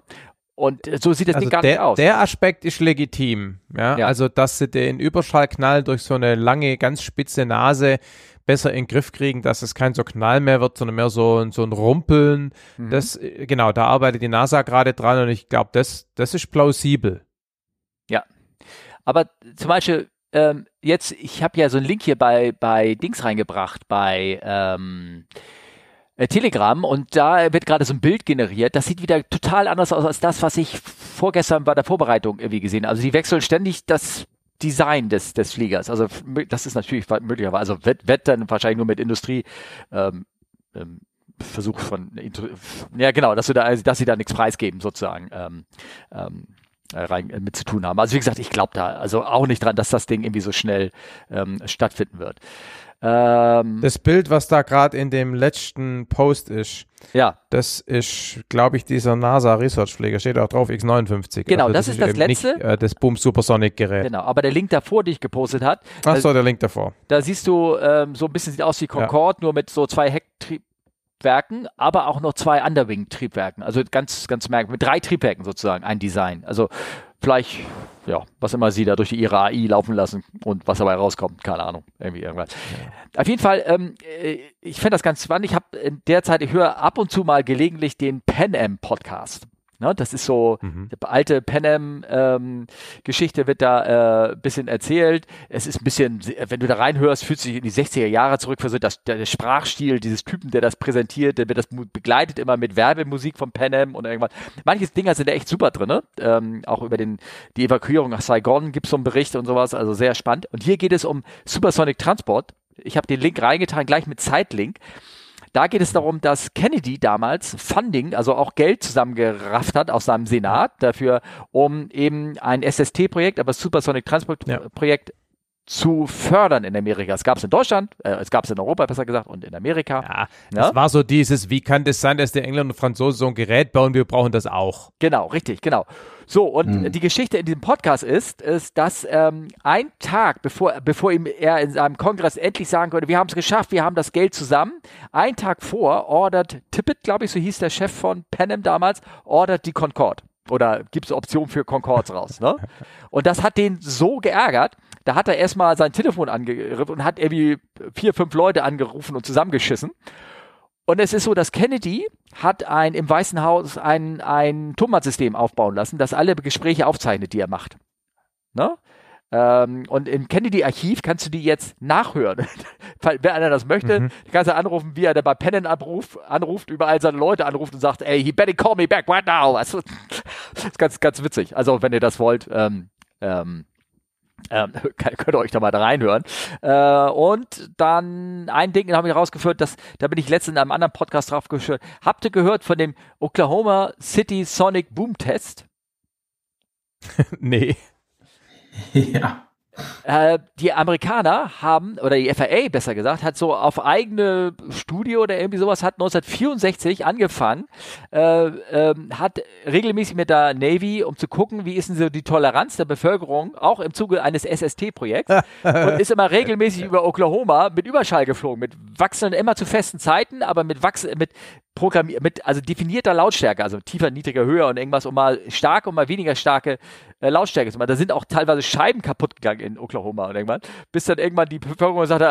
Und äh, so sieht das Also Ding gar der, nicht aus. der Aspekt ist legitim. Ja? Ja. Also, dass sie den Überschallknall durch so eine lange, ganz spitze Nase besser in den Griff kriegen, dass es kein so Knall mehr wird, sondern mehr so, ein- so ein Rumpeln. Mhm. Das, äh, genau, da arbeitet die NASA gerade dran und ich glaube, das, das ist plausibel. Aber zum Beispiel, ähm, jetzt, ich habe ja so einen Link hier bei, bei Dings reingebracht, bei ähm, äh, Telegram und da wird gerade so ein Bild generiert. Das sieht wieder total anders aus als das, was ich vorgestern bei der Vorbereitung irgendwie gesehen habe. Also die wechseln ständig das Design des, des Fliegers. Also das ist natürlich möglicherweise, also wird, wird dann wahrscheinlich nur mit Industrie ähm, ähm, Versuch von, ja genau, dass, du da, dass sie da nichts preisgeben sozusagen. Ähm, ähm, äh, rein äh, mit zu tun haben. Also wie gesagt, ich glaube da also auch nicht dran, dass das Ding irgendwie so schnell ähm, stattfinden wird. Ähm, Das Bild, was da gerade in dem letzten Post ist, ja, das ist, glaube ich, dieser NASA Research Flieger, steht auch drauf, X59. Genau, das ist das letzte. Nicht, äh, das Boom Supersonic Gerät. genau. Aber der Link davor, den ich gepostet hat, Ach so, der Link davor. da siehst du ähm, so ein bisschen sieht aus wie Concorde, nur mit so zwei Hecktriebwerken, aber auch noch zwei Underwing-Triebwerken. Also ganz, ganz merkwürdig. Mit drei Triebwerken sozusagen, ein Design. Also vielleicht, ja, was immer sie da durch ihre AI laufen lassen und was dabei rauskommt, keine Ahnung, irgendwie irgendwas. Auf jeden Fall, ähm, äh, ich finde das ganz spannend. Ich habe in der Zeit, ich höre ab und zu mal gelegentlich den Pan Am Podcast. Ne, das ist so, Mhm. die alte Pan Am ähm, Geschichte wird da äh, bisschen erzählt. Es ist ein bisschen, wenn du da reinhörst, fühlt sich in die 60er Jahre zurückversetzt. Das, der, der Sprachstil dieses Typen, der das präsentiert, der wird das begleitet immer mit Werbemusik von Pan Am und irgendwas. Manche Dinger sind da echt super drin, ne? ähm, auch über den, die Evakuierung nach Saigon gibt es so einen Bericht und sowas, also sehr spannend. Und hier geht es um Supersonic Transport. Ich habe den Link reingetan, gleich mit Zeitlink. Da geht es darum, dass Kennedy damals Funding, also auch Geld zusammengerafft hat aus seinem Senat dafür, um eben ein SST-Projekt, aber Supersonic Transport Ja. Zu fördern in Amerika. Es gab es in Deutschland, äh, es gab es in Europa besser gesagt und in Amerika. Ja, Ja? das war so dieses, wie kann das sein, dass die Engländer und Franzosen so ein Gerät bauen, wir brauchen das auch. Genau, richtig, genau. So, und Mhm. die Geschichte in diesem Podcast ist, ist dass ähm, ein Tag, bevor, bevor ihm er in seinem Kongress endlich sagen konnte, wir haben es geschafft, wir haben das Geld zusammen, ein Tag vor ordert Tippett, glaube ich, so hieß der Chef von Panem damals, ordert die Concorde. Oder gibt es Optionen für Concords raus, ne? Und das hat den so geärgert, da hat er erstmal sein Telefon angegriffen und hat irgendwie vier, fünf Leute angerufen und zusammengeschissen. Und es ist so, dass Kennedy hat ein, im Weißen Haus ein, ein Tonbandsystem aufbauen lassen, das alle Gespräche aufzeichnet, die er macht. Ne? Ähm, und im Kennedy-Archiv kannst du die jetzt nachhören. Wer einer das möchte, Mhm. kannst du anrufen, wie er da bei Pennen anruft, anruft, überall seine Leute anruft und sagt, ey, he better call me back right now. Das ist ganz, ganz witzig. Also, wenn ihr das wollt, ähm, Ähm, ähm, könnt ihr euch da mal da reinhören. Äh, und dann ein Ding habe ich rausgeführt, dass, da bin ich letztens in einem anderen Podcast drauf gehört. Habt ihr gehört von dem Oklahoma City Sonic Boom Test? nee. Ja. Äh, die Amerikaner haben, oder die FAA besser gesagt, hat so auf eigene Studie oder irgendwie sowas, hat 1964 angefangen, äh, äh, hat regelmäßig mit der Navy, um zu gucken, wie ist denn so die Toleranz der Bevölkerung, auch im Zuge eines SST-Projekts, und ist immer regelmäßig über Oklahoma mit Überschall geflogen, mit wachsenden, immer zu festen Zeiten, aber mit wachsenden, mit programmiert, mit also definierter Lautstärke, also tiefer, niedriger, höher und irgendwas, um mal starke und mal weniger starke äh, Lautstärke zu machen. Da sind auch teilweise Scheiben kaputt gegangen in Oklahoma und irgendwann, bis dann irgendwann die Bevölkerung sagte,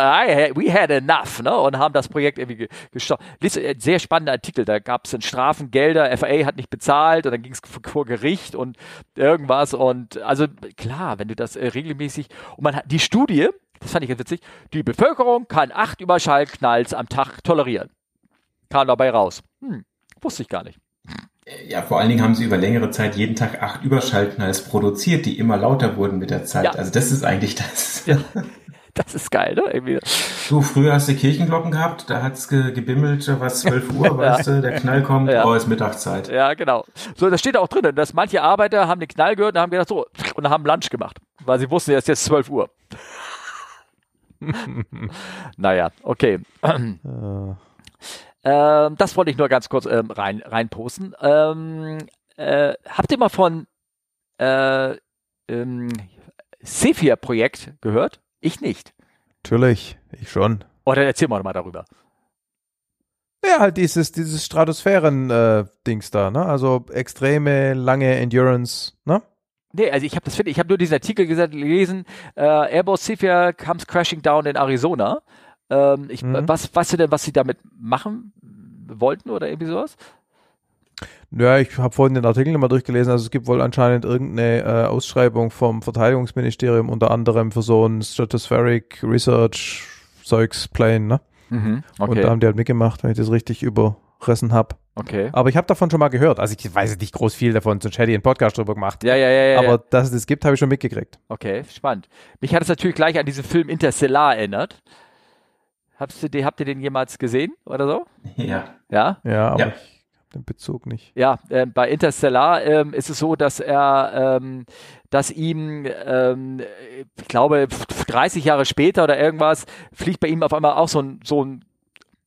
we had enough, ne, und haben das Projekt irgendwie gestoppt. Äh, sehr spannender Artikel, da gab es dann Strafen, Gelder, FAA hat nicht bezahlt und dann ging es vor Gericht und irgendwas und also klar, wenn du das äh, regelmäßig und man hat die Studie, das fand ich ganz witzig, die Bevölkerung kann acht Überschallknalls am Tag tolerieren kam dabei raus. Hm, wusste ich gar nicht. Ja, vor allen Dingen haben sie über längere Zeit jeden Tag acht Überschallknalls produziert, die immer lauter wurden mit der Zeit. Ja. Also das ist eigentlich das. Ja. Das ist geil, ne? Irgendwie. Du, früher hast du Kirchenglocken gehabt, da hat's ge gebimmelt, was 12 Uhr, weißt du, der Knall kommt, ja. oh, ist Mittagszeit. Ja, genau. So, das steht auch drin, dass manche Arbeiter haben den Knall gehört und haben gedacht, so, und haben Lunch gemacht, weil sie wussten, es ist jetzt 12 Uhr. naja, okay. Ähm, das wollte ich nur ganz kurz ähm, rein, reinposten. Ähm, äh, habt ihr mal von äh, ähm, Cephir-Projekt gehört? Ich nicht. Natürlich, ich schon. Oder erzähl mal mal darüber. Ja, halt dieses, dieses Stratosphären-Dings äh, da, ne? Also extreme, lange Endurance, ne? Nee, also ich habe das finde ich habe nur diesen Artikel gelesen, äh, Airbus Cephir comes crashing down in Arizona. Ähm, ich, mhm. was, weißt du denn, was sie damit machen wollten oder irgendwie sowas? Ja, ich habe vorhin den Artikel nochmal durchgelesen. Also es gibt wohl anscheinend irgendeine äh, Ausschreibung vom Verteidigungsministerium, unter anderem für so ein Stratospheric Research Zeugs Plane, ne? Mhm, okay. Und da haben die halt mitgemacht, wenn ich das richtig überrissen habe. Okay. Aber ich habe davon schon mal gehört. Also ich weiß nicht groß viel davon, sonst hätte ich einen Podcast drüber gemacht. Ja, ja, ja. ja Aber dass es das gibt, habe ich schon mitgekriegt. Okay, spannend. Mich hat es natürlich gleich an diesen Film Interstellar erinnert. Habt ihr, habt ihr den jemals gesehen oder so? Ja. Ja? Ja, aber ja. ich habe den Bezug nicht. Ja, äh, bei Interstellar ähm, ist es so, dass er, ähm, dass ihm, ähm, ich glaube, 30 Jahre später oder irgendwas, fliegt bei ihm auf einmal auch so ein, so ein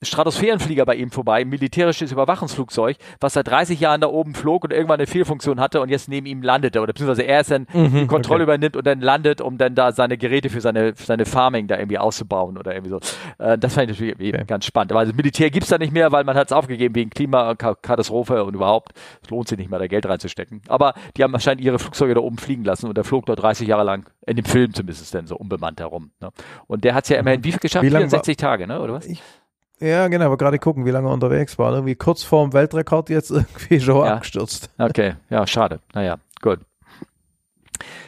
Stratosphärenflieger bei ihm vorbei, ein militärisches Überwachungsflugzeug, was seit 30 Jahren da oben flog und irgendwann eine Fehlfunktion hatte und jetzt neben ihm landete. Oder beziehungsweise er es dann mhm, die Kontrolle okay. übernimmt und dann landet, um dann da seine Geräte für seine, für seine Farming da irgendwie auszubauen oder irgendwie so. Äh, das fand ich natürlich okay. ganz spannend. Aber das Militär gibt's da nicht mehr, weil man hat es aufgegeben wegen Klimakatastrophe und überhaupt, es lohnt sich nicht mehr, da Geld reinzustecken. Aber die haben wahrscheinlich ihre Flugzeuge da oben fliegen lassen und der flog dort 30 Jahre lang, in dem Film zumindest dann so unbemannt herum. Ne? Und der hat's ja immerhin wie viel geschafft? Wie 64 Tage, ne? oder was? Ich ja, genau, aber gerade gucken, wie lange er unterwegs war. Irgendwie kurz vorm Weltrekord jetzt irgendwie schon ja. abgestürzt. Okay, ja, schade. Naja, gut.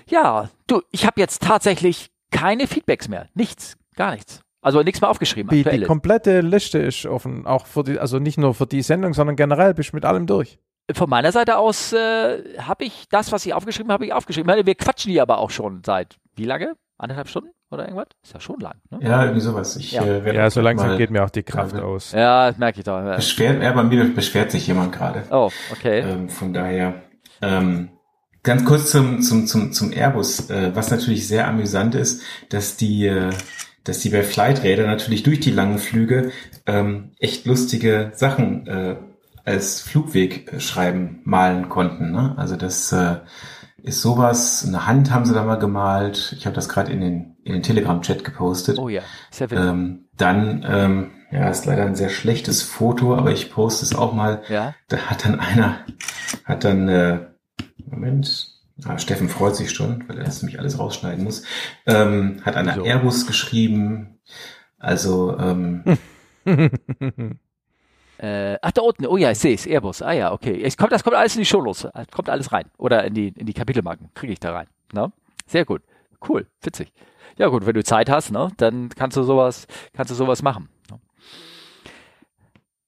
Ja, du, ich habe jetzt tatsächlich keine Feedbacks mehr. Nichts, gar nichts. Also nichts mehr aufgeschrieben. Die, die komplette Liste ist offen, auch für die, also nicht nur für die Sendung, sondern generell bist du mit allem durch. Von meiner Seite aus äh, habe ich das, was ich aufgeschrieben habe, ich aufgeschrieben. Ich meine, wir quatschen die aber auch schon seit wie lange? Anderthalb Stunden? Oder irgendwas? Ist ja schon lang. Ne? Ja, irgendwie sowas. Ich, ja. Äh, ja, so langsam geht mir auch die Kraft aus. Ja, das merke ich doch. Beschwert, ja, bei mir beschwert sich jemand gerade. Oh, okay. Ähm, von daher, ähm, ganz kurz zum, zum, zum, zum Airbus, äh, was natürlich sehr amüsant ist, dass die, äh, dass die bei Flighträder natürlich durch die langen Flüge ähm, echt lustige Sachen äh, als Flugweg schreiben, malen konnten. Ne? Also das äh, ist sowas, eine Hand haben sie da mal gemalt. Ich habe das gerade in den, in den Telegram-Chat gepostet. Oh ja, sehr ähm, Dann, ähm, ja, ist leider ein sehr schlechtes Foto, aber ich poste es auch mal. Ja. Da hat dann einer, hat dann, äh, Moment, ah, Steffen freut sich schon, weil er das nämlich alles rausschneiden muss, ähm, hat einer so. Airbus geschrieben. Also, ähm, Äh, ach, da unten, oh ja, ich sehe es, Airbus. Ah ja, okay. Es kommt, das kommt alles in die Show los. Kommt alles rein. Oder in die, in die Kapitelmarken. Kriege ich da rein. Ne? Sehr gut. Cool, witzig. Ja gut, wenn du Zeit hast, ne, dann kannst du sowas, kannst du sowas machen. Ne?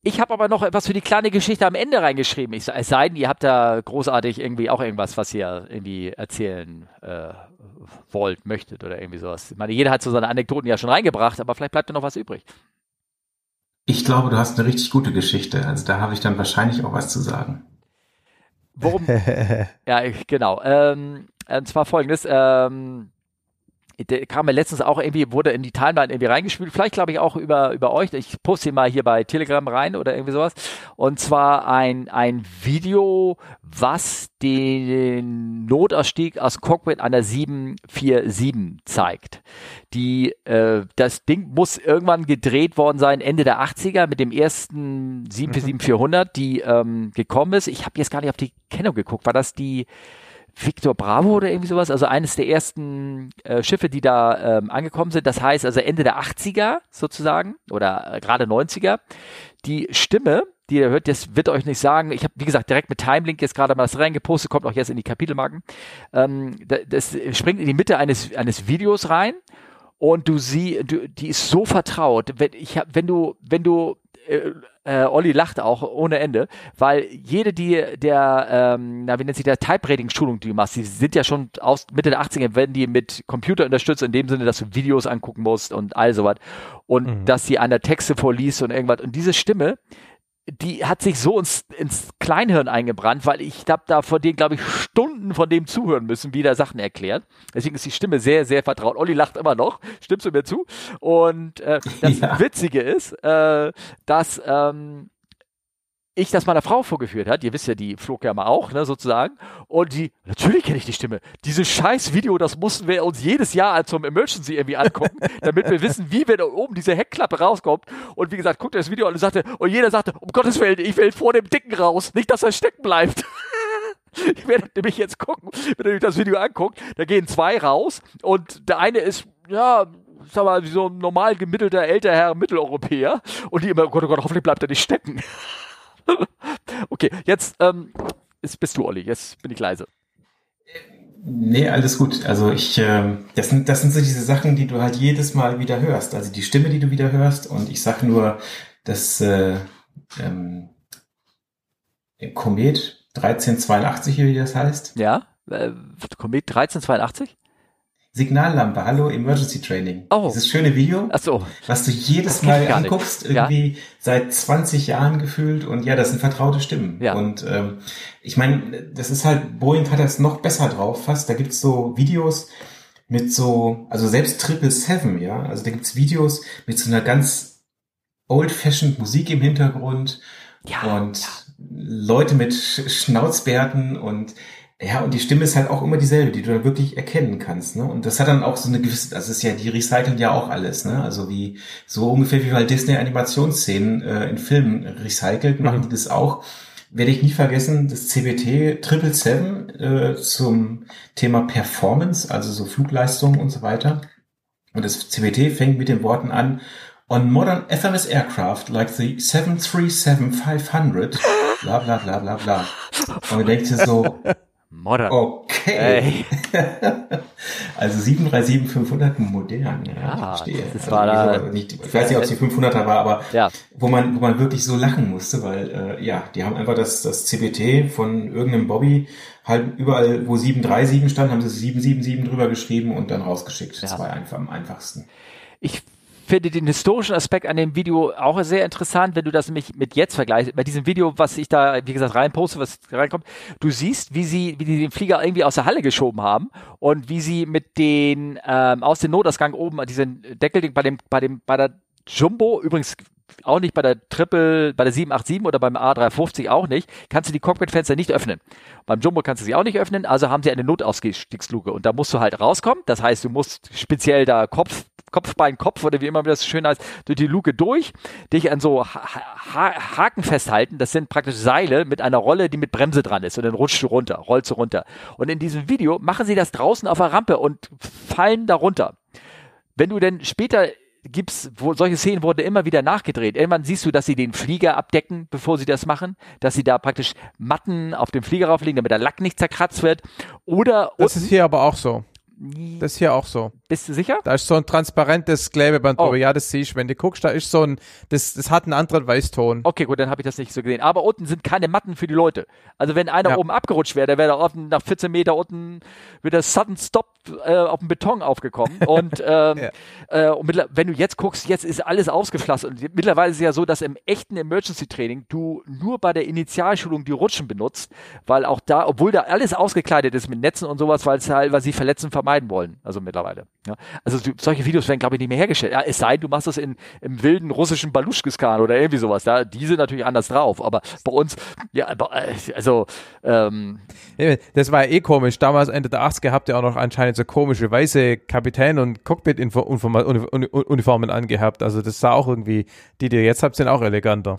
Ich habe aber noch etwas für die kleine Geschichte am Ende reingeschrieben. Ich, es sei denn, ihr habt da großartig irgendwie auch irgendwas, was ihr irgendwie erzählen äh, wollt, möchtet oder irgendwie sowas. Ich meine, jeder hat so seine Anekdoten ja schon reingebracht, aber vielleicht bleibt da noch was übrig. Ich glaube, du hast eine richtig gute Geschichte. Also da habe ich dann wahrscheinlich auch was zu sagen. Worum? ja, genau. Ähm, und zwar folgendes. Ähm, der kam mir letztens auch irgendwie, wurde in die Timeline irgendwie reingespielt, vielleicht glaube ich auch über, über euch, ich poste ihn mal hier bei Telegram rein oder irgendwie sowas, und zwar ein, ein Video, was den Notausstieg aus Cockpit einer 747 zeigt. Die, äh, das Ding muss irgendwann gedreht worden sein, Ende der 80er mit dem ersten 747-400, die ähm, gekommen ist. Ich habe jetzt gar nicht auf die Kennung geguckt, war das die Victor Bravo oder irgendwie sowas, also eines der ersten äh, Schiffe, die da ähm, angekommen sind. Das heißt also Ende der 80er sozusagen oder äh, gerade 90er. Die Stimme, die ihr hört, das wird euch nicht sagen. Ich habe, wie gesagt, direkt mit Timelink jetzt gerade mal das reingepostet, kommt auch jetzt in die Kapitelmarken. Ähm, das, das springt in die Mitte eines, eines Videos rein und du sie, du, die ist so vertraut. Wenn, ich hab, wenn du, wenn du äh, äh, Olli lacht auch ohne Ende, weil jede die der, ähm, na wie nennt sich der Type-Rating-Schulung, die du machst, die sind ja schon aus Mitte der 80er, werden die mit Computer unterstützt, in dem Sinne, dass du Videos angucken musst und all sowas. Und mhm. dass sie an der Texte vorliest und irgendwas. Und diese Stimme, die hat sich so ins, ins Kleinhirn eingebrannt, weil ich habe da vor dem, glaube ich, Stunden von dem zuhören müssen, wie der Sachen erklärt. Deswegen ist die Stimme sehr, sehr vertraut. Olli lacht immer noch, stimmst du mir zu? Und äh, das ja. Witzige ist, äh, dass ähm, ich das meiner Frau vorgeführt hat. Ihr wisst ja, die flog ja mal auch, ne, sozusagen. Und die, natürlich kenne ich die Stimme. Dieses scheiß Video, das mussten wir uns jedes Jahr zum Emergency irgendwie angucken, damit wir wissen, wie wir da oben diese Heckklappe rauskommt. Und wie gesagt, guckt das Video an und sagte, und jeder sagte, um Gottes Willen, ich will vor dem Dicken raus, nicht, dass er stecken bleibt. ich werde nämlich jetzt gucken, wenn ihr euch das Video anguckt, da gehen zwei raus und der eine ist, ja, sag mal, wie so ein normal gemittelter älter Herr Mitteleuropäer und die immer, oh Gott, oh Gott, hoffentlich bleibt er nicht stecken. okay, jetzt ähm, ist, bist du, Olli. Jetzt bin ich leise. Nee, alles gut. Also ich, äh, das sind, das sind so diese Sachen, die du halt jedes Mal wieder hörst. Also die Stimme, die du wieder hörst. Und ich sag nur, dass äh, ähm, Komet 1382, wie das heißt. Ja, äh, Komet 1382? Signallampe, hallo Emergency Training. Oh. Dieses schöne Video, Ach so. was du jedes Mal anguckst, nicht. irgendwie ja. seit 20 Jahren gefühlt und ja, das sind vertraute Stimmen. Ja. Und ähm, ich meine, das ist halt, Boeing hat das noch besser drauf fast. Da gibt's so Videos mit so, also selbst Triple Seven, ja, also da gibt's Videos mit so einer ganz old-fashioned Musik im Hintergrund ja, und ja. Leute mit Schnauzbärten und ja, und die Stimme ist halt auch immer dieselbe, die du dann wirklich erkennen kannst, ne? Und das hat dann auch so eine gewisse, das ist ja, die recyceln ja auch alles, ne? Also wie, so ungefähr wie halt Disney Animationsszenen äh, in Filmen recycelt, machen mhm. die das auch. Werde ich nie vergessen, das CBT Triple Seven äh, zum Thema Performance, also so Flugleistung und so weiter. Und das CBT fängt mit den Worten an, on modern FMS aircraft like the 737-500, bla bla bla bla bla. Und man denkt sich so, Modern. Okay. also 737-500 modern. Ja, ja ich verstehe. Das also war da, nicht, ich weiß nicht, ob es die 500er war, aber ja. wo man wo man wirklich so lachen musste, weil äh, ja, die haben einfach das das CBT von irgendeinem Bobby halt überall, wo 737 stand, haben sie 777 drüber geschrieben und dann rausgeschickt. Das ja. war einfach am einfachsten. Ich finde den historischen Aspekt an dem Video auch sehr interessant, wenn du das nämlich mit jetzt vergleichst. Bei diesem Video, was ich da, wie gesagt, reinposte, was reinkommt, du siehst, wie sie, wie die den Flieger irgendwie aus der Halle geschoben haben und wie sie mit den, ähm, aus dem Notausgang oben, diesen Deckel bei dem, bei dem, bei der Jumbo, übrigens auch nicht bei der Triple, bei der 787 oder beim A350 auch nicht, kannst du die Cockpitfenster nicht öffnen. Beim Jumbo kannst du sie auch nicht öffnen, also haben sie eine Notausstiegsluke und da musst du halt rauskommen. Das heißt, du musst speziell da Kopf, Kopfbein, Kopf oder wie immer das schön heißt, durch die Luke durch, dich an so ha ha Haken festhalten. Das sind praktisch Seile mit einer Rolle, die mit Bremse dran ist und dann rutscht du runter, rollst du runter. Und in diesem Video machen sie das draußen auf der Rampe und fallen da runter. Wenn du denn später gibt's, wo solche Szenen wurden immer wieder nachgedreht. Irgendwann siehst du, dass sie den Flieger abdecken, bevor sie das machen, dass sie da praktisch Matten auf dem Flieger rauflegen, damit der Lack nicht zerkratzt wird. Oder das ist hier aber auch so. Das ist hier auch so. Bist du sicher? Da ist so ein transparentes Klebeband Oh. drüber. Ja, das siehst du. Wenn du guckst, da ist so ein, das, das hat einen anderen Weißton. Okay, gut, dann habe ich das nicht so gesehen. Aber unten sind keine Matten für die Leute. Also wenn einer Ja. oben abgerutscht wäre, der wäre da offen nach 14 Meter unten mit der Sudden Stop äh, auf dem Beton aufgekommen. Und, ähm, Ja. äh, und wenn du jetzt guckst, jetzt ist alles ausgepflastert. Und mittlerweile ist es ja so, dass im echten Emergency Training du nur bei der Initialschulung die Rutschen benutzt, weil auch da, obwohl da alles ausgekleidet ist mit Netzen und sowas, weil es halt, weil sie Verletzen vermeiden wollen. Also mittlerweile. Ja. Also du, solche Videos werden, glaube ich, nicht mehr hergestellt. Ja, es sei, denn, du machst das in, im wilden russischen Baluschkiskan oder irgendwie sowas. Da, die sind natürlich anders drauf. Aber bei uns, ja, äh, also, ähm, Das war eh komisch. Damals Ende der 80er habt ihr auch noch anscheinend so komische weiße Kapitän- und Cockpit-Uniformen angehabt. Also das sah auch irgendwie, die, die ihr jetzt habt, sind auch eleganter.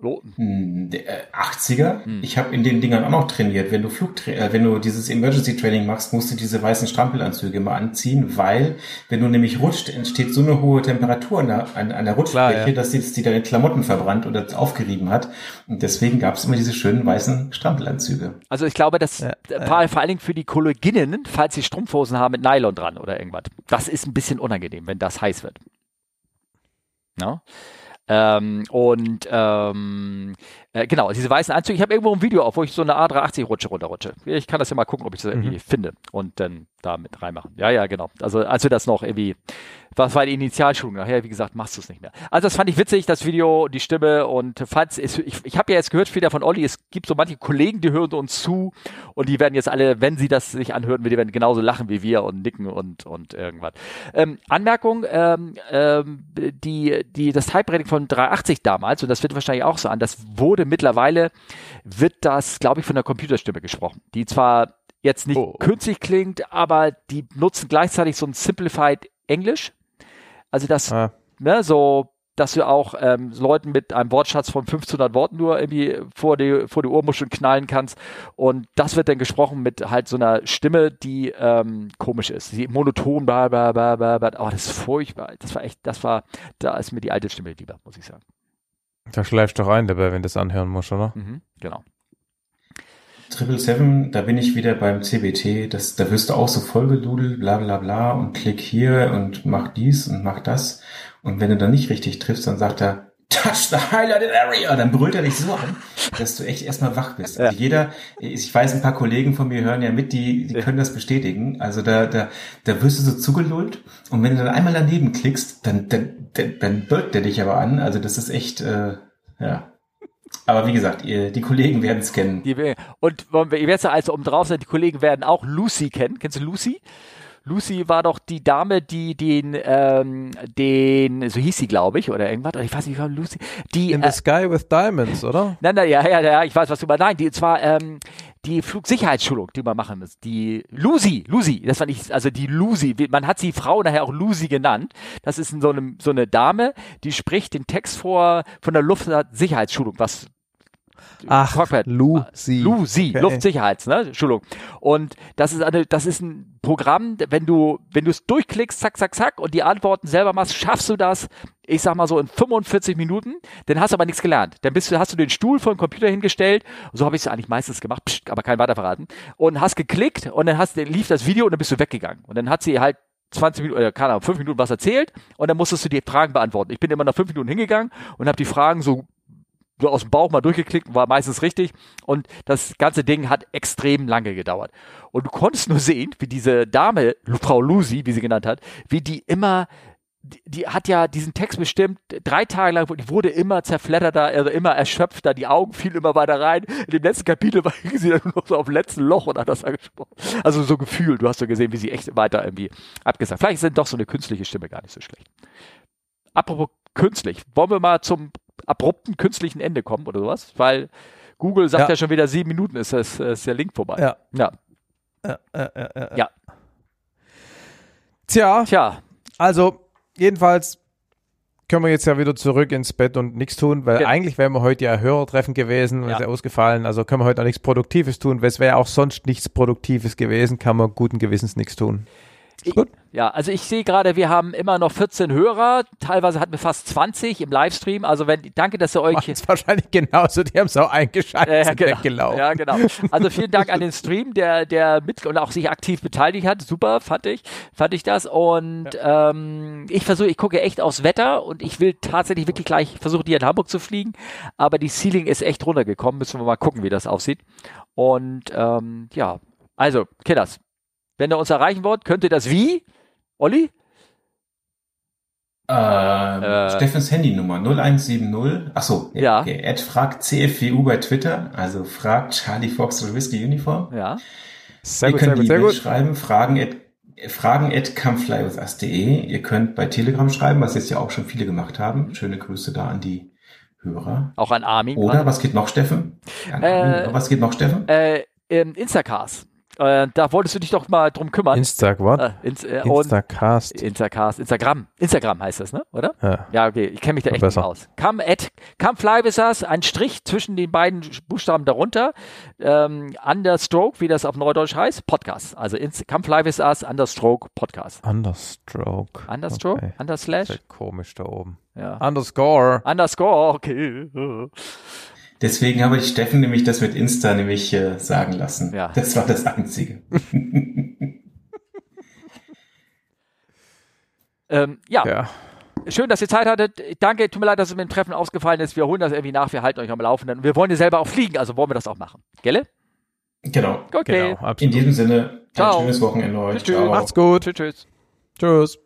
So, Hm, der, äh, 80er. Hm. Ich habe in den Dingern auch noch trainiert. Wenn du Flugtra äh, wenn du dieses Emergency Training machst, musst du diese weißen Strampelanzüge mal anziehen, weil wenn du nämlich rutscht, entsteht so eine hohe Temperatur an der, an, an der Rutschfläche, Klar, ja. dass die, die deine Klamotten verbrannt oder aufgerieben hat. Und deswegen gab es immer diese schönen weißen Strampelanzüge. Also ich glaube, dass Ja, äh, vor, vor allen Dingen für die Kolleginnen, falls sie Strumpfhosen haben mit Nylon dran oder irgendwas, das ist ein bisschen unangenehm, wenn das heiß wird. No? Ähm, und ähm, äh, genau, diese weißen Anzüge, ich habe irgendwo ein Video auf, wo ich so eine A380-Rutsche runterrutsche. Ich kann das ja mal gucken, ob ich das irgendwie finde. Und dann da mit reinmachen. Ja, ja, genau. Also als wir das noch irgendwie, was war die Initialschulung? Nachher, wie gesagt, machst du es nicht mehr. Also das fand ich witzig, das Video, die Stimme und falls ich, ich habe ja jetzt gehört wieder von Olli, es gibt so manche Kollegen, die hören uns zu und die werden jetzt alle, wenn sie das sich anhören, die werden genauso lachen wie wir und nicken und, und irgendwas. Ähm, Anmerkung, ähm, ähm, die, die, das Type-Rating von 380 damals, und das wird wahrscheinlich auch so an, das wurde mittlerweile, wird das, glaube ich, von der Computerstimme gesprochen, die zwar jetzt nicht Oh. künstlich klingt, aber die nutzen gleichzeitig so ein Simplified Englisch. Also das, Ah. ne, so, dass du auch ähm, Leuten mit einem Wortschatz von 1500 Worten nur irgendwie vor die, vor die Ohrmuscheln knallen kannst. Und das wird dann gesprochen mit halt so einer Stimme, die ähm, komisch ist. Die monoton, bla, bla, bla, bla, bla. Oh, das ist furchtbar. Das war echt, das war, da ist mir die alte Stimme lieber, muss ich sagen. Da schleifst du rein dabei, wenn du das anhören musst, oder? Mhm, genau. Triple Seven, da bin ich wieder beim CBT, das, da wirst du auch so vollgedudelt, bla bla bla und klick hier und mach dies und mach das. Und wenn du dann nicht richtig triffst, dann sagt er, touch the highlighted area, dann brüllt er dich so an, dass du echt erstmal wach bist. Also jeder, ich weiß, ein paar Kollegen von mir hören ja mit, die, die können das bestätigen. Also da, da, da wirst du so zugelullt und wenn du dann einmal daneben klickst, dann, dann, dann, dann brüllt der dich aber an. Also das ist echt, äh, ja. Aber wie gesagt, ihr, die Kollegen werden es kennen. Die, und wollen wir- ich werde also um drauf sein, die Kollegen werden auch Lucy kennen. Kennst du Lucy? Lucy war doch die Dame, die den, ähm, den, so hieß sie, glaube ich, oder irgendwas, oder ich weiß nicht, wie war Lucy, die, In äh, the Sky with Diamonds, oder? nein, nein, ja, ja, ja, ich weiß, was du meinst, nein, die, zwar, ähm, die Flugsicherheitsschulung, die man machen muss, die Lucy, Lucy, das fand ich, also die Lucy, man hat sie Frau nachher auch Lucy genannt, das ist so eine, so eine Dame, die spricht den Text vor, von der Luftsicherheitsschulung, was Ach, Cockpit. Lucy. Lucy, Okay. Luftsicherheits, ne? Entschuldigung. Und das ist eine, das ist ein Programm, wenn du, wenn du es durchklickst, zack, zack, zack, und die Antworten selber machst, schaffst du das, ich sag mal so in 45 Minuten, dann hast du aber nichts gelernt. Dann bist du, hast du den Stuhl vor den Computer hingestellt, so habe ich es eigentlich meistens gemacht, pst, aber kein weiter verraten, und hast geklickt und dann hast, dann lief das Video und dann bist du weggegangen. Und dann hat sie halt 20 Minuten, oder keine Ahnung, 5 Minuten was erzählt und dann musstest du die Fragen beantworten. Ich bin immer nach 5 Minuten hingegangen und habe die Fragen so so aus dem Bauch mal durchgeklickt, war meistens richtig. Und das ganze Ding hat extrem lange gedauert. Und du konntest nur sehen, wie diese Dame, Frau Lucy, wie sie genannt hat, wie die immer, die, die hat ja diesen Text bestimmt drei Tage lang, die wurde immer zerfledderter, also immer erschöpfter, die Augen fielen immer weiter rein. In dem letzten Kapitel war sie dann nur so auf dem letzten Loch und hat das angesprochen. Also so gefühlt, du hast so gesehen, wie sie echt weiter irgendwie abgesagt. Vielleicht sind doch so eine künstliche Stimme gar nicht so schlecht. Apropos künstlich, wollen wir mal zum abrupten künstlichen Ende kommen oder sowas? Weil Google sagt ja, Ja. schon wieder sieben Minuten ist, das, ist der Link vorbei. Ja. ja. Ja, ja, ja, ja. Ja. Tja, Tja, also jedenfalls können wir jetzt ja wieder zurück ins Bett und nichts tun, weil Ja. eigentlich wären wir heute ja Hörertreffen gewesen, Ja. ist ja ausgefallen, also können wir heute auch nichts Produktives tun, weil es wäre auch sonst nichts Produktives gewesen, kann man guten Gewissens nichts tun. Ich, ja, also ich sehe gerade, wir haben immer noch 14 Hörer, teilweise hatten wir fast 20 im Livestream. Also wenn, danke, dass ihr euch. Das ist wahrscheinlich genauso, die haben es auch eingeschaltet ja, genau. weggelaufen. Ja, genau. Also vielen Dank an den Stream, der, der mit und auch sich aktiv beteiligt hat. Super, fand ich, fand ich das. Und ja. ähm, ich versuche, ich gucke echt aufs Wetter und ich will tatsächlich wirklich gleich versuchen, hier in Hamburg zu fliegen. Aber die Ceiling ist echt runtergekommen. Müssen wir mal gucken, wie das aussieht. Und ähm, ja, also, Killers, wenn ihr uns erreichen wollt, könnt ihr das wie? Olli? Äh, äh, Steffens Handynummer 0170. Achso, ja. Okay. Ed fragt CFWU bei Twitter, also fragt Charlie Fox Whiskey Uniform. Ja. Sehr Ihr gut, könnt sehr gut, sehr schreiben, fragen at, fragen at comeflywithus.de. Ihr könnt bei Telegram schreiben, was jetzt ja auch schon viele gemacht haben. Schöne Grüße da an die Hörer. Auch an Armin. Oder was geht noch, Steffen? Äh, was geht noch, Steffen? Äh, Instacars. Äh, da wolltest du dich doch mal drum kümmern. Instag, what? Äh, ins, äh, Instacast. Instacast, Instagram. Instagram heißt das, ne? Oder? Ja. Ja, okay. Ich kenne mich da echt besser. nicht aus. Come at, come fly with us, ein Strich zwischen den beiden Buchstaben darunter. Ähm, understroke, wie das auf Neudeutsch heißt, Podcast. Also ins, come fly with us, understroke, Podcast. Understroke. Understroke? Okay. Underslash? Das ist komisch da oben. Ja. Underscore. Underscore, okay. Deswegen habe ich Steffen nämlich das mit Insta nämlich äh, sagen lassen. Ja. Das war das Einzige. ähm, ja. ja. Schön, dass ihr Zeit hattet. Danke, tut mir leid, dass es mit dem Treffen ausgefallen ist. Wir holen das irgendwie nach, wir halten euch am Laufenden. Wir wollen ja selber auch fliegen, also wollen wir das auch machen. Gelle? Genau. Okay. Genau, In diesem Sinne, Ciao. ein schönes Wochenende euch. Tschüss, tschüss. Macht's gut. Tschüss, tschüss. Tschüss.